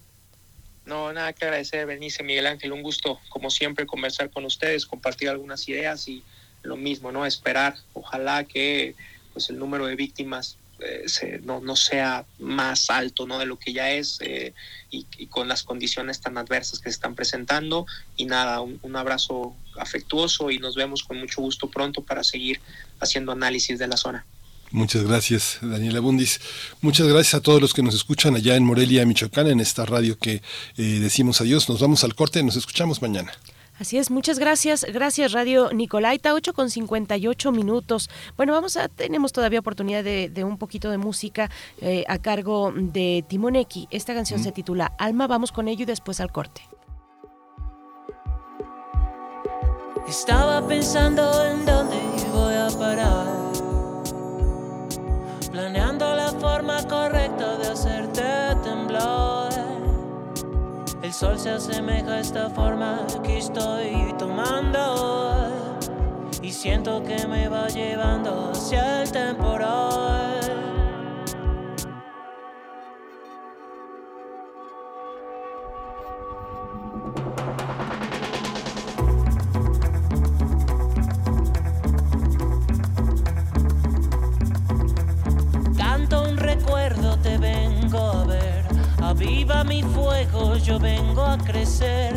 No, nada que agradecer, Bernice, Miguel Ángel, un gusto, como siempre, conversar con ustedes, compartir algunas ideas y lo mismo, ¿no? Esperar, ojalá que pues el número de víctimas eh, se- no, no sea más alto, ¿no? De lo que ya es eh, y, con las condiciones tan adversas que se están presentando. Y nada, un abrazo afectuoso y nos vemos con mucho gusto pronto para seguir haciendo análisis de la zona. Muchas gracias, Daniela Bundis. Muchas gracias a todos los que nos escuchan allá en Morelia, Michoacán, en esta radio que eh, decimos adiós. Nos vamos al corte, nos escuchamos mañana. Así es, muchas gracias. Gracias, Radio Nicolaita, 8 con 58 minutos. Bueno, vamos a, tenemos todavía oportunidad de, de un poquito de música eh, a cargo de Timoneki. Esta canción se titula Alma, vamos con ello y después al corte. Estaba pensando en dónde voy a parar. Planeando la forma correcta de hacerte temblar. El sol se asemeja a esta forma que estoy tomando. Y siento que me va llevando hacia el temporal. Aviva mi fuego, yo vengo a crecer.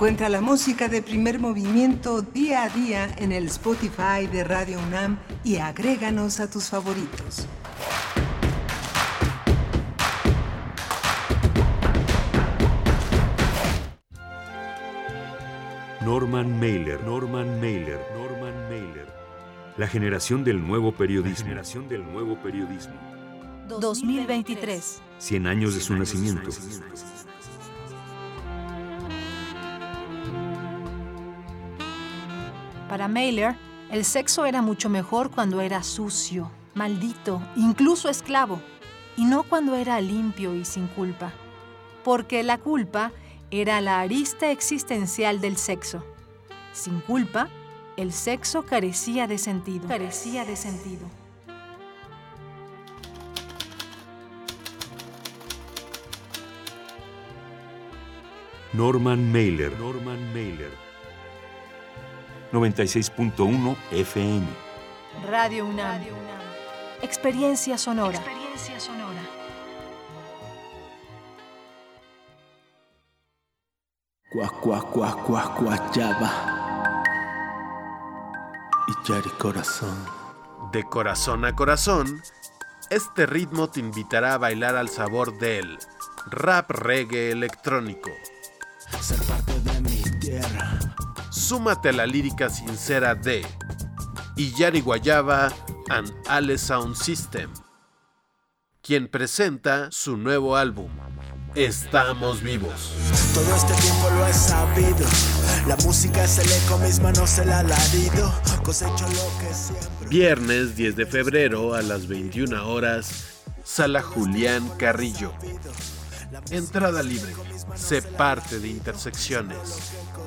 Encuentra la música de primer movimiento día a día en el Spotify de Radio UNAM y agréganos a tus favoritos. Norman Mailer, Norman Mailer, Norman Mailer. La generación del nuevo periodismo. La generación del nuevo periodismo. 2023. 100 años de su nacimiento. Para Mailer, el sexo era mucho mejor cuando era sucio, maldito, incluso esclavo, y no cuando era limpio y sin culpa. Porque la culpa era la arista existencial del sexo. Sin culpa, el sexo carecía de sentido. Carecía de sentido. Norman Mailer, Norman Mailer. 96.1 FM. Radio UNAM. Experiencia sonora. Experiencia sonora. Cuac, cuac, cuac, cuac, cuachaba. Y Yari corazón. De corazón a corazón, este ritmo te invitará a bailar al sabor del rap reggae electrónico. Ser parte de mi tierra. Súmate a la lírica sincera de Iyari Guayaba and Ale Sound System, quien presenta su nuevo álbum, Estamos Vivos. Todo este tiempo lo he sabido. La música es el eco, mis manos el alarido. Cosecho lo que siembro. Viernes 10 de febrero a las 21 horas, Sala Julián Carrillo. Entrada libre. Sé parte de Intersecciones.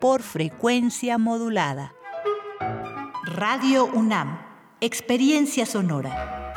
por frecuencia modulada. Radio UNAM, Experiencia Sonora.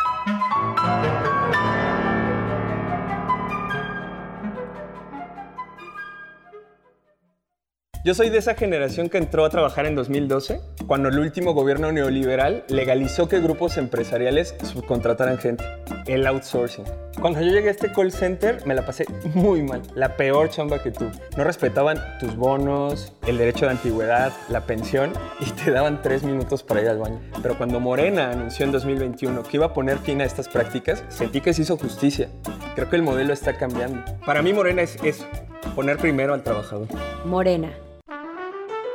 Yo soy de esa generación que entró a trabajar en 2012, cuando el último gobierno neoliberal legalizó que grupos empresariales subcontrataran gente. El outsourcing. Cuando yo llegué a este call center, me la pasé muy mal. La peor chamba que tú. No respetaban tus bonos, el derecho de antigüedad, la pensión y te daban tres minutos para ir al baño. Pero cuando Morena anunció en 2021 que iba a poner fin a estas prácticas, sentí que se hizo justicia. Creo que el modelo está cambiando. Para mí Morena es eso, poner primero al trabajador. Morena.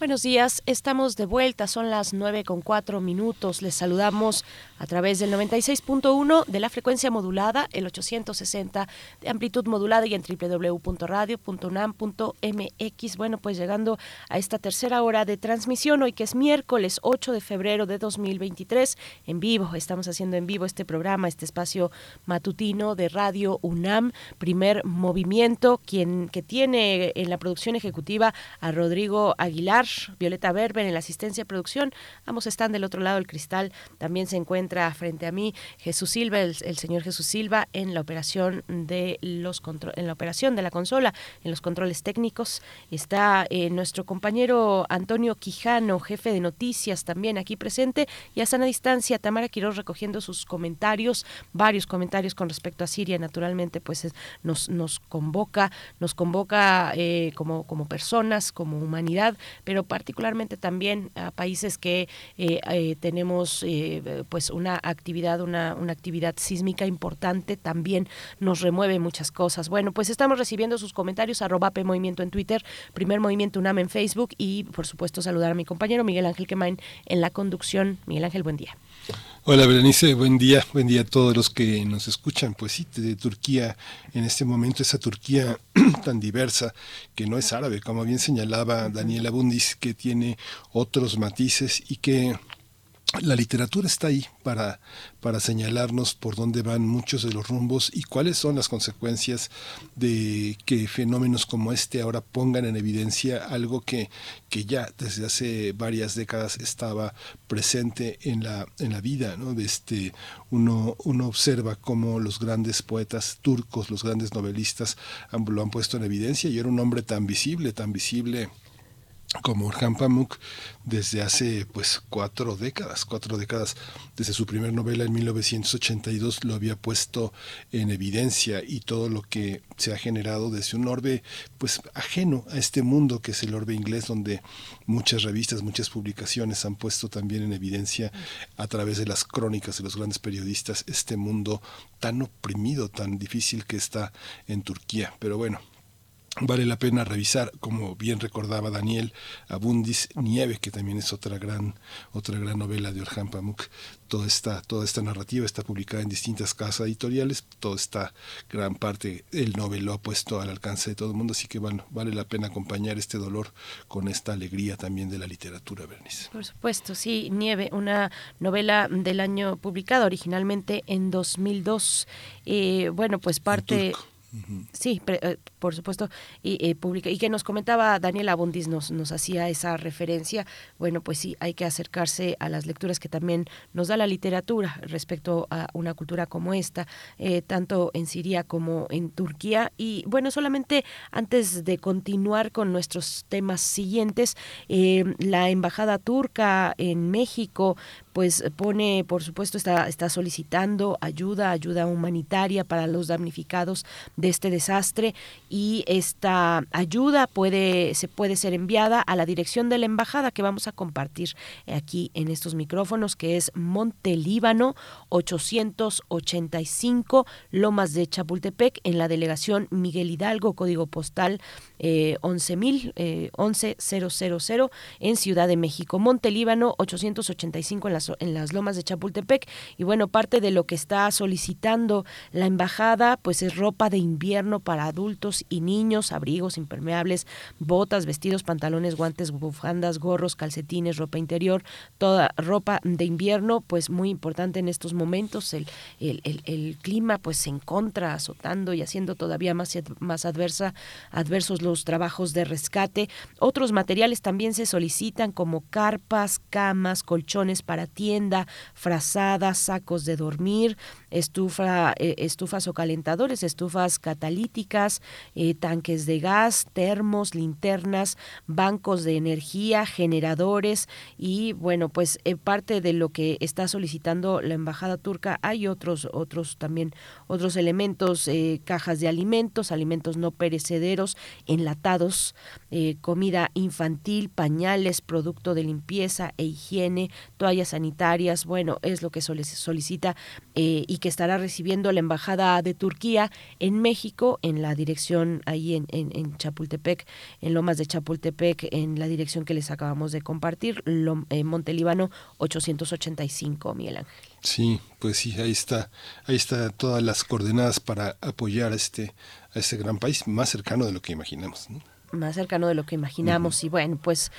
Buenos días, estamos de vuelta, son las 9 con 4 minutos. Les saludamos a través del 96.1 de la frecuencia modulada, el 860 de amplitud modulada y en www.radio.unam.mx. Bueno, pues llegando a esta tercera hora de transmisión, hoy que es miércoles 8 de febrero de 2023, en vivo, estamos haciendo en vivo este programa, este espacio matutino de Radio UNAM, primer movimiento, quien que tiene en la producción ejecutiva a Rodrigo Aguilar, Violeta Berber en la asistencia de producción. Ambos están del otro lado del cristal. También se encuentra frente a mí Jesús Silva, el, señor Jesús Silva, en la operación de los en la operación de la consola, en los controles técnicos. Está eh, nuestro compañero Antonio Quijano, jefe de noticias, también aquí presente. Y a sana distancia, Tamara Quiroz recogiendo sus comentarios, varios comentarios con respecto a Siria, naturalmente, pues es- nos, nos convoca, nos convoca eh, como, como personas, como humanidad, pero particularmente también a países que eh, eh, tenemos eh, pues una actividad, una, una actividad sísmica importante, también nos remueve muchas cosas. Bueno, pues estamos recibiendo sus comentarios, arroba P Movimiento en Twitter, Primer Movimiento UNAM en Facebook y por supuesto saludar a mi compañero Miguel Ángel Quemain en la conducción. Miguel Ángel, buen día. Hola Berenice, buen día, buen día a todos los que nos escuchan. Pues sí, de Turquía, en este momento esa Turquía tan diversa, que no es árabe, como bien señalaba Daniela Bundis, que tiene otros matices y que la literatura está ahí para, para señalarnos por dónde van muchos de los rumbos y cuáles son las consecuencias de que fenómenos como este ahora pongan en evidencia algo que, que ya desde hace varias décadas estaba presente en la, en la vida. ¿no? De este, uno, uno observa cómo los grandes poetas turcos, los grandes novelistas lo han puesto en evidencia y era un hombre tan visible, tan visible como Orhan Pamuk desde hace pues cuatro décadas, cuatro décadas desde su primer novela en 1982 lo había puesto en evidencia y todo lo que se ha generado desde un orbe pues ajeno a este mundo que es el orbe inglés donde muchas revistas, muchas publicaciones han puesto también en evidencia a través de las crónicas de los grandes periodistas este mundo tan oprimido, tan difícil que está en Turquía. Pero bueno, Vale la pena revisar, como bien recordaba Daniel Abundis, Nieve, que también es otra gran, otra gran novela de Orhan Pamuk. Toda esta, toda esta narrativa está publicada en distintas casas editoriales, toda esta gran parte, el Nobel lo ha puesto al alcance de todo el mundo, así que bueno, vale la pena acompañar este dolor con esta alegría también de la literatura, Bernice. Por supuesto, sí, Nieve, una novela del año publicada originalmente en 2002. Eh, bueno, pues parte Sí, eh, por supuesto, y, eh, y que nos comentaba Daniela Abundis, nos, nos hacía esa referencia. Bueno, pues sí, hay que acercarse a las lecturas que también nos da la literatura respecto a una cultura como esta, eh, tanto en Siria como en Turquía. Y bueno, solamente antes de continuar con nuestros temas siguientes, la embajada turca en México pues pone, por supuesto, está, está solicitando ayuda, ayuda humanitaria para los damnificados de este desastre y esta ayuda puede, se puede ser enviada a la dirección de la embajada que vamos a compartir aquí en estos micrófonos, que es Montelíbano 885 Lomas de Chapultepec, en la delegación Miguel Hidalgo, código postal eh, 11.000, eh, 11000 en Ciudad de México. Montelíbano 885 en la en las lomas de Chapultepec. Y bueno, parte de lo que está solicitando la embajada, pues es ropa de invierno para adultos y niños, abrigos impermeables, botas, vestidos, pantalones, guantes, bufandas, gorros, calcetines, ropa interior, toda ropa de invierno, pues muy importante en estos momentos. El, el, clima pues se encontra azotando y haciendo todavía más, más adversa, adversos los trabajos de rescate. Otros materiales también se solicitan como carpas, camas, colchones para tienda, frazadas, sacos de dormir, estufa, eh, estufas o calentadores, estufas catalíticas, eh, tanques de gas, termos, linternas, bancos de energía, generadores y bueno, pues en parte de lo que está solicitando la embajada turca hay otros otros también otros elementos, eh, cajas de alimentos, alimentos no perecederos, enlatados, comida infantil, pañales, producto de limpieza e higiene, toallas sanitarias, bueno, es lo que solicita y que estará recibiendo la Embajada de Turquía en México, en la dirección ahí en, en, Chapultepec, en Lomas de Chapultepec, en la dirección que les acabamos de compartir, Lo, eh, Montelíbano 885, Miguel Ángel. Sí, pues sí, ahí está, ahí está todas las coordenadas para apoyar este, a este gran país, más cercano de lo que imaginamos. Más cercano de lo que imaginamos. Y bueno, pues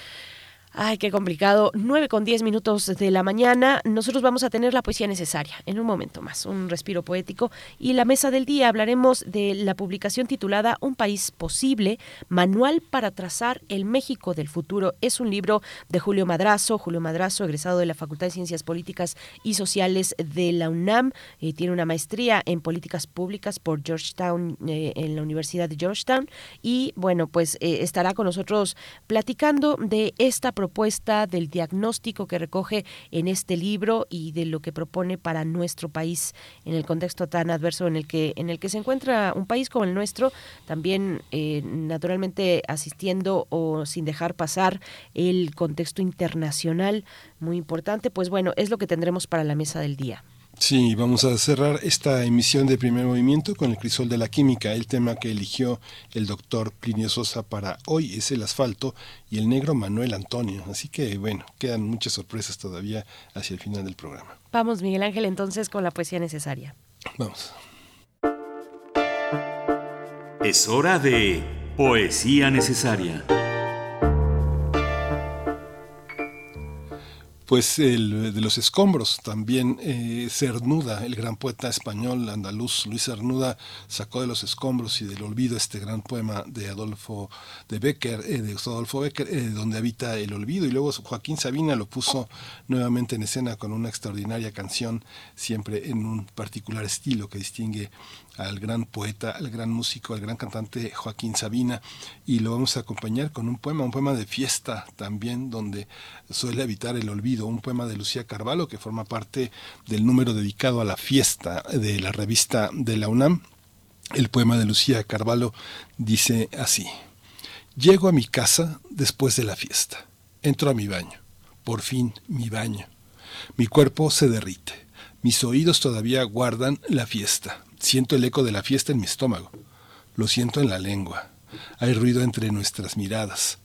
Ay, qué complicado. 9 con 10 minutos de la mañana. Nosotros vamos a tener la poesía necesaria en un momento más, un respiro poético. Y la mesa del día hablaremos de la publicación titulada Un país posible, manual para trazar el México del futuro. Es un libro de Julio Madrazo. Julio Madrazo, egresado de la Facultad de Ciencias Políticas y Sociales de la UNAM. Eh, tiene una maestría en políticas públicas por Georgetown, eh, en la Universidad de Georgetown. Y bueno, pues eh, estará con nosotros platicando de esta propuesta, del diagnóstico que recoge en este libro y de lo que propone para nuestro país en el contexto tan adverso en el que en el que se encuentra un país como el nuestro, también eh, naturalmente asistiendo o sin dejar pasar el contexto internacional muy importante, pues bueno, es lo que tendremos para la mesa del día. Sí, vamos a cerrar esta emisión de primer movimiento con el crisol de la química. El tema que eligió el doctor Plinio Sosa para hoy es el asfalto y el negro Manuel Antonio. Así que bueno, quedan muchas sorpresas todavía hacia el final del programa. Vamos, Miguel Ángel, entonces con la poesía necesaria. Vamos. Es hora de poesía necesaria. Pues el, de los escombros. También eh, Cernuda, el gran poeta español andaluz Luis Cernuda sacó de los escombros y del olvido este gran poema de Adolfo de Becker, eh, de Adolfo Becker, eh, donde habita el olvido. Y luego Joaquín Sabina lo puso nuevamente en escena con una extraordinaria canción, siempre en un particular estilo que distingue al gran poeta, al gran músico, al gran cantante Joaquín Sabina y lo vamos a acompañar con un poema, un poema de fiesta también donde suele habitar el olvido, un poema de Lucía Carvalho que forma parte del número dedicado a la fiesta de la revista de la UNAM. El poema de Lucía Carvalho dice así, Llego a mi casa después de la fiesta, entro a mi baño, por fin mi baño. Mi cuerpo se derrite, mis oídos todavía guardan la fiesta, Siento el eco de la fiesta en mi estómago. Lo siento en la lengua. Hay ruido entre nuestras miradas.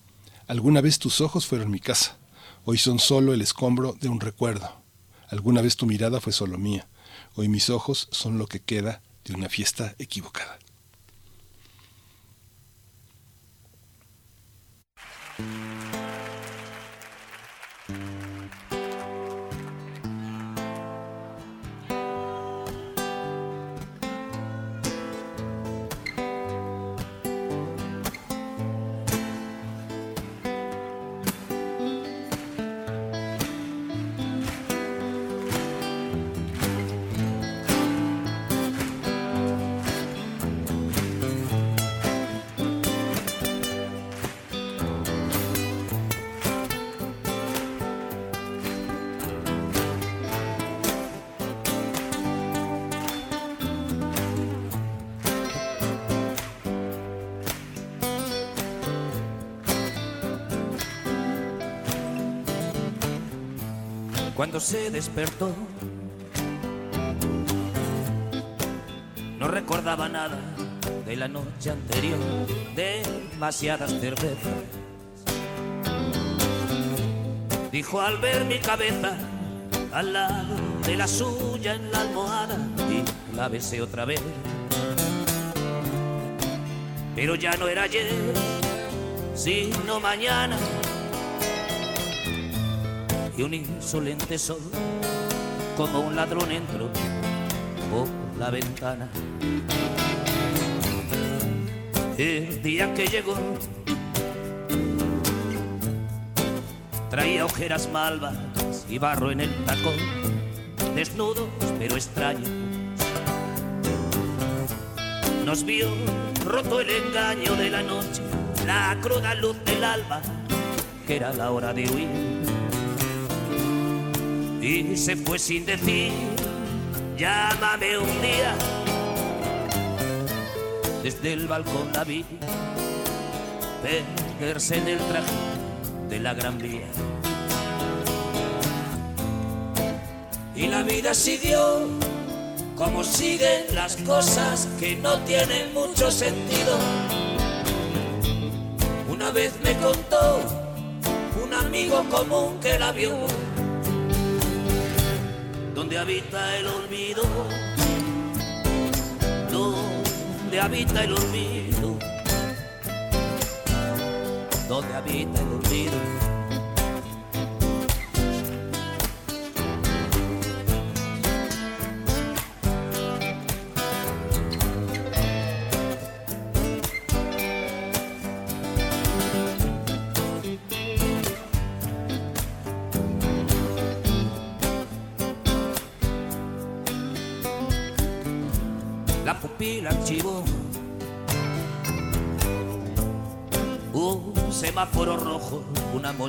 Alguna vez tus ojos fueron mi casa. Hoy son solo el escombro de un recuerdo. Alguna vez tu mirada fue solo mía. Hoy mis ojos son lo que queda de una fiesta equivocada. Cuando se despertó. No recordaba nada de la noche anterior, demasiadas cervezas. Dijo al ver mi cabeza al lado de la suya en la almohada y la besé otra vez. Pero ya no era ayer, sino mañana. Y un insolente sol, como un ladrón entró por la ventana. El día que llegó, traía ojeras malvas y barro en el tacón, desnudos pero extraños. Nos vio roto el engaño de la noche, la cruda luz del alba, que era la hora de huir. Y se fue sin decir, llámame un día. Desde el balcón la vi perderse en el traje de la gran vía. Y la vida siguió como siguen las cosas que no tienen mucho sentido. Una vez me contó un amigo común que la vio, donde habita el olvido, donde habita el olvido, donde habita el olvido.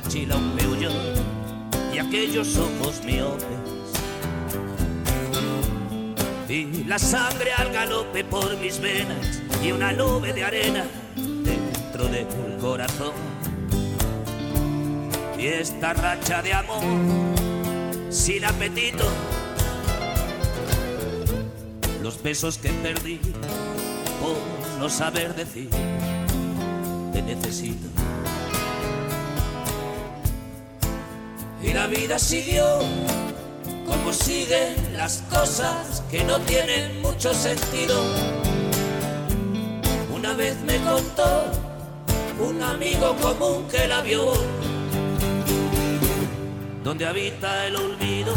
Mochila, un y aquellos ojos miopes. Y la sangre al galope por mis venas y una nube de arena dentro del corazón. Y esta racha de amor sin apetito los besos que perdí por no saber decir te necesito. Y la vida siguió como siguen las cosas que no tienen mucho sentido. Una vez me contó un amigo común que la vio, donde habita el olvido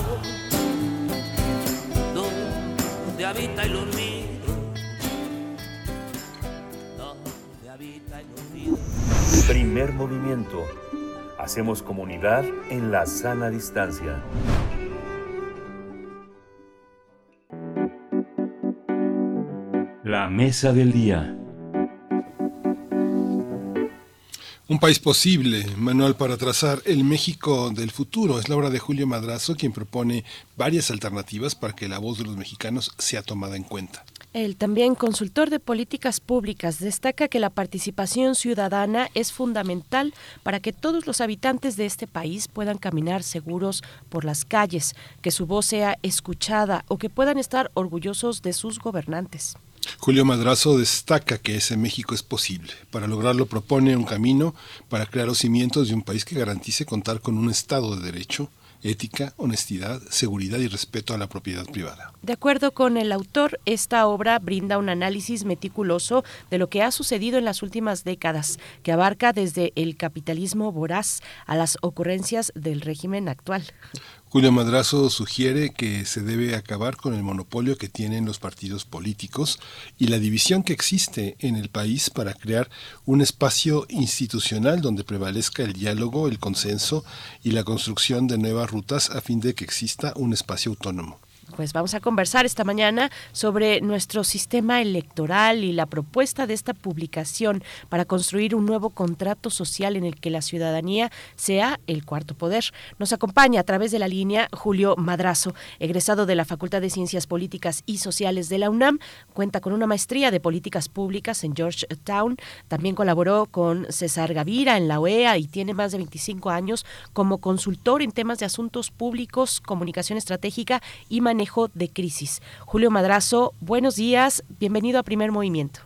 donde habita el olvido. Donde habita el olvido. Primer movimiento. Hacemos comunidad en la sana distancia. La mesa del día. Un país posible, manual para trazar el México del futuro. Es la obra de Julio Madrazo quien propone varias alternativas para que la voz de los mexicanos sea tomada en cuenta. El también consultor de políticas públicas destaca que la participación ciudadana es fundamental para que todos los habitantes de este país puedan caminar seguros por las calles, que su voz sea escuchada o que puedan estar orgullosos de sus gobernantes. Julio Madrazo destaca que ese México es posible. Para lograrlo propone un camino para crear los cimientos de un país que garantice contar con un Estado de Derecho, ética, honestidad, seguridad y respeto a la propiedad privada. De acuerdo con el autor, esta obra brinda un análisis meticuloso de lo que ha sucedido en las últimas décadas, que abarca desde el capitalismo voraz a las ocurrencias del régimen actual. Julio Madrazo sugiere que se debe acabar con el monopolio que tienen los partidos políticos y la división que existe en el país para crear un espacio institucional donde prevalezca el diálogo, el consenso y la construcción de nuevas rutas a fin de que exista un espacio autónomo. Pues vamos a conversar esta mañana sobre nuestro sistema electoral y la propuesta de esta publicación para construir un nuevo contrato social en el que la ciudadanía sea el cuarto poder. Nos acompaña a través de la línea Julio Madrazo, egresado de la Facultad de Ciencias Políticas y Sociales de la UNAM, cuenta con una maestría de políticas públicas en Georgetown, también colaboró con César Gavira en la OEA y tiene más de 25 años como consultor en temas de asuntos públicos, comunicación estratégica y manejo de crisis. Julio Madrazo, buenos días, bienvenido a Primer Movimiento.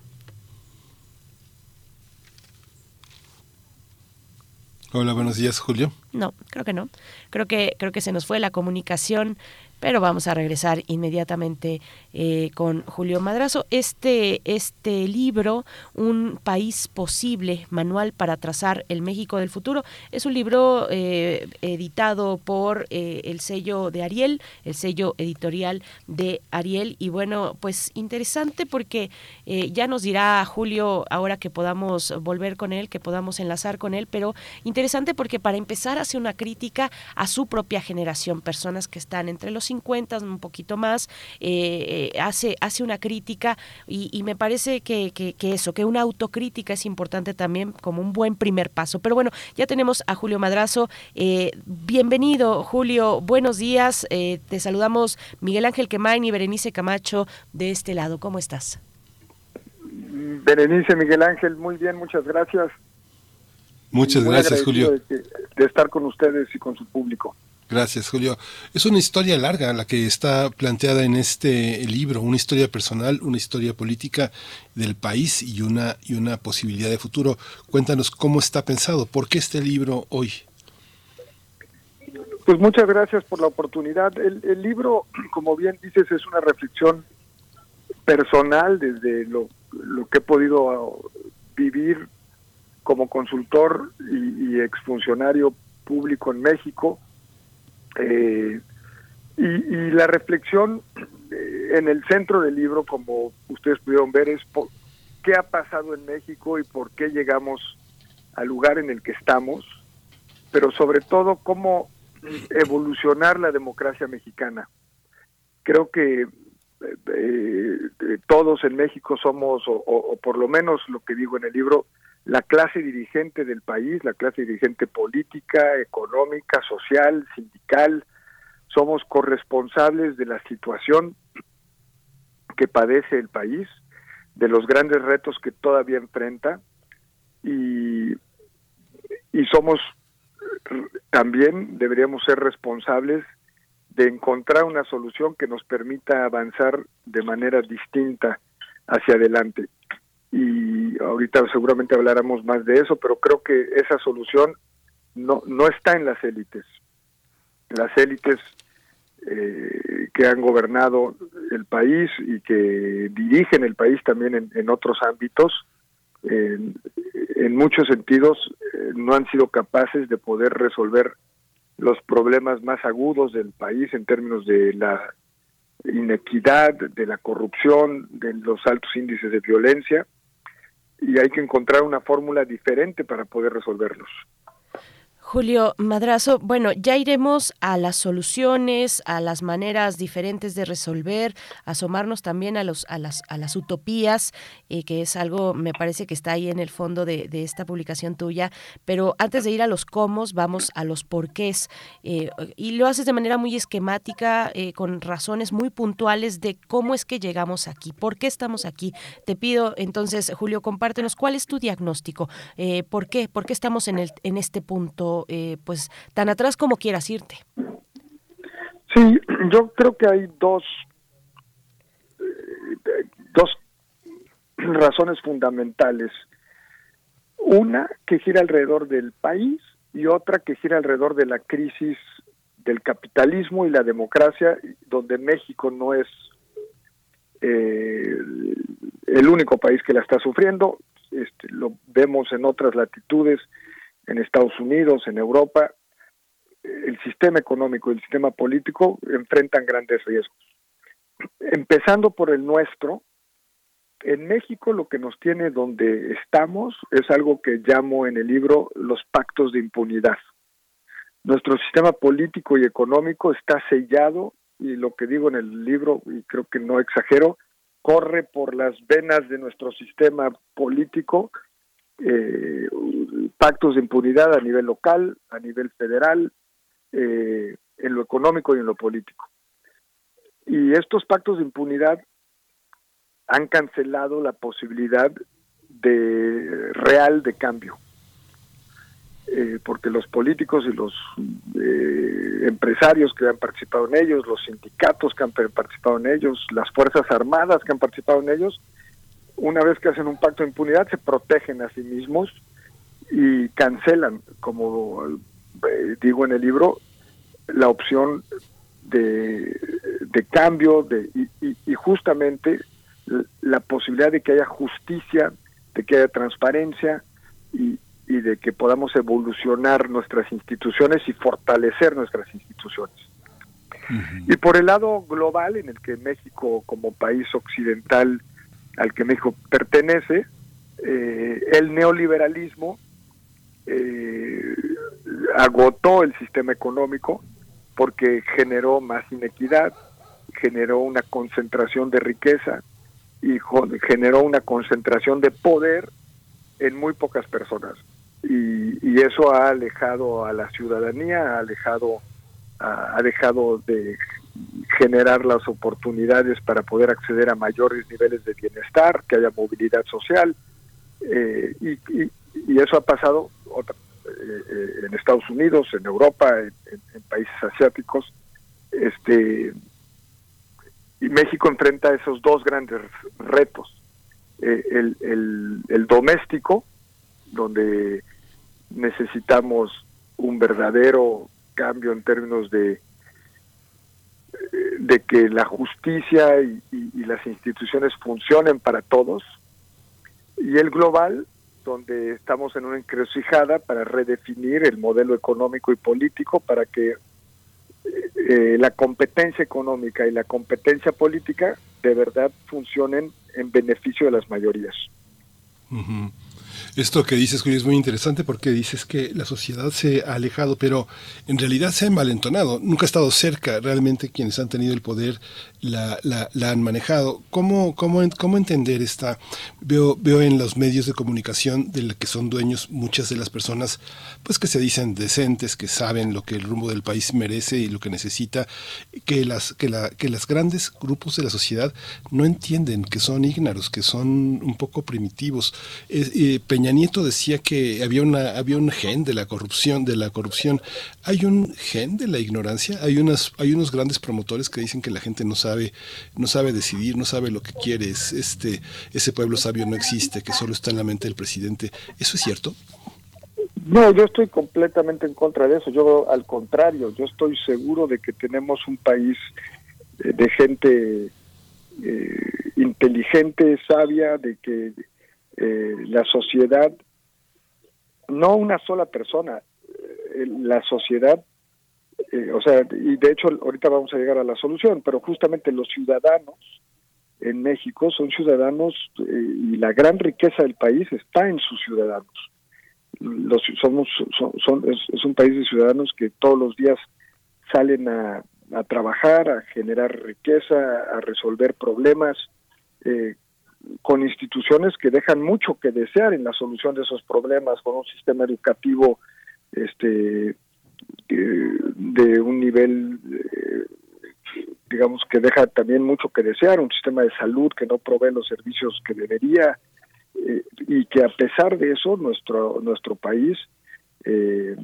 Hola, buenos días, Julio. No, creo que no. Creo que creo que se nos fue la comunicación pero vamos a regresar inmediatamente eh, con Julio Madrazo. Este, este libro, Un país posible, manual para trazar el México del futuro, es un libro eh, editado por eh, el sello de Ariel, el sello editorial de Ariel. Y bueno, pues interesante porque ya nos dirá Julio ahora que podamos volver con él, que podamos enlazar con él, pero interesante porque para empezar hace una crítica a su propia generación, personas que están entre los 50, un poquito más, eh, eh, hace, hace una crítica y, me parece que, eso, que una autocrítica es importante también como un buen primer paso. Pero bueno, ya tenemos a Julio Madrazo. Eh, bienvenido, Julio. Buenos días. te saludamos Miguel Ángel Quemain y Berenice Camacho de este lado. ¿Cómo estás? Berenice, Miguel Ángel, muy bien, muchas gracias. Muchas gracias, Julio. de estar con ustedes y con su público. Gracias, Julio. Es una historia larga la que está planteada en este libro, una historia personal, una historia política del país y una, y una posibilidad de futuro. Cuéntanos cómo está pensado, por qué este libro hoy. Pues muchas gracias por la oportunidad. El, libro, como bien dices, es una reflexión personal desde lo, lo que he podido vivir como consultor y, y exfuncionario público en México eh, y, la reflexión eh, en el centro del libro, como ustedes pudieron ver, es por, qué ha pasado en México y por qué llegamos al lugar en el que estamos, pero sobre todo cómo evolucionar la democracia mexicana. Creo que eh, todos en México somos, o, por lo menos lo que digo en el libro, la clase dirigente del país, la clase dirigente política, económica, social, sindical, somos corresponsables de la situación que padece el país, de los grandes retos que todavía enfrenta y, y somos también deberíamos ser responsables de encontrar una solución que nos permita avanzar de manera distinta hacia adelante y ahorita seguramente habláramos más de eso, pero creo que esa solución no, no está en las élites. Las élites eh, que han gobernado el país y que dirigen el país también en, otros ámbitos, en muchos sentidos eh, no han sido capaces de poder resolver los problemas más agudos del país en términos de la inequidad, de la corrupción, de los altos índices de violencia y hay que encontrar una fórmula diferente para poder resolverlos. Julio Madrazo, bueno, ya iremos a las soluciones, a las maneras diferentes de resolver, asomarnos también a los a las a las utopías, eh, que es algo me parece que está ahí en el fondo de, esta publicación tuya. Pero antes de ir a los cómo, vamos a los porqués eh, y lo haces de manera muy esquemática, eh, con razones muy puntuales de cómo es que llegamos aquí, por qué estamos aquí. Te pido entonces, Julio, compártenos cuál es tu diagnóstico, por qué, por qué estamos en el en este punto eh, pues tan atrás como quieras irte. Sí, yo creo que hay dos, eh, dos razones fundamentales. Una que gira alrededor del país y otra que gira alrededor de la crisis del capitalismo y la democracia, donde México no es eh, el único país que la está sufriendo. Este, lo vemos en otras latitudes en Estados Unidos, en Europa, el sistema económico y el sistema político enfrentan grandes riesgos. Empezando por el nuestro, en México lo que nos tiene donde estamos es algo que llamo en el libro los pactos de impunidad. Nuestro sistema político y económico está sellado y lo que digo en el libro, y creo que no exagero, corre por las venas de nuestro sistema político, eh, pactos de impunidad a nivel local, a nivel federal, eh, en lo económico y en lo político. Y estos pactos de impunidad han cancelado la posibilidad de real de cambio. Eh, porque los políticos y los eh, empresarios que han participado en ellos, los sindicatos que han participado en ellos, las Fuerzas Armadas que han participado en ellos, una vez que hacen un pacto de impunidad se protegen a sí mismos y cancelan, como eh, digo en el libro, la opción de, cambio de, y justamente la posibilidad de que haya justicia, de que haya transparencia y, y de que podamos evolucionar nuestras instituciones y fortalecer nuestras instituciones. Y por el lado global, en el que México como país occidental al que México pertenece, eh, el neoliberalismo eh, agotó el sistema económico porque generó más inequidad, generó una concentración de riqueza y generó una concentración de poder en muy pocas personas. Y, eso ha alejado a la ciudadanía, ha alejado, ha, dejado de generar las oportunidades para poder acceder a mayores niveles de bienestar, que haya movilidad social, eh, y, eso ha pasado eh, en Estados Unidos, en Europa, en, países asiáticos, este y México enfrenta esos dos grandes retos, eh, el, el, el doméstico, donde necesitamos un verdadero cambio en términos de de que la justicia y, las instituciones funcionen para todos y el global donde estamos en una encrucijada para redefinir el modelo económico y político para que eh, eh, la competencia económica y la competencia política de verdad funcionen en beneficio de las mayorías. Esto que dices, Julio, es muy interesante porque dices que la sociedad se ha alejado, pero en realidad se ha malentonado. Nunca ha estado cerca. Realmente quienes han tenido el poder la, la, la han manejado. ¿Cómo, cómo, cómo entender esta? Veo, veo en los medios de comunicación de los que son dueños muchas de las personas pues que se dicen decentes, que saben lo que el rumbo del país merece y lo que necesita, que las, que la, que las grandes grupos de la sociedad no entienden, que son ígnaros, que son un poco primitivos. Eh, Peña Nieto decía que había una, había un gen de la corrupción, de la corrupción. Hay un gen de la ignorancia, hay unas, hay unos grandes promotores que dicen que la gente no sabe, no sabe decidir, no sabe lo que quiere, este, ese pueblo sabio no existe, que solo está en la mente del presidente. ¿Eso es cierto? No, yo estoy completamente en contra de eso. Yo, al contrario, yo estoy seguro de que tenemos un país eh, de gente eh, inteligente, sabia, de que eh, la sociedad, no una sola persona, la sociedad, o sea, y de hecho ahorita vamos a llegar a la solución, pero justamente los ciudadanos en México son ciudadanos y la gran riqueza del país está en sus ciudadanos. Los somos son, es, un país de ciudadanos que todos los días salen a, trabajar, a generar riqueza, a resolver problemas, eh, con instituciones que dejan mucho que desear en la solución de esos problemas, con un sistema educativo este de un nivel eh, digamos que deja también mucho que desear, un sistema de salud que no provee los servicios que debería, eh, y que a pesar de eso nuestro nuestro país eh,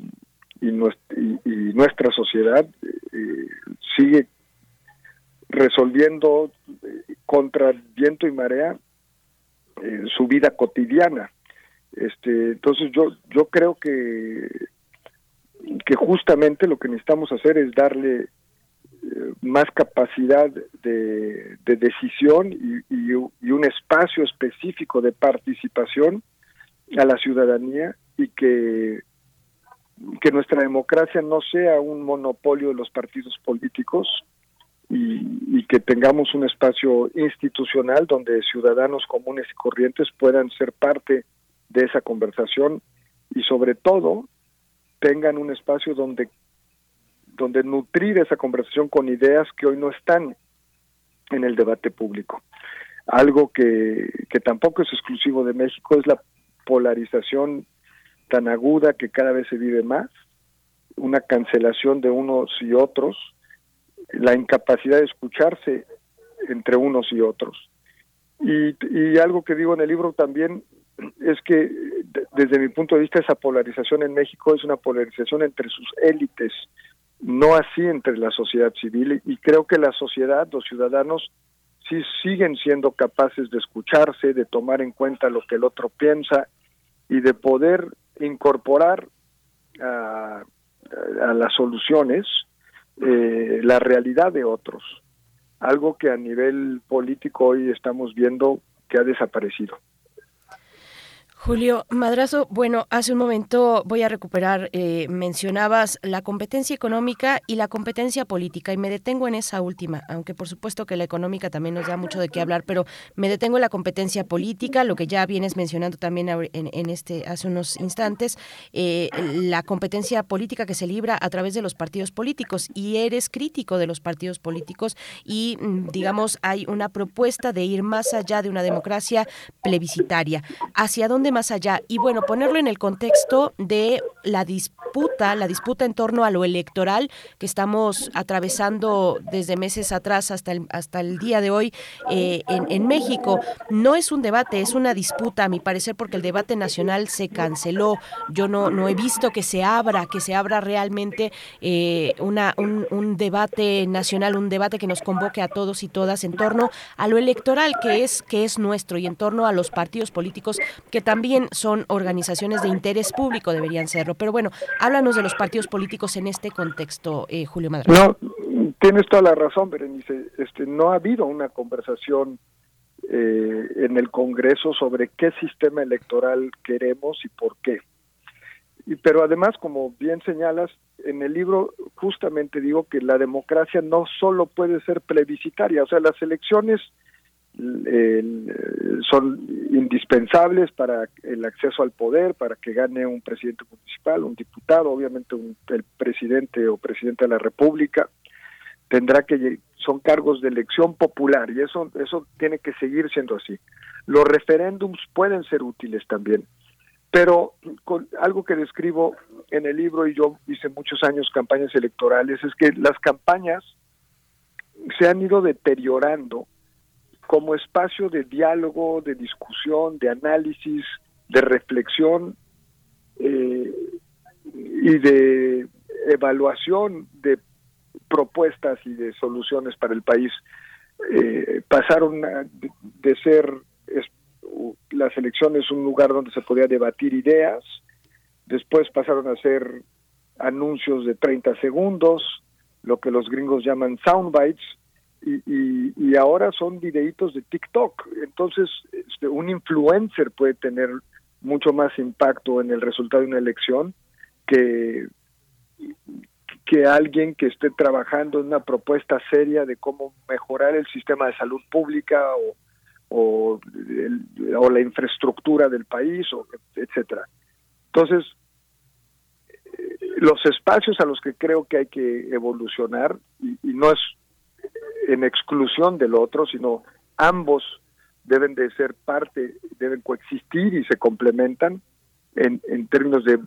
y, nuestra, sociedad eh, sigue resolviendo contra viento y marea su vida cotidiana. Este entonces yo yo creo que que justamente lo que necesitamos hacer es darle más capacidad de, decisión y, un espacio específico de participación a la ciudadanía y que, que nuestra democracia no sea un monopolio de los partidos políticos y, que tengamos un espacio institucional donde ciudadanos comunes y corrientes puedan ser parte de esa conversación y sobre todo tengan un espacio donde donde nutrir esa conversación con ideas que hoy no están en el debate público. Algo que, que tampoco es exclusivo de México es la polarización tan aguda que cada vez se vive más, una cancelación de unos y otros, la incapacidad de escucharse entre unos y otros. Y, algo que digo en el libro también es que desde mi punto de vista esa polarización en México es una polarización entre sus élites, no así entre la sociedad civil y creo que la sociedad, los ciudadanos sí siguen siendo capaces de escucharse, de tomar en cuenta lo que el otro piensa y de poder incorporar a, a las soluciones eh, la realidad de otros, algo que a nivel político hoy estamos viendo que ha desaparecido. Julio Madrazo, bueno, hace un momento voy a recuperar, eh, mencionabas la competencia económica y la competencia política y me detengo en esa última, aunque por supuesto que la económica también nos da mucho de qué hablar, pero me detengo en la competencia política, lo que ya vienes mencionando también en, este hace unos instantes, eh, la competencia política que se libra a través de los partidos políticos y eres crítico de los partidos políticos y mm, digamos hay una propuesta de ir más allá de una democracia plebiscitaria. ¿Hacia dónde más allá. Y bueno, ponerlo en el contexto de la disputa, la disputa en torno a lo electoral que estamos atravesando desde meses atrás hasta el, hasta el día de hoy eh, en, México. No es un debate, es una disputa, a mi parecer, porque el debate nacional se canceló. Yo no, no he visto que se abra, que se abra realmente eh, una, un, un debate nacional, un debate que nos convoque a todos y todas en torno a lo electoral que es, que es nuestro y en torno a los partidos políticos que también también son organizaciones de interés público, deberían serlo. Pero bueno, háblanos de los partidos políticos en este contexto, eh, Julio Madrazo. No, tienes toda la razón, Berenice. Este, no ha habido una conversación eh, en el Congreso sobre qué sistema electoral queremos y por qué. Y, pero además, como bien señalas, en el libro justamente digo que la democracia no solo puede ser plebiscitaria, o sea, las elecciones son indispensables para el acceso al poder, para que gane un presidente municipal, un diputado, obviamente el presidente o presidente de la República tendrá que son cargos de elección popular y eso eso tiene que seguir siendo así. Los referéndums pueden ser útiles también, pero con algo que describo en el libro y yo hice muchos años campañas electorales es que las campañas se han ido deteriorando como espacio de diálogo, de discusión, de análisis, de reflexión eh, y de evaluación de propuestas y de soluciones para el país. Eh, pasaron de, ser las elecciones un lugar donde se podía debatir ideas, después pasaron a ser anuncios de 30 segundos, lo que los gringos llaman soundbites, y, y, ahora son videitos de TikTok. Entonces, este, un influencer puede tener mucho más impacto en el resultado de una elección que, que alguien que esté trabajando en una propuesta seria de cómo mejorar el sistema de salud pública o, o, o la infraestructura del país, o etcétera. Entonces, eh, los espacios a los que creo que hay que evolucionar, y no es en exclusión del otro, sino ambos deben de ser parte, deben coexistir y se complementan en, en términos de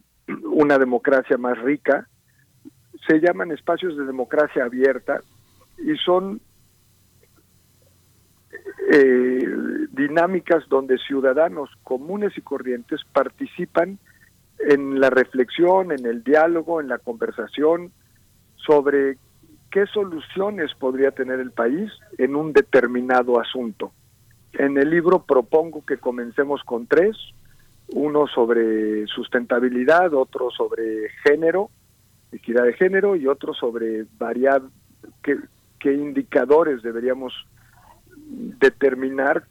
una democracia más rica. Se llaman espacios de democracia abierta y son eh, dinámicas donde ciudadanos comunes y corrientes participan en la reflexión, en el diálogo, en la conversación sobre qué soluciones podría tener el país en un determinado asunto. En el libro propongo que comencemos con tres, uno sobre sustentabilidad, otro sobre género, equidad de género y otro sobre variar qué, indicadores deberíamos determinar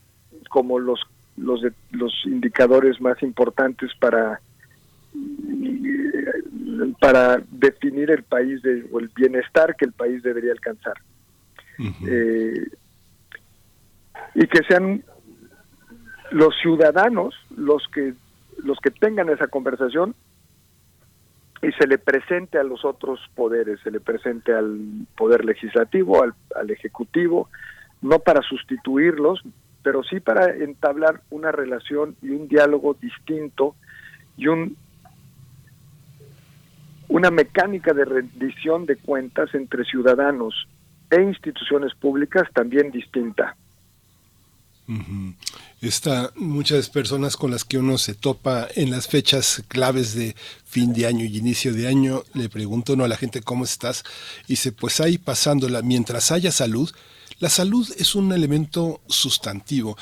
como los los, los indicadores más importantes para para definir el país de, o el bienestar que el país debería alcanzar. Eh, y que sean los ciudadanos los que los que tengan esa conversación y se le presente a los otros poderes, se le presente al poder legislativo, al, al ejecutivo, no para sustituirlos, pero sí para entablar una relación y un diálogo distinto y un una mecánica de rendición de cuentas entre ciudadanos e instituciones públicas también distinta. Está muchas personas con las que uno se topa en las fechas claves de fin de año y inicio de año, le pregunto uno a la gente cómo estás y dice pues ahí pasándola, mientras haya salud, la salud es un elemento sustantivo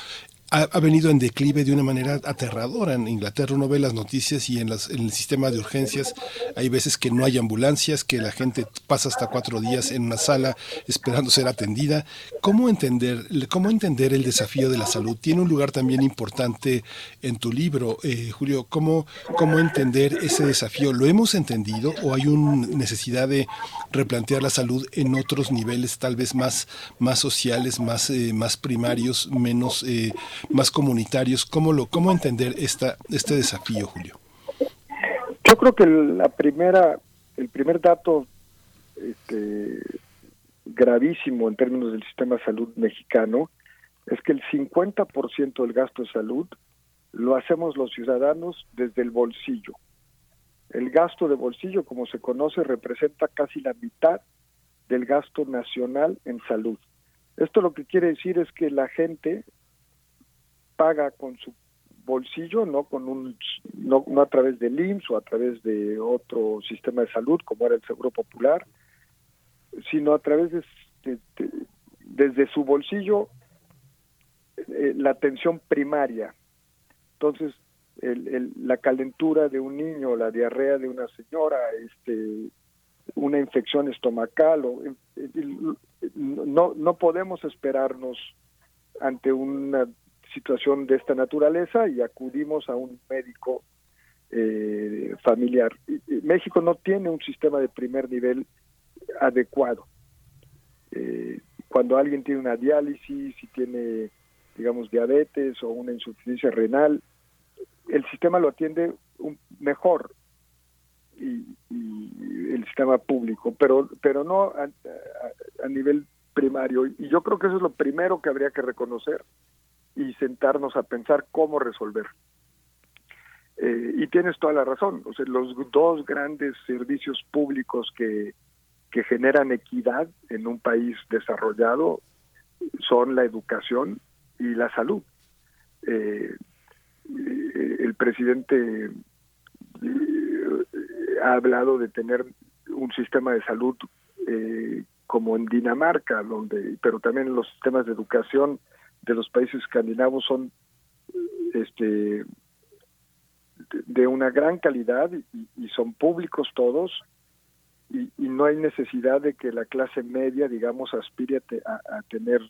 ha, venido en declive de una manera aterradora. En Inglaterra uno ve las noticias y en, las, en, el sistema de urgencias hay veces que no hay ambulancias, que la gente pasa hasta cuatro días en una sala esperando ser atendida. ¿Cómo entender, cómo entender el desafío de la salud? Tiene un lugar también importante en tu libro, eh, Julio. ¿cómo, ¿Cómo entender ese desafío? ¿Lo hemos entendido o hay una necesidad de replantear la salud en otros niveles tal vez más, más sociales, más, eh, más primarios, menos... Eh, más comunitarios. ¿Cómo, lo, cómo entender esta, este desafío, Julio? Yo creo que la primera, el primer dato este, gravísimo en términos del sistema de salud mexicano es que el 50% del gasto de salud lo hacemos los ciudadanos desde el bolsillo. El gasto de bolsillo, como se conoce, representa casi la mitad del gasto nacional en salud. Esto lo que quiere decir es que la gente paga con su bolsillo, no con un no, no a través del IMSS o a través de otro sistema de salud como era el Seguro Popular, sino a través de, desde su bolsillo eh, la atención primaria. Entonces, el, la calentura de un niño, la diarrea de una señora, este, una infección estomacal, o, no, no podemos esperarnos ante una situación de esta naturaleza y acudimos a un médico eh, familiar. México no tiene un sistema de primer nivel adecuado. Eh, cuando alguien tiene una diálisis, si tiene, digamos, diabetes o una insuficiencia renal, el sistema lo atiende un, mejor y, el sistema público, pero pero no a, nivel primario. Y yo creo que eso es lo primero que habría que reconocer y sentarnos a pensar cómo resolver. Eh, y tienes toda la razón, o sea, los dos grandes servicios públicos que, generan equidad en un país desarrollado son la educación y la salud. Eh, eh, el presidente ha hablado de tener un sistema de salud como en Dinamarca, donde, pero también los sistemas de educación de los países escandinavos son este de una gran calidad y, son públicos todos y, no hay necesidad de que la clase media digamos aspire a, tener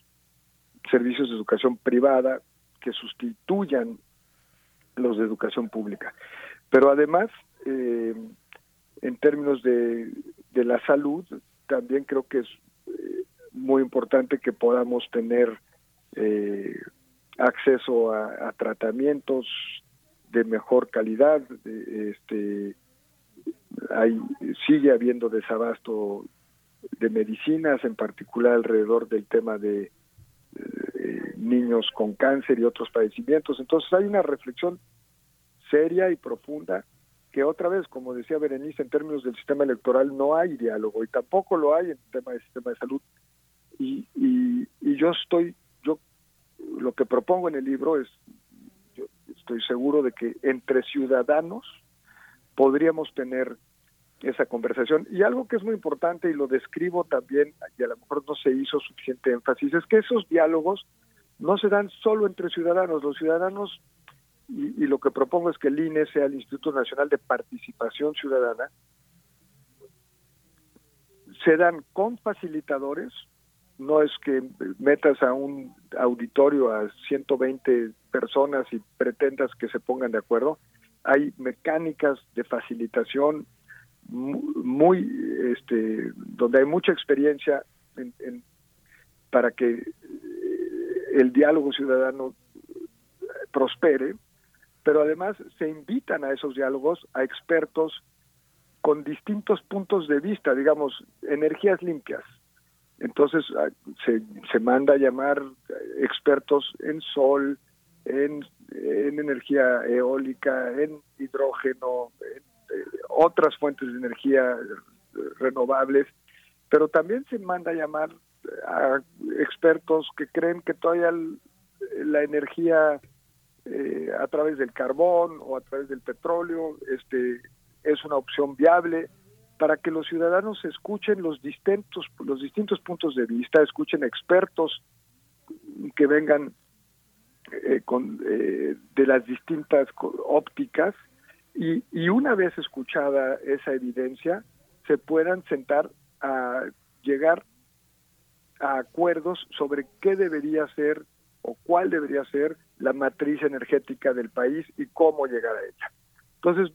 servicios de educación privada que sustituyan los de educación pública. Pero además eh, en términos de, de la salud también creo que es eh, muy importante que podamos tener eh, acceso a, tratamientos de mejor calidad, este, hay, sigue habiendo desabasto de medicinas, en particular alrededor del tema de eh, niños con cáncer y otros padecimientos. Entonces hay una reflexión seria y profunda que otra vez, como decía Berenice, en términos del sistema electoral no hay diálogo y tampoco lo hay en el tema del sistema de salud. Y, y, y yo estoy lo que propongo en el libro es, yo estoy seguro de que entre ciudadanos podríamos tener esa conversación. Y algo que es muy importante y lo describo también, y a lo mejor no se hizo suficiente énfasis, es que esos diálogos no se dan solo entre ciudadanos. Los ciudadanos, y, y lo que propongo es que el INE sea el Instituto Nacional de Participación Ciudadana, se dan con facilitadores, no es que metas a un auditorio a 120 personas y pretendas que se pongan de acuerdo. Hay mecánicas de facilitación muy, este, donde hay mucha experiencia en, para que eh, el diálogo ciudadano prospere, pero además se invitan a esos diálogos a expertos con distintos puntos de vista, digamos, energías limpias. Entonces ah, se, se manda a llamar expertos en sol, en, en energía eólica, en hidrógeno, en, eh, otras fuentes de energía renovables, pero también se manda a llamar a expertos que creen que todavía la energía eh, a través del carbón o a través del petróleo este es una opción viable para que los ciudadanos escuchen los distintos los distintos puntos de vista escuchen expertos que vengan eh, con, eh, de las distintas ópticas y, y una vez escuchada esa evidencia se puedan sentar a llegar a acuerdos sobre qué debería ser o cuál debería ser la matriz energética del país y cómo llegar a ella. Entonces,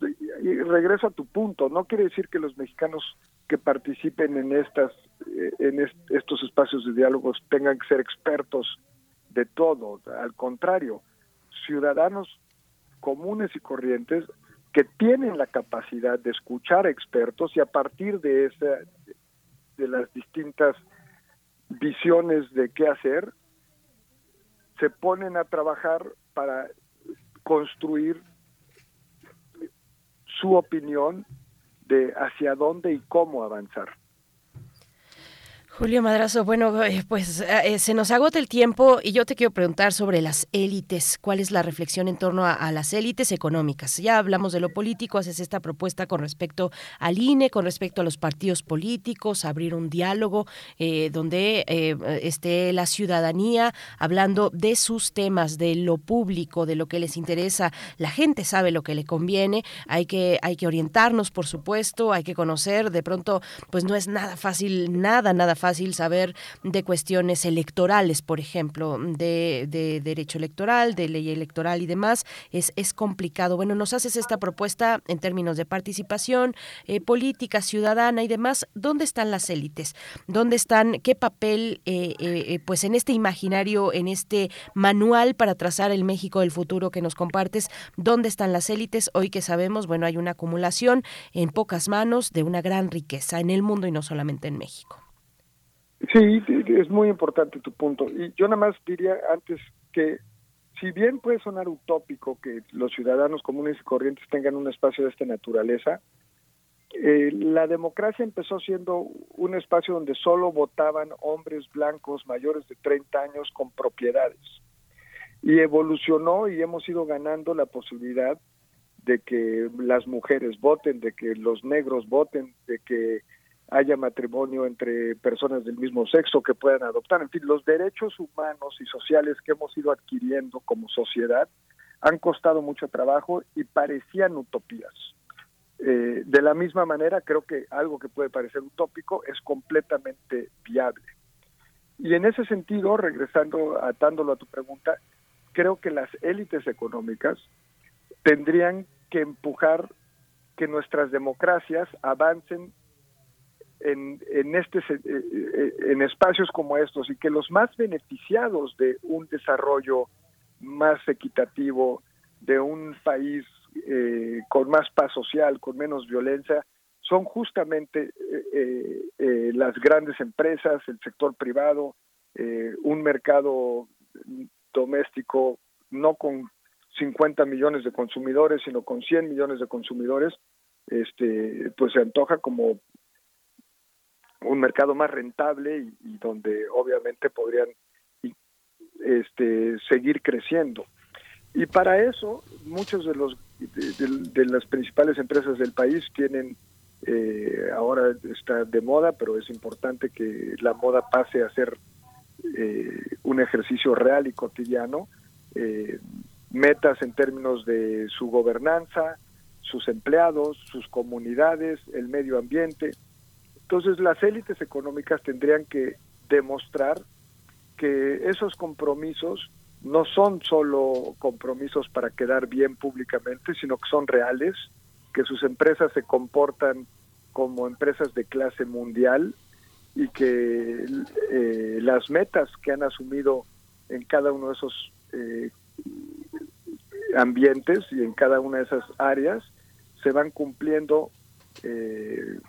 regreso a tu punto, no quiere decir que los mexicanos que participen en estas eh, en estos espacios de diálogos tengan que ser expertos de todo, al contrario, ciudadanos comunes y corrientes que tienen la capacidad de escuchar expertos y a partir de esa de las distintas visiones de qué hacer, se ponen a trabajar para construir su opinión de hacia dónde y cómo avanzar. Julio Madrazo, bueno, eh, pues eh, se nos agota el tiempo y yo te quiero preguntar sobre las élites. ¿Cuál es la reflexión en torno a, las élites económicas? Ya hablamos de lo político, haces esta propuesta con respecto al INE, con respecto a los partidos políticos, abrir un diálogo eh, donde esté la ciudadanía hablando de sus temas, de lo público, de lo que les interesa. La gente sabe lo que le conviene, hay que, hay que orientarnos, por supuesto, hay que conocer. De pronto, pues no es nada fácil, nada, nada fácil fácil saber de cuestiones electorales, por ejemplo, de, derecho electoral, de ley electoral y demás. Es, es complicado. Bueno, nos haces esta propuesta en términos de participación eh, política, ciudadana y demás. ¿Dónde están las élites? ¿Dónde están? ¿Qué papel, eh, eh, pues en este imaginario, en este manual para trazar el México del futuro que nos compartes? ¿Dónde están las élites? Hoy que sabemos, bueno, hay una acumulación en pocas manos de una gran riqueza en el mundo y no solamente en México. Sí, es muy importante tu punto. Y yo nada más diría antes que si bien puede sonar utópico que los ciudadanos comunes y corrientes tengan un espacio de esta naturaleza, eh, la democracia empezó siendo un espacio donde solo votaban hombres blancos mayores de 30 años con propiedades. Y evolucionó y hemos ido ganando la posibilidad de que las mujeres voten, de que los negros voten, de que haya matrimonio entre personas del mismo sexo que puedan adoptar. En fin, los derechos humanos y sociales que hemos ido adquiriendo como sociedad han costado mucho trabajo y parecían utopías. Eh, de la misma manera, creo que algo que puede parecer utópico es completamente viable. Y en ese sentido, regresando, atándolo a tu pregunta, creo que las élites económicas tendrían que empujar que nuestras democracias avancen en, en, este, eh, eh, en espacios como estos y que los más beneficiados de un desarrollo más equitativo, de un país eh, con más paz social, con menos violencia, son justamente las grandes empresas, el sector privado, un mercado doméstico no con 50 millones de consumidores, sino con 100 millones de consumidores, este, pues se antoja como un mercado más rentable y, donde obviamente podrían este, seguir creciendo. Y para eso, muchos de los de, las principales empresas del país tienen eh, ahora está de moda, pero es importante que la moda pase a ser eh, un ejercicio real y cotidiano, eh, metas en términos de su gobernanza, sus empleados, sus comunidades, el medio ambiente, entonces las élites económicas tendrían que demostrar que esos compromisos no son solo compromisos para quedar bien públicamente, sino que son reales, que sus empresas se comportan como empresas de clase mundial y que eh, las metas que han asumido en cada uno de esos eh, ambientes y en cada una de esas áreas se van cumpliendo eh,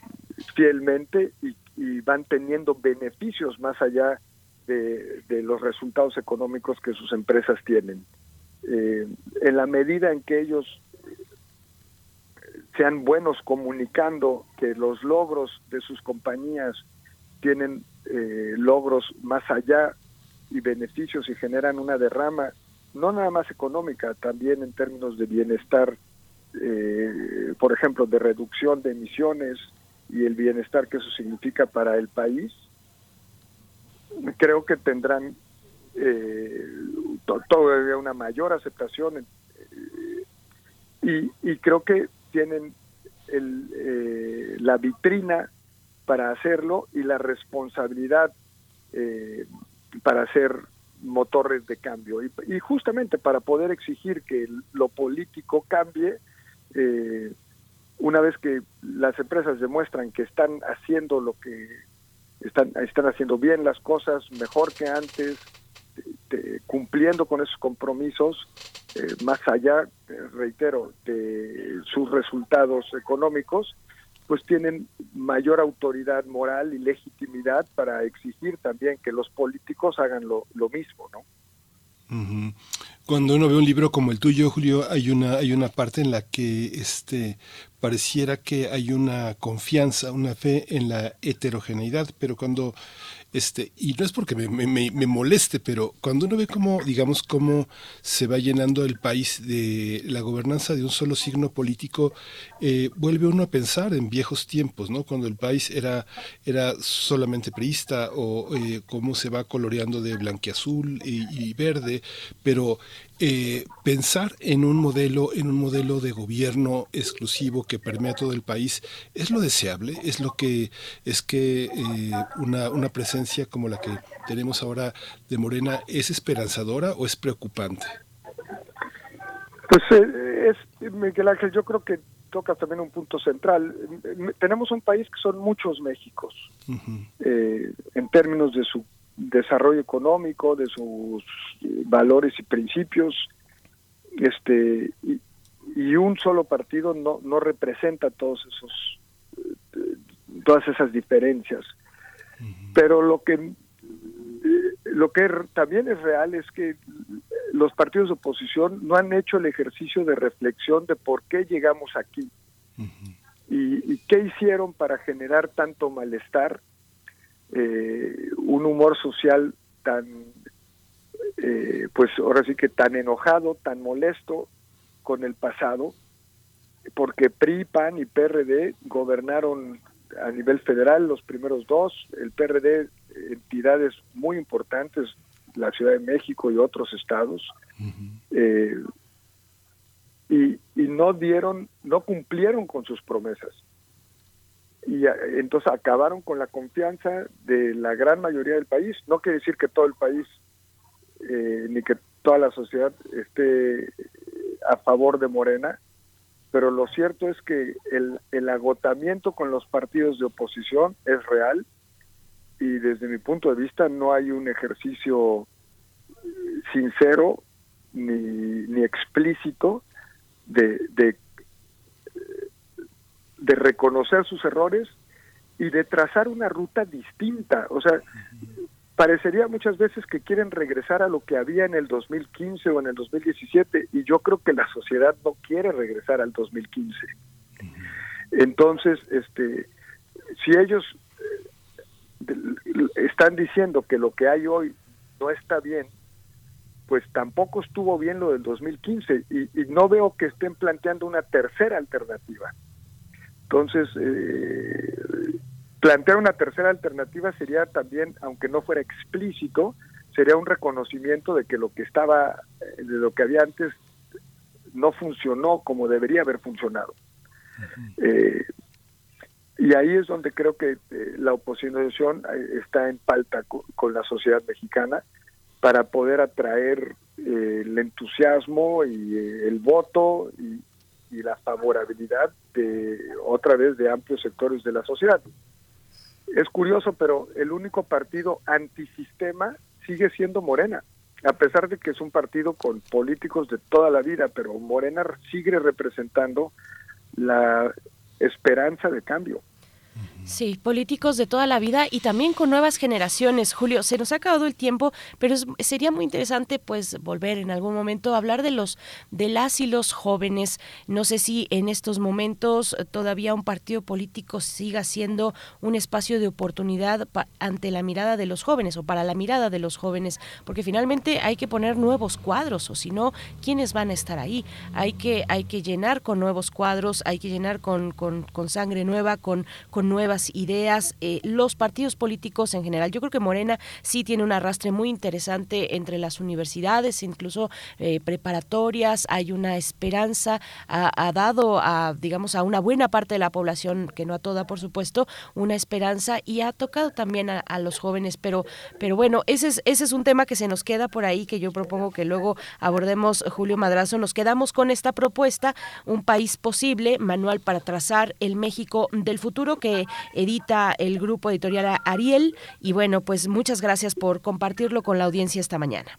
fielmente y, y, van teniendo beneficios más allá de, los resultados económicos que sus empresas tienen. Eh, en la medida en que ellos sean buenos comunicando que los logros de sus compañías tienen eh, logros más allá y beneficios y generan una derrama, no nada más económica, también en términos de bienestar, eh, por ejemplo, de reducción de emisiones y el bienestar que eso significa para el país, creo que tendrán eh, todavía una mayor aceptación y, y creo que tienen el, eh, la vitrina para hacerlo y la responsabilidad eh, para ser motores de cambio. Y, y, justamente para poder exigir que lo político cambie, eh, una vez que las empresas demuestran que están haciendo lo que están, están haciendo bien las cosas, mejor que antes, de, cumpliendo con esos compromisos, eh, más allá, reitero, de sus resultados económicos, pues tienen mayor autoridad moral y legitimidad para exigir también que los políticos hagan lo, lo mismo, ¿no? Cuando uno ve un libro como el tuyo, Julio, hay una hay una parte en la que este pareciera que hay una confianza, una fe en la heterogeneidad, pero cuando este, y no es porque me, moleste, pero cuando uno ve cómo, digamos, cómo se va llenando el país de la gobernanza de un solo signo político, eh, vuelve uno a pensar en viejos tiempos, ¿no? Cuando el país era, era solamente priista o eh, cómo se va coloreando de blanquiazul y, y verde, pero eh, pensar en un modelo, en un modelo de gobierno exclusivo que permea todo el país, es lo deseable, es lo que es que eh, una, una presencia como la que tenemos ahora de Morena es esperanzadora o es preocupante. Pues eh, es Miguel Ángel, yo creo que toca también un punto central. Tenemos un país que son muchos Méxicos uh -huh. en términos de su desarrollo económico, de sus valores y principios, este y, y un solo partido no, no representa todos esos todas esas diferencias. Uh -huh. Pero lo que lo que también es real es que los partidos de oposición no han hecho el ejercicio de reflexión de por qué llegamos aquí uh -huh. y, y qué hicieron para generar tanto malestar eh, un humor social tan, eh, pues ahora sí que tan enojado, tan molesto con el pasado, porque PRI, PAN y PRD gobernaron a nivel federal los primeros dos, el PRD entidades muy importantes, la Ciudad de México y otros estados, uh -huh. eh, y, y no dieron, no cumplieron con sus promesas y entonces acabaron con la confianza de la gran mayoría del país. No quiere decir que todo el país eh, ni que toda la sociedad esté a favor de Morena, pero lo cierto es que el, el agotamiento con los partidos de oposición es real y desde mi punto de vista no hay un ejercicio sincero ni, ni explícito de, de de reconocer sus errores y de trazar una ruta distinta. O sea, parecería muchas veces que quieren regresar a lo que había en el 2015 o en el 2017 y yo creo que la sociedad no quiere regresar al 2015. Entonces, este, si ellos están diciendo que lo que hay hoy no está bien, pues tampoco estuvo bien lo del 2015 y, y no veo que estén planteando una tercera alternativa. Entonces, eh, plantear una tercera alternativa sería también, aunque no fuera explícito, sería un reconocimiento de que lo que estaba, de lo que había antes, no funcionó como debería haber funcionado. Eh, y ahí es donde creo que eh, la oposición está en falta con, con, la sociedad mexicana para poder atraer eh, el entusiasmo y eh, el voto y, y la favorabilidad de otra vez de amplios sectores de la sociedad. Es curioso, pero el único partido antisistema sigue siendo Morena, a pesar de que es un partido con políticos de toda la vida, pero Morena sigue representando la esperanza de cambio. Sí, políticos de toda la vida y también con nuevas generaciones. Julio, se nos ha acabado el tiempo, pero sería muy interesante pues volver en algún momento a hablar de los de las y los jóvenes. No sé si en estos momentos todavía un partido político siga siendo un espacio de oportunidad ante la mirada de los jóvenes o para la mirada de los jóvenes, porque finalmente hay que poner nuevos cuadros o si no, ¿quiénes van a estar ahí? Hay que hay que llenar con nuevos cuadros, hay que llenar con, con, con sangre nueva, con, con nuevas ideas, eh, los partidos políticos en general. Yo creo que Morena sí tiene un arrastre muy interesante entre las universidades, incluso eh, preparatorias. Hay una esperanza, ha, dado a, digamos, a una buena parte de la población, que no a toda, por supuesto, una esperanza y ha tocado también a, los jóvenes. Pero, pero bueno, ese es, ese es un tema que se nos queda por ahí, que yo propongo que luego abordemos, Julio Madrazo. Nos quedamos con esta propuesta, un país posible, manual para trazar el México del futuro, que edita el grupo editorial Ariel. Y bueno, pues muchas gracias por compartirlo con la audiencia esta mañana.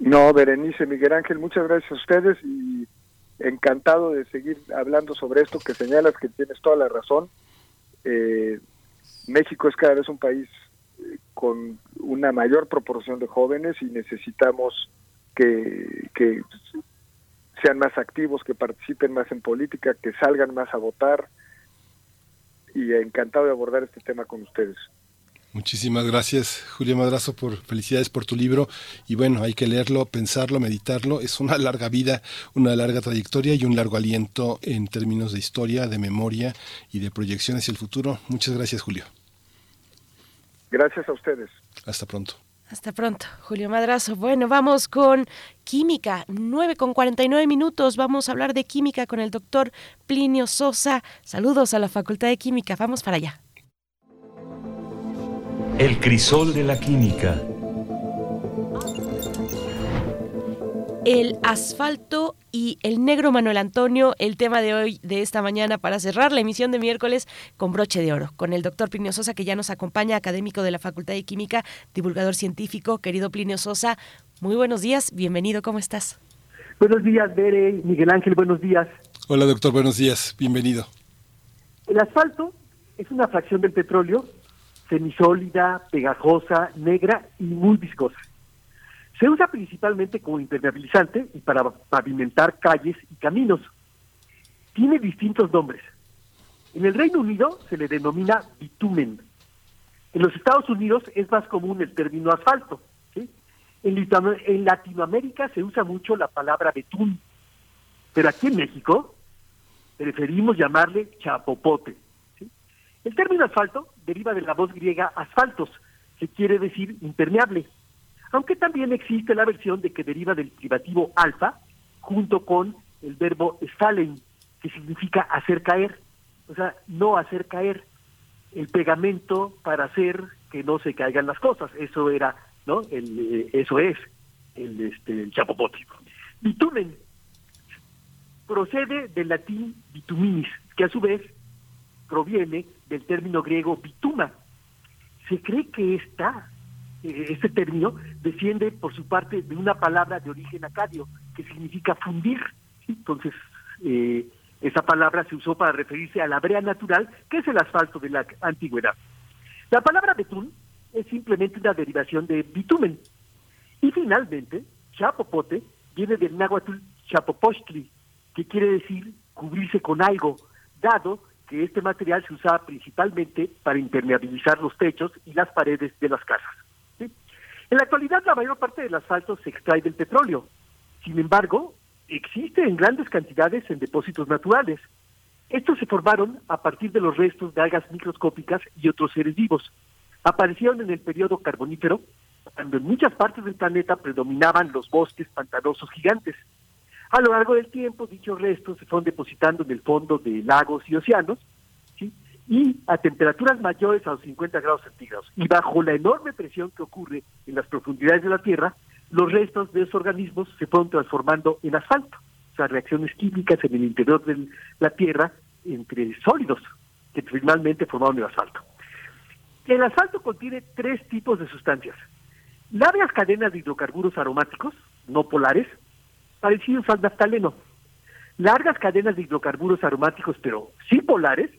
No, Berenice, Miguel Ángel, muchas gracias a ustedes y encantado de seguir hablando sobre esto que señalas que tienes toda la razón. Eh, México es cada vez un país eh, con una mayor proporción de jóvenes y necesitamos que, que sean más activos, que participen más en política, que salgan más a votar, y encantado de abordar este tema con ustedes. Muchísimas gracias, Julia Madrazo, por felicidades por tu libro. Y bueno, hay que leerlo, pensarlo, meditarlo. Es una larga vida, una larga trayectoria y un largo aliento en términos de historia, de memoria y de proyección hacia el futuro. Muchas gracias, Julio. Gracias a ustedes. Hasta pronto. Hasta pronto, Julio Madrazo. Bueno, vamos con química, 9 con 49 minutos. Vamos a hablar de química con el doctor Plinio Sosa. Saludos a la Facultad de Química. Vamos para allá. El crisol de la química. El asfalto y el negro Manuel Antonio, el tema de hoy, de esta mañana, para cerrar la emisión de miércoles con broche de oro, con el doctor Plinio Sosa, que ya nos acompaña, académico de la Facultad de Química, divulgador científico. Querido Plinio Sosa, muy buenos días, bienvenido, ¿cómo estás? Buenos días, Bere, Miguel Ángel, buenos días. Hola, doctor, buenos días, bienvenido. El asfalto es una fracción del petróleo semisólida, pegajosa, negra y muy viscosa. Se usa principalmente como impermeabilizante y para pavimentar calles y caminos. Tiene distintos nombres. En el Reino Unido se le denomina bitumen. En los Estados Unidos es más común el término asfalto. En, Latinoamérica se usa mucho la palabra betún, pero aquí en México preferimos llamarle chapopote. El término asfalto deriva de la voz griega asfaltos, que quiere decir impermeable aunque también existe la versión de que deriva del privativo alfa junto con el verbo fallen, que significa hacer caer, o sea, no hacer caer el pegamento para hacer que no se caigan las cosas. Eso era, ¿no? El, eh, eso es el, este, el chapopote. Bitumen procede del latín bituminis, que a su vez proviene del término griego bituma. Se cree que esta este término desciende por su parte de una palabra de origen acadio que significa fundir. Entonces, eh, esa palabra se usó para referirse a la brea natural, que es el asfalto de la antigüedad. La palabra betún es simplemente una derivación de bitumen. Y finalmente, chapopote viene del náhuatl chapopochtli, que quiere decir cubrirse con algo, dado que este material se usaba principalmente para impermeabilizar los techos y las paredes de las casas. En la actualidad la mayor parte del asfalto se extrae del petróleo. Sin embargo, existe en grandes cantidades en depósitos naturales. Estos se formaron a partir de los restos de algas microscópicas y otros seres vivos. Aparecieron en el periodo carbonífero, cuando en muchas partes del planeta predominaban los bosques pantanosos gigantes. A lo largo del tiempo, dichos restos se fueron depositando en el fondo de lagos y océanos, y a temperaturas mayores a los 50 grados centígrados. Y bajo la enorme presión que ocurre en las profundidades de la Tierra, los restos de esos organismos se fueron transformando en asfalto, o sea, reacciones químicas en el interior de la Tierra entre sólidos, que finalmente formaron el asfalto. El asfalto contiene tres tipos de sustancias. Largas cadenas de hidrocarburos aromáticos, no polares, parecidos al naftaleno. largas cadenas de hidrocarburos aromáticos, pero sí polares,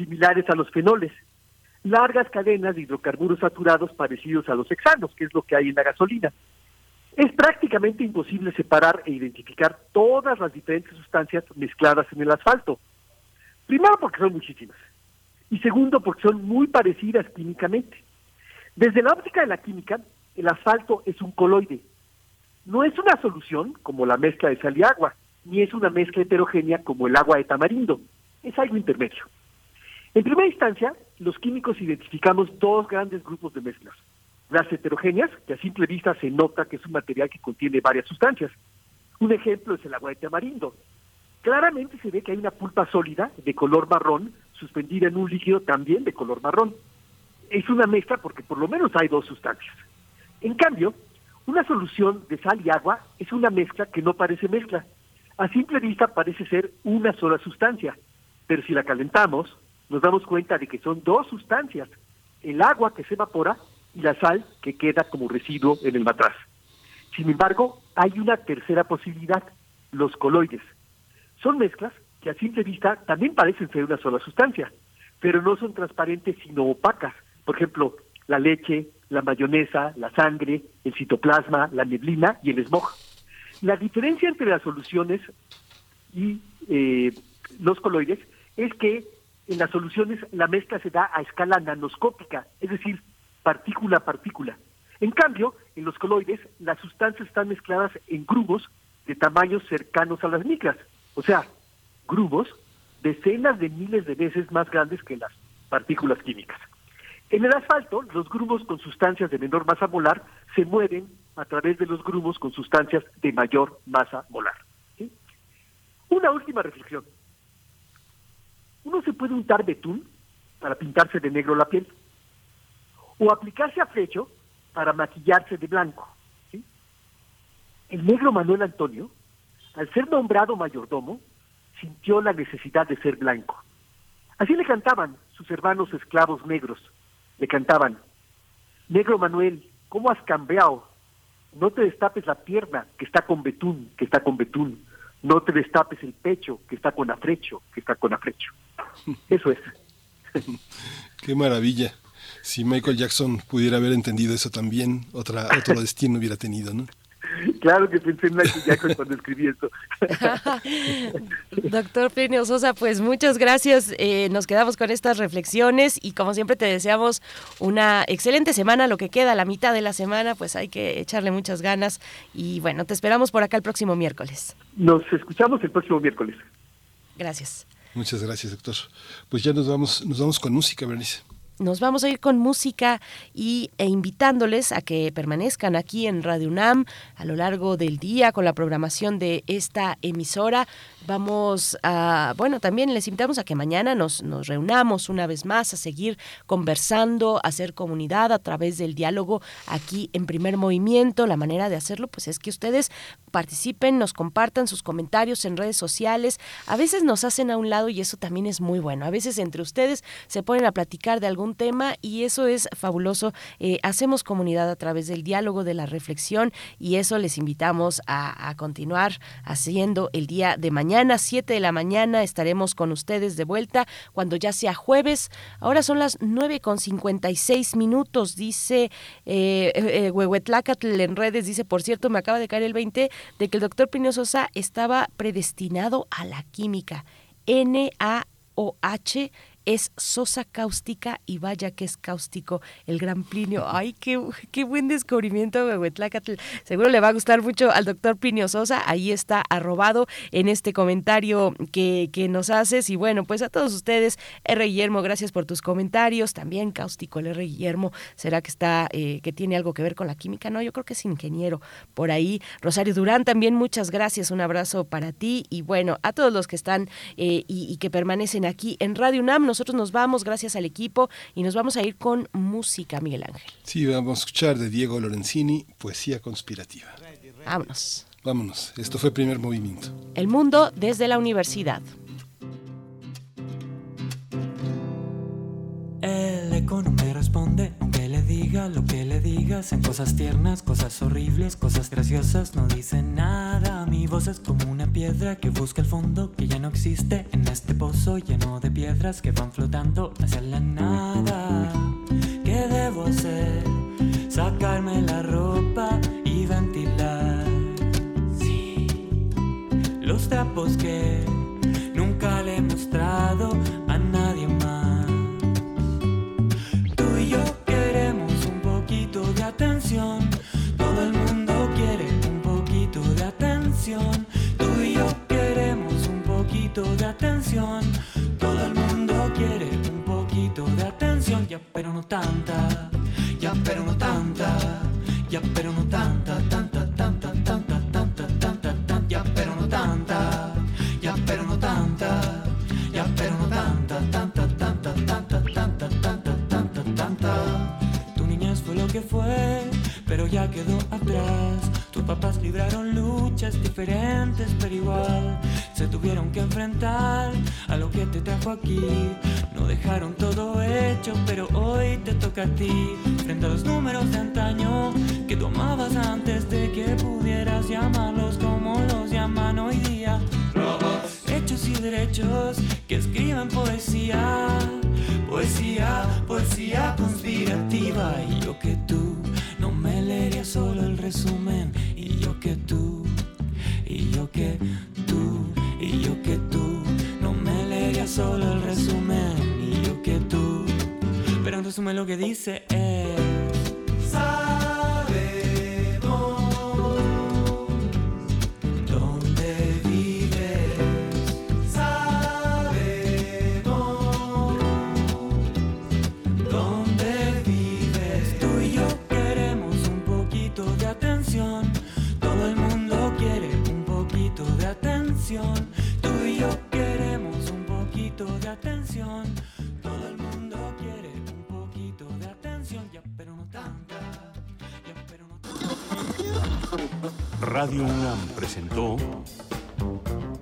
similares a los fenoles, largas cadenas de hidrocarburos saturados parecidos a los hexanos, que es lo que hay en la gasolina. Es prácticamente imposible separar e identificar todas las diferentes sustancias mezcladas en el asfalto. Primero porque son muchísimas y segundo porque son muy parecidas químicamente. Desde la óptica de la química, el asfalto es un coloide. No es una solución como la mezcla de sal y agua, ni es una mezcla heterogénea como el agua de tamarindo. Es algo intermedio. En primera instancia, los químicos identificamos dos grandes grupos de mezclas. Las heterogéneas, que a simple vista se nota que es un material que contiene varias sustancias. Un ejemplo es el agua de tamarindo. Claramente se ve que hay una pulpa sólida de color marrón suspendida en un líquido también de color marrón. Es una mezcla porque por lo menos hay dos sustancias. En cambio, una solución de sal y agua es una mezcla que no parece mezcla. A simple vista parece ser una sola sustancia, pero si la calentamos, nos damos cuenta de que son dos sustancias, el agua que se evapora y la sal que queda como residuo en el matraz. Sin embargo, hay una tercera posibilidad, los coloides. Son mezclas que a simple vista también parecen ser una sola sustancia, pero no son transparentes sino opacas. Por ejemplo, la leche, la mayonesa, la sangre, el citoplasma, la neblina y el smog. La diferencia entre las soluciones y eh, los coloides es que en las soluciones la mezcla se da a escala nanoscópica, es decir, partícula a partícula. En cambio, en los coloides las sustancias están mezcladas en grupos de tamaños cercanos a las micras, o sea, grupos decenas de miles de veces más grandes que las partículas químicas. En el asfalto, los grumos con sustancias de menor masa molar se mueven a través de los grumos con sustancias de mayor masa molar. Una última reflexión. Uno se puede untar betún para pintarse de negro la piel o aplicarse a flecho para maquillarse de blanco. El negro Manuel Antonio, al ser nombrado mayordomo, sintió la necesidad de ser blanco. Así le cantaban sus hermanos esclavos negros. Le cantaban, Negro Manuel, ¿cómo has cambiado? No te destapes la pierna que está con betún, que está con betún. No te destapes el pecho que está con afrecho, que está con afrecho. Eso es. Qué maravilla. Si Michael Jackson pudiera haber entendido eso también, otra, otro destino hubiera tenido, ¿no? Claro que pensé en Michael Jackson cuando escribí esto. Doctor Plinio Sosa, pues muchas gracias. Eh, nos quedamos con estas reflexiones y como siempre te deseamos una excelente semana, lo que queda, la mitad de la semana, pues hay que echarle muchas ganas y bueno, te esperamos por acá el próximo miércoles. Nos escuchamos el próximo miércoles. Gracias. Muchas gracias, doctor. Pues ya nos vamos, nos vamos con música, Bernice nos vamos a ir con música y, e invitándoles a que permanezcan aquí en Radio UNAM a lo largo del día con la programación de esta emisora. Vamos a, bueno, también les invitamos a que mañana nos, nos reunamos una vez más a seguir conversando, a hacer comunidad a través del diálogo aquí en primer movimiento. La manera de hacerlo, pues es que ustedes participen, nos compartan sus comentarios en redes sociales. A veces nos hacen a un lado y eso también es muy bueno. A veces entre ustedes se ponen a platicar de algún tema y eso es fabuloso. Eh, hacemos comunidad a través del diálogo, de la reflexión y eso les invitamos a, a continuar haciendo el día de mañana mañana, 7 de la mañana, estaremos con ustedes de vuelta cuando ya sea jueves. Ahora son las 9 con 56 minutos, dice eh, eh, Huehuetlacatl en redes, dice, por cierto, me acaba de caer el 20 de que el doctor Pino Sosa estaba predestinado a la química. N-A-O-H es sosa cáustica y vaya que es cáustico el gran Plinio. Ay, qué, qué buen descubrimiento, Huehuetlacatl. Seguro le va a gustar mucho al doctor Plinio Sosa. Ahí está arrobado en este comentario que, que nos haces. Y bueno, pues a todos ustedes, R. Guillermo, gracias por tus comentarios. También cáustico el R. Guillermo. ¿Será que está, eh, que tiene algo que ver con la química? No, yo creo que es ingeniero por ahí. Rosario Durán, también muchas gracias. Un abrazo para ti. Y bueno, a todos los que están eh, y, y que permanecen aquí en Radio UNAM nosotros nos vamos gracias al equipo y nos vamos a ir con música, Miguel Ángel. Sí, vamos a escuchar de Diego Lorenzini, Poesía Conspirativa. Vámonos. Vámonos, esto fue primer movimiento. El mundo desde la universidad. El eco no me responde, le diga, lo que le digas, en cosas tiernas, cosas horribles, cosas graciosas, no dice nada. Mi voz es como una piedra que busca el fondo que ya no existe en este pozo lleno de piedras que van flotando hacia la nada. ¿Qué debo hacer? Sacarme la ropa y ventilar. Sí, los trapos que nunca le he mostrado atención. Todo el mundo quiere un poquito de atención. Tú y yo queremos un poquito de atención. Todo el mundo quiere un poquito de atención. Ya, pero no tanta. Pero ya quedó atrás. Tus papás libraron luchas diferentes, pero igual se tuvieron que enfrentar a lo que te trajo aquí. No dejaron todo hecho, pero hoy te toca a ti. Frente a los números de antaño que tú amabas antes de que pudieras llamarlos como los llaman hoy día. Hechos y derechos que escriben poesía, poesía, poesía conspirativa. Y yo que tú no me leería solo el resumen. Y yo que tú, y yo que tú, y yo que tú no me leería solo el resumen. Y yo que tú, pero en resumen lo que dice es. Sabemos dónde vives. Sabemos dónde vives. Tú y yo queremos un poquito de atención. Todo el mundo quiere un poquito de atención. Poquito de atención. Todo el mundo quiere un poquito de atención. Ya, pero no tanta. Ya, pero no Radio UNAM presentó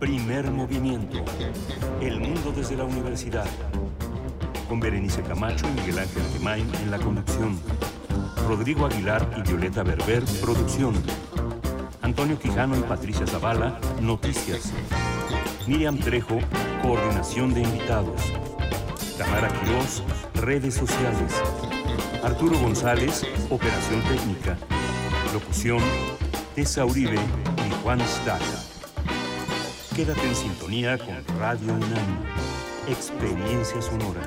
Primer Movimiento. El mundo desde la universidad. Con Berenice Camacho y Miguel Ángel Gemain en la conducción. Rodrigo Aguilar y Violeta Berber, producción. Antonio Quijano y Patricia Zavala, noticias. Miriam Trejo, coordinación de invitados. Tamara Quirós, redes sociales. Arturo González, operación técnica. Locución, Tessa Uribe y Juan Staca. Quédate en sintonía con Radio UNAM. Experiencia sonora.